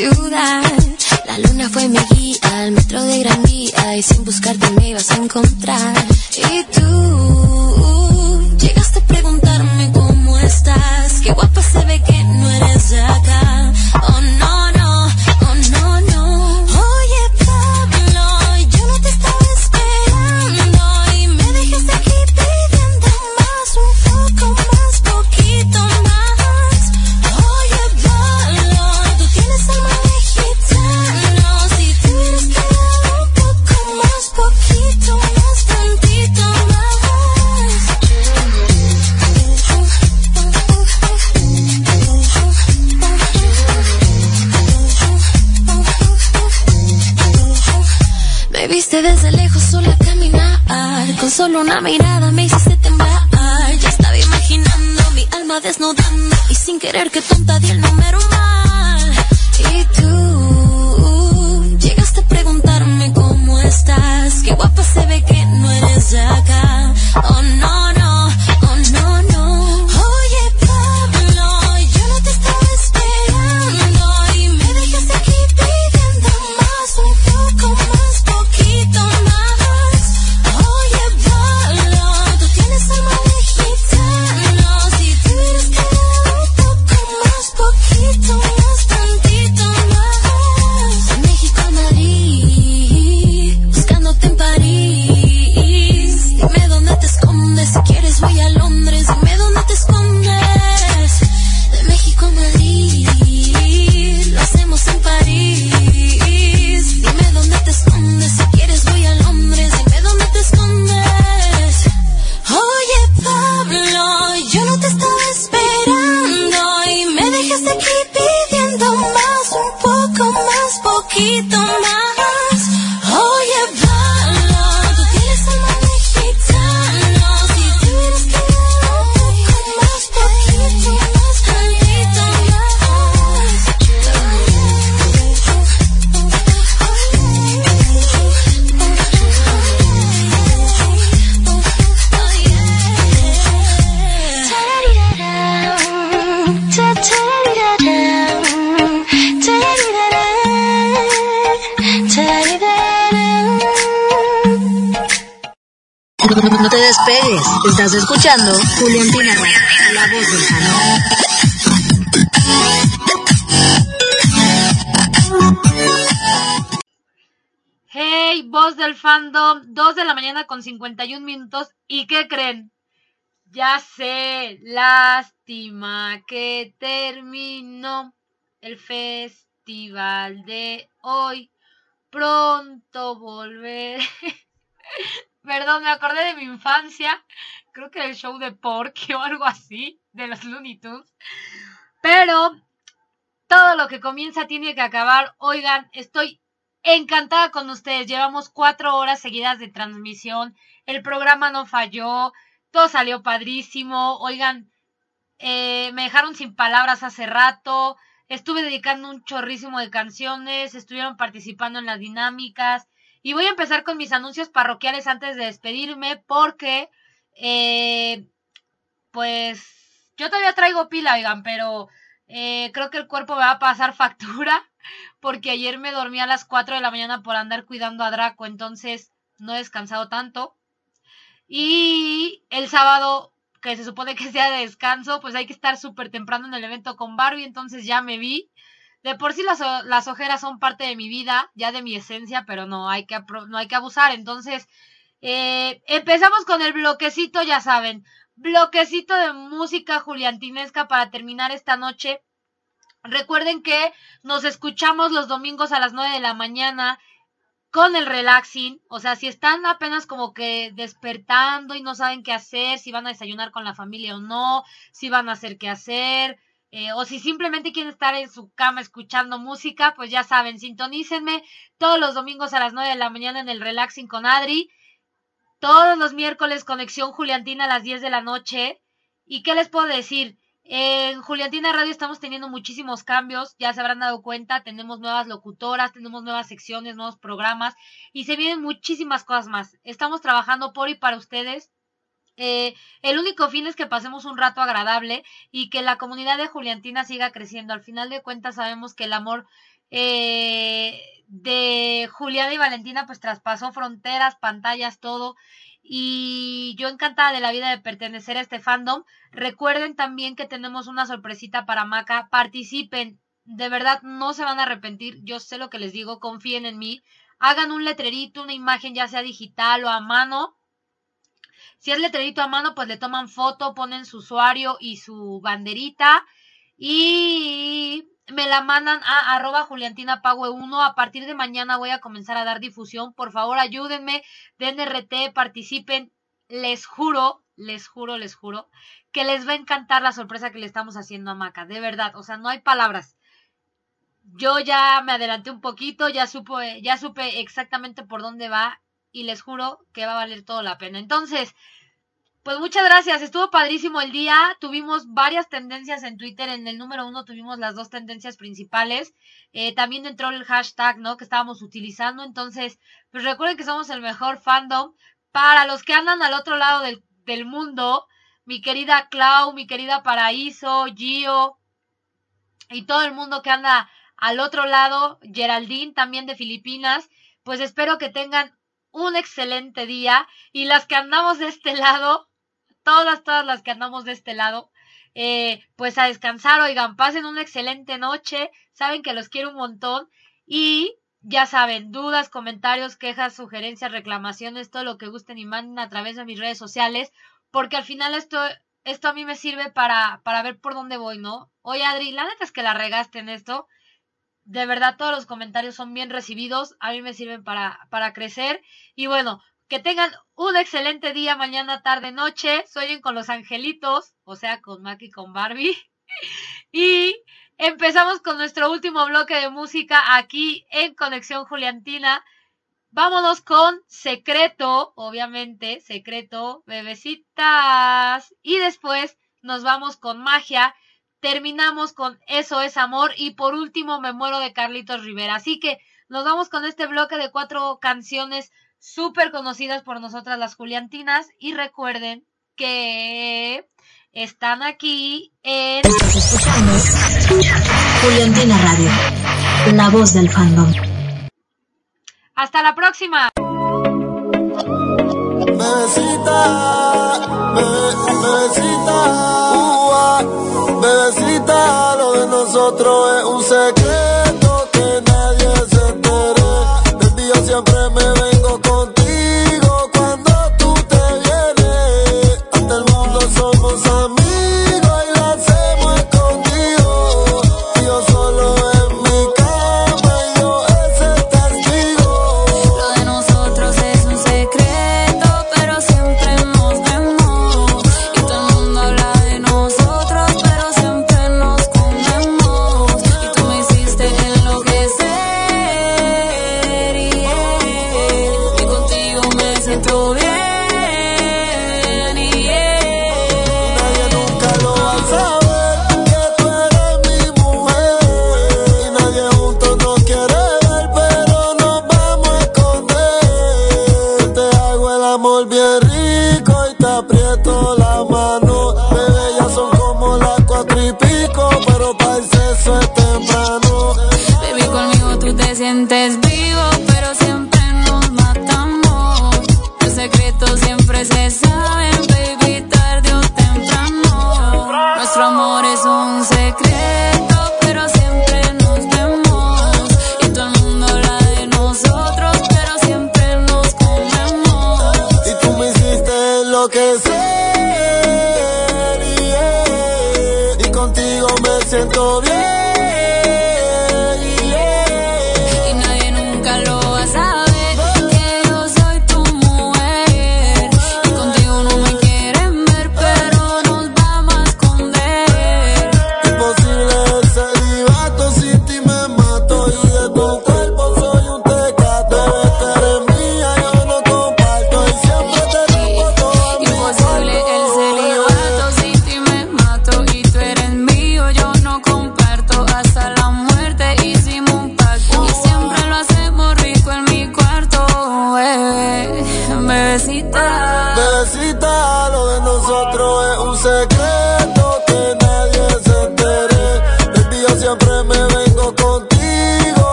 La luna fue mi guía, el metro de Gran Vía y sin buscarte me ibas a encontrar. Escuchando Radio, la voz del canal. Hey, voz del fandom, 2 de la mañana con 51 minutos. ¿Y qué creen? Ya sé, lástima que terminó el festival de hoy. Pronto volver. (laughs) Perdón, me acordé de mi infancia. Creo que del show de Porky (laughs) o algo así, de los Looney Tunes. Pero todo lo que comienza tiene que acabar. Oigan, estoy encantada con ustedes. Llevamos cuatro horas seguidas de transmisión. El programa no falló. Todo salió padrísimo. Oigan, eh, me dejaron sin palabras hace rato. Estuve dedicando un chorrísimo de canciones. Estuvieron participando en las dinámicas. Y voy a empezar con mis anuncios parroquiales antes de despedirme porque, eh, pues, yo todavía traigo pila, oigan, pero eh, creo que el cuerpo me va a pasar factura (laughs) porque ayer me dormí a las 4 de la mañana por andar cuidando a Draco, entonces no he descansado tanto. Y el sábado, que se supone que sea de descanso, pues hay que estar súper temprano en el evento con Barbie, entonces ya me vi. De por sí las, las ojeras son parte de mi vida, ya de mi esencia, pero no hay que, no hay que abusar. Entonces, eh, empezamos con el bloquecito, ya saben, bloquecito de música juliantinesca para terminar esta noche. Recuerden que nos escuchamos los domingos a las 9 de la mañana con el relaxing. O sea, si están apenas como que despertando y no saben qué hacer, si van a desayunar con la familia o no, si van a hacer qué hacer, eh, o si simplemente quieren estar en su cama escuchando música, pues ya saben, sintonícenme todos los domingos a las 9 de la mañana en el relaxing con Adri. Todos los miércoles conexión Juliantina a las 10 de la noche. ¿Y qué les puedo decir? En Juliantina Radio estamos teniendo muchísimos cambios, ya se habrán dado cuenta, tenemos nuevas locutoras, tenemos nuevas secciones, nuevos programas y se vienen muchísimas cosas más. Estamos trabajando por y para ustedes. Eh, el único fin es que pasemos un rato agradable y que la comunidad de Juliantina siga creciendo. Al final de cuentas sabemos que el amor eh, de Juliana y Valentina pues traspasó fronteras, pantallas, todo. Y yo encantada de la vida de pertenecer a este fandom. Recuerden también que tenemos una sorpresita para Maca. Participen. De verdad, no se van a arrepentir. Yo sé lo que les digo. Confíen en mí. Hagan un letrerito, una imagen, ya sea digital o a mano. Si es letrerito a mano, pues le toman foto, ponen su usuario y su banderita. Y me la mandan a arroba juliantinapague1. A partir de mañana voy a comenzar a dar difusión. Por favor, ayúdenme. Den RT, participen. Les juro, les juro, les juro que les va a encantar la sorpresa que le estamos haciendo a Maca. De verdad, o sea, no hay palabras. Yo ya me adelanté un poquito, ya supo, ya supe exactamente por dónde va y les juro que va a valer todo la pena. Entonces, Pues muchas gracias, estuvo padrísimo el día. Tuvimos varias tendencias en Twitter. En el número uno tuvimos las dos tendencias principales. Eh, también entró el hashtag, ¿no? Que estábamos utilizando. Entonces, pues recuerden que somos el mejor fandom. Para los que andan al otro lado del, del mundo, mi querida Clau, mi querida Paraíso, Gio y todo el mundo que anda al otro lado, Geraldine también de Filipinas, pues espero que tengan un excelente día y las que andamos de este lado, todas, todas las que andamos de este lado, eh, pues a descansar, oigan, pasen una excelente noche, saben que los quiero un montón y ya saben, dudas, comentarios, quejas, sugerencias, reclamaciones, todo lo que gusten y manden a través de mis redes sociales porque al final esto, esto a mí me sirve para, para ver por dónde voy, ¿no? Oye, Adri, la neta es que la regaste en esto. De verdad, todos los comentarios son bien recibidos, a mí me sirven para, para crecer. Y bueno, que tengan un excelente día, mañana, tarde, noche. Sueñen con los angelitos, o sea, con Mac y con Barbie. (laughs) y empezamos con nuestro último bloque de música aquí en Conexión Juliantina. Vámonos con Secreto, obviamente, Secreto, Bebecitas. Y después nos vamos con Magia. Terminamos con Eso es Amor. Y por último, Me muero de Carlitos Rivera. Así que nos vamos con este bloque de cuatro canciones súper conocidas por nosotras las Juliantinas. Y recuerden que están aquí en... Juliantina Radio, la voz del fandom. Hasta la próxima. Bebecita, bebe, bebecita, ua, bebecita, lo de nosotros es un secreto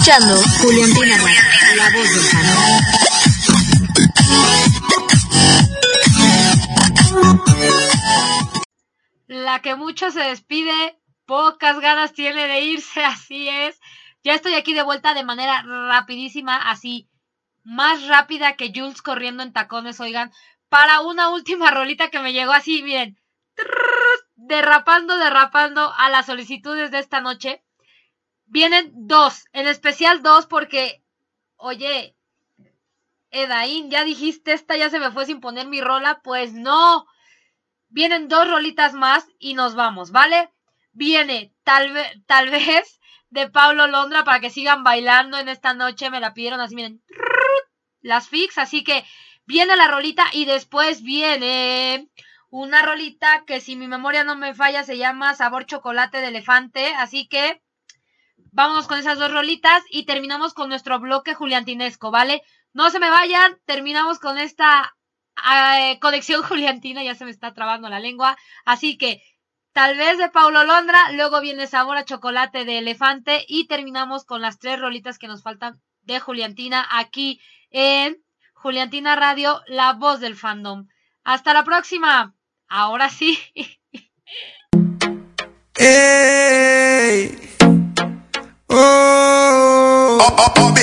escuchando Radio, la voz del canal. La que mucho se despide, pocas ganas tiene de irse, (laughs) así es. Ya estoy aquí de vuelta de manera rapidísima, así, más rápida que Jules corriendo en tacones, oigan, para una última rolita que me llegó así, miren, derrapando, derrapando a las solicitudes de esta noche. Vienen dos, en especial dos porque, oye, Edaín, ya dijiste, esta ya se me fue sin poner mi rola, pues no. Vienen dos rolitas más y nos vamos, ¿vale? Viene tal vez, tal (laughs) vez de Pablo Londra para que sigan bailando en esta noche. Me la pidieron así, miren, (laughs) las fix. Así que viene la rolita y después viene una rolita que si mi memoria no me falla se llama Sabor Chocolate de Elefante. Así que vámonos con esas dos rolitas y terminamos con nuestro bloque juliantinesco, ¿vale? No se me vayan, terminamos con esta eh, conexión (laughs) juliantina, ya se me está trabando la lengua, así que tal vez de Paulo Londra, luego viene sabor a chocolate de elefante y terminamos con las tres rolitas que nos faltan de Juliantina aquí en Juliantina Radio, la voz del fandom. Hasta la próxima. Ahora sí. (laughs) Oh.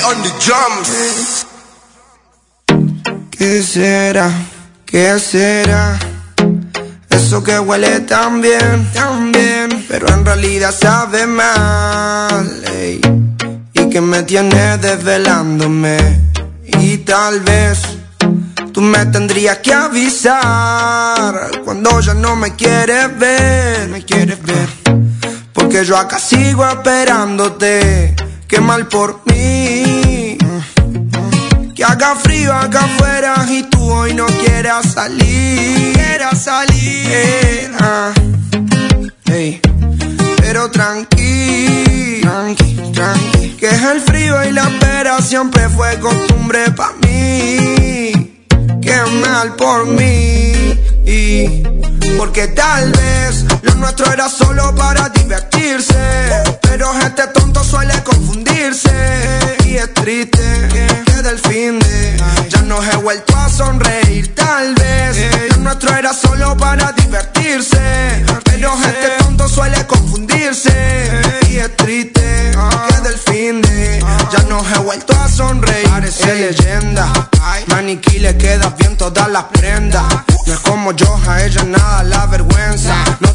on the drums. ¿Qué será? ¿Qué será? Eso que huele tan bien, tan bien, pero en realidad sabe mal. ey. Y que me tiene desvelándome. Y tal vez tú me tendrías que avisar cuando ya no me quieres ver, me quieres ver. Porque yo acá sigo esperándote. Qué mal por mí. Que haga frío acá afuera y tú hoy no quieras salir. Quieras salir. ah. Pero tranqui, tranqui, tranqui. Que es el frío y la espera siempre fue costumbre pa' mí. Qué mal por mí. Y porque tal vez lo nuestro era solo para divertirse. Pero este tonto suele confundirse. Y es triste que del fin de ya no he vuelto a sonreír. Tal vez lo nuestro era solo para divertirse. Pero este tonto suele confundirse. Y es triste que del fin de ya no he vuelto a sonreír. Parece leyenda. Maniquí le queda bien todas las prendas. Como yo, a ella nada la vergüenza.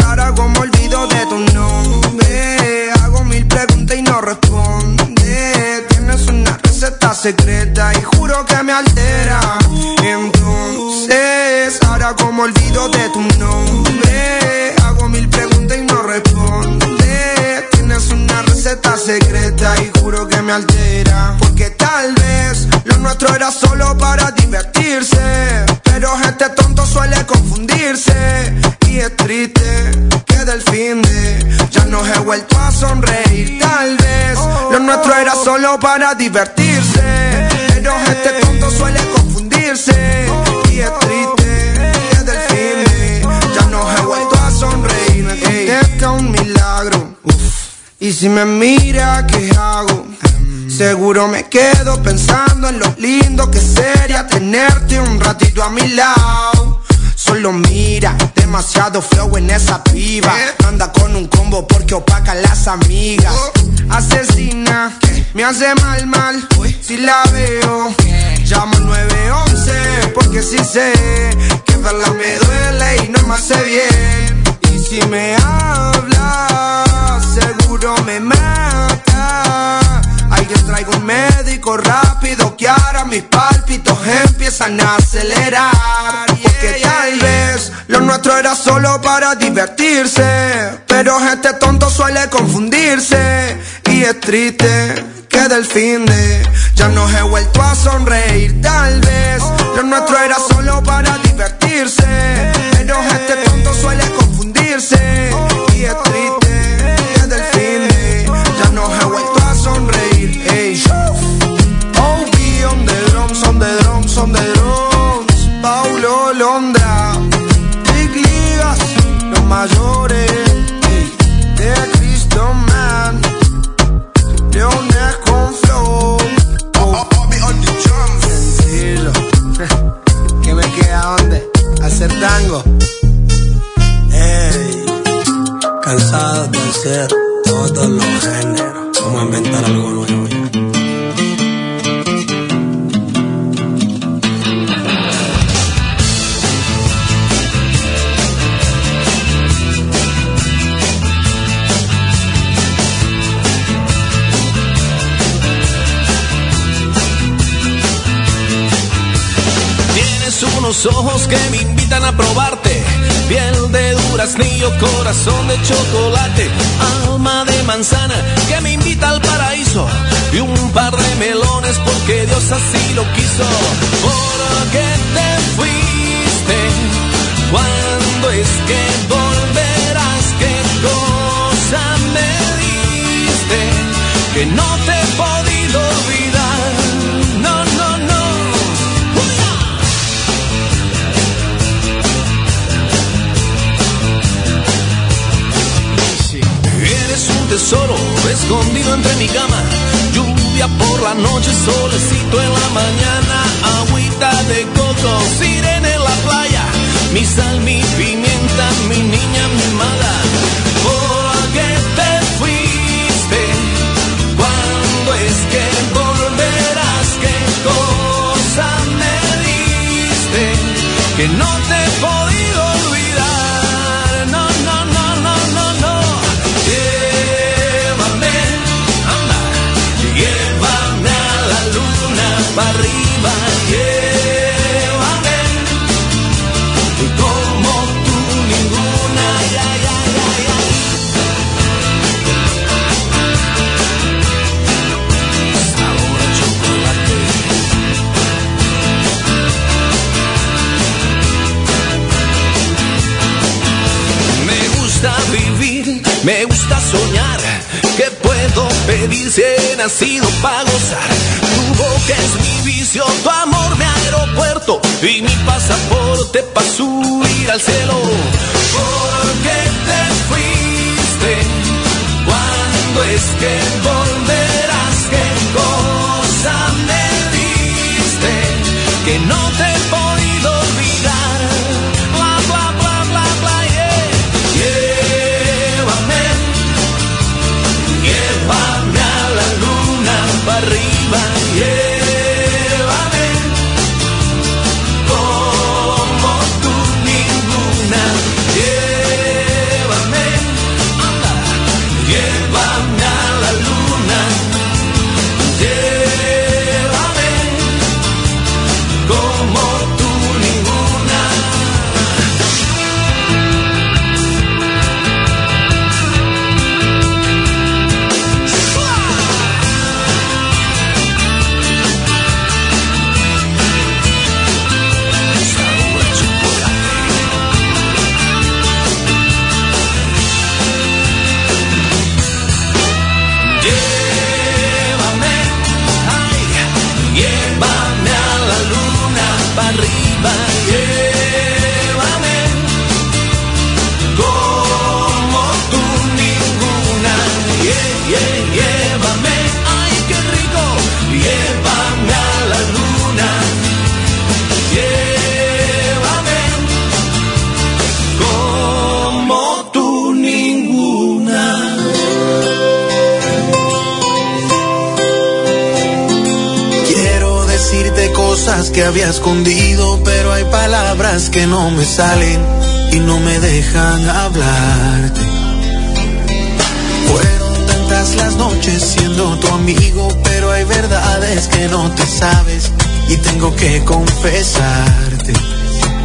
ahora como olvido de tu nombre, hago mil preguntas y no responde. Tienes una receta secreta y juro que me altera. Entonces, ahora como olvido de tu nombre, hago mil preguntas y no responde. Tienes una receta secreta y juro que me altera. Porque tal vez lo nuestro era solo para divertirse. Este tonto suele confundirse. Y es triste que del fin de ya no he vuelto a sonreír. Tal vez lo nuestro era solo para divertirse. Pero este tonto suele confundirse. Y es triste que del fin de ya no he vuelto a sonreír. Me contesta un milagro. Y si me mira, ¿qué hago? Seguro me quedo pensando en lo lindo que sería tenerte un ratito a mi lado. Solo mira, demasiado flow en esa piba. Anda con un combo porque opaca las amigas. Asesina, me hace mal, mal. Si la veo, llamo 911 porque si sé que verla me duele y no me hace bien. Y si me habla, seguro me mata. Ay, que traigo un médico rápido que ahora mis pálpitos empiezan a acelerar. Porque tal vez lo nuestro era solo para divertirse. Pero este tonto suele confundirse. Y es triste que del fin de ya no he vuelto a sonreír. Tal vez lo nuestro era solo para divertirse. Tango. Ey. Cansado de hacer todos los géneros. Vamos a inventar algo nuevo ya. Unos ojos que me invitan a probarte. Piel de duraznillo, corazón de chocolate. Alma de manzana que me invita al paraíso. Y un par de melones porque Dios así lo quiso. ¿Por qué te fuiste? ¿Cuándo es que volverás? ¿Qué cosa me diste? Que no te tesoro escondido entre mi cama. Lluvia por la noche, solecito en la mañana. Agüita de coco, sirena en la playa. Mi sal, mi pimienta, mi niña mimada. ¿Por qué te fuiste? ¿Cuándo es que volverás? ¿Qué cosa me diste? Que no gusta vivir, me gusta soñar. ¿Qué puedo pedir si he nacido para gozar? Tu boca es mi vicio, tu amor mi aeropuerto y mi pasaporte para subir al cielo. ¿Por qué te fuiste? ¿Cuándo es que volverás? ¿Qué cosa me diste? Que no te que había escondido, pero hay palabras que no me salen y no me dejan hablarte. Fueron tantas las noches siendo tu amigo, pero hay verdades que no te sabes y tengo que confesarte.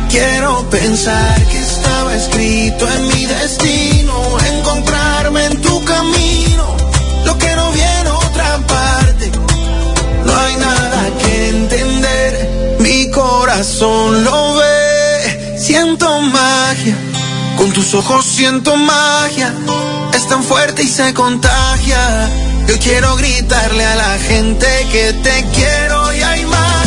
Quiero pensar que estaba escrito en mi destino, encontrarme en tu corazón lo ve, siento magia, con tus ojos siento magia, es tan fuerte y se contagia. Yo quiero gritarle a la gente que te quiero y hay magia,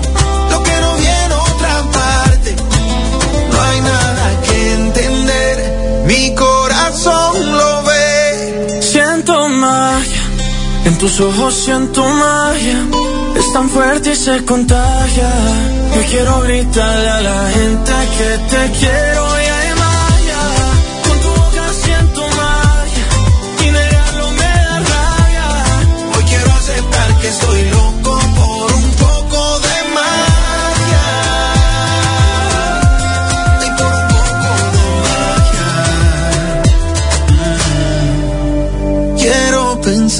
corazón lo ve. Siento magia, en tus ojos siento magia. Es tan fuerte y se contagia. Yo quiero gritarle a la gente que te quiero y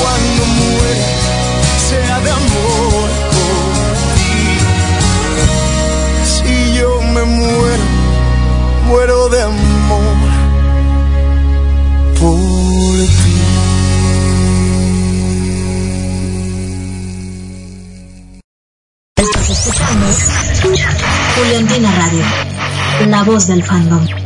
cuando muera sea de amor por ti. Si yo me muero, muero de amor por ti. Estás escuchando Juliantina Radio, la voz del fandom.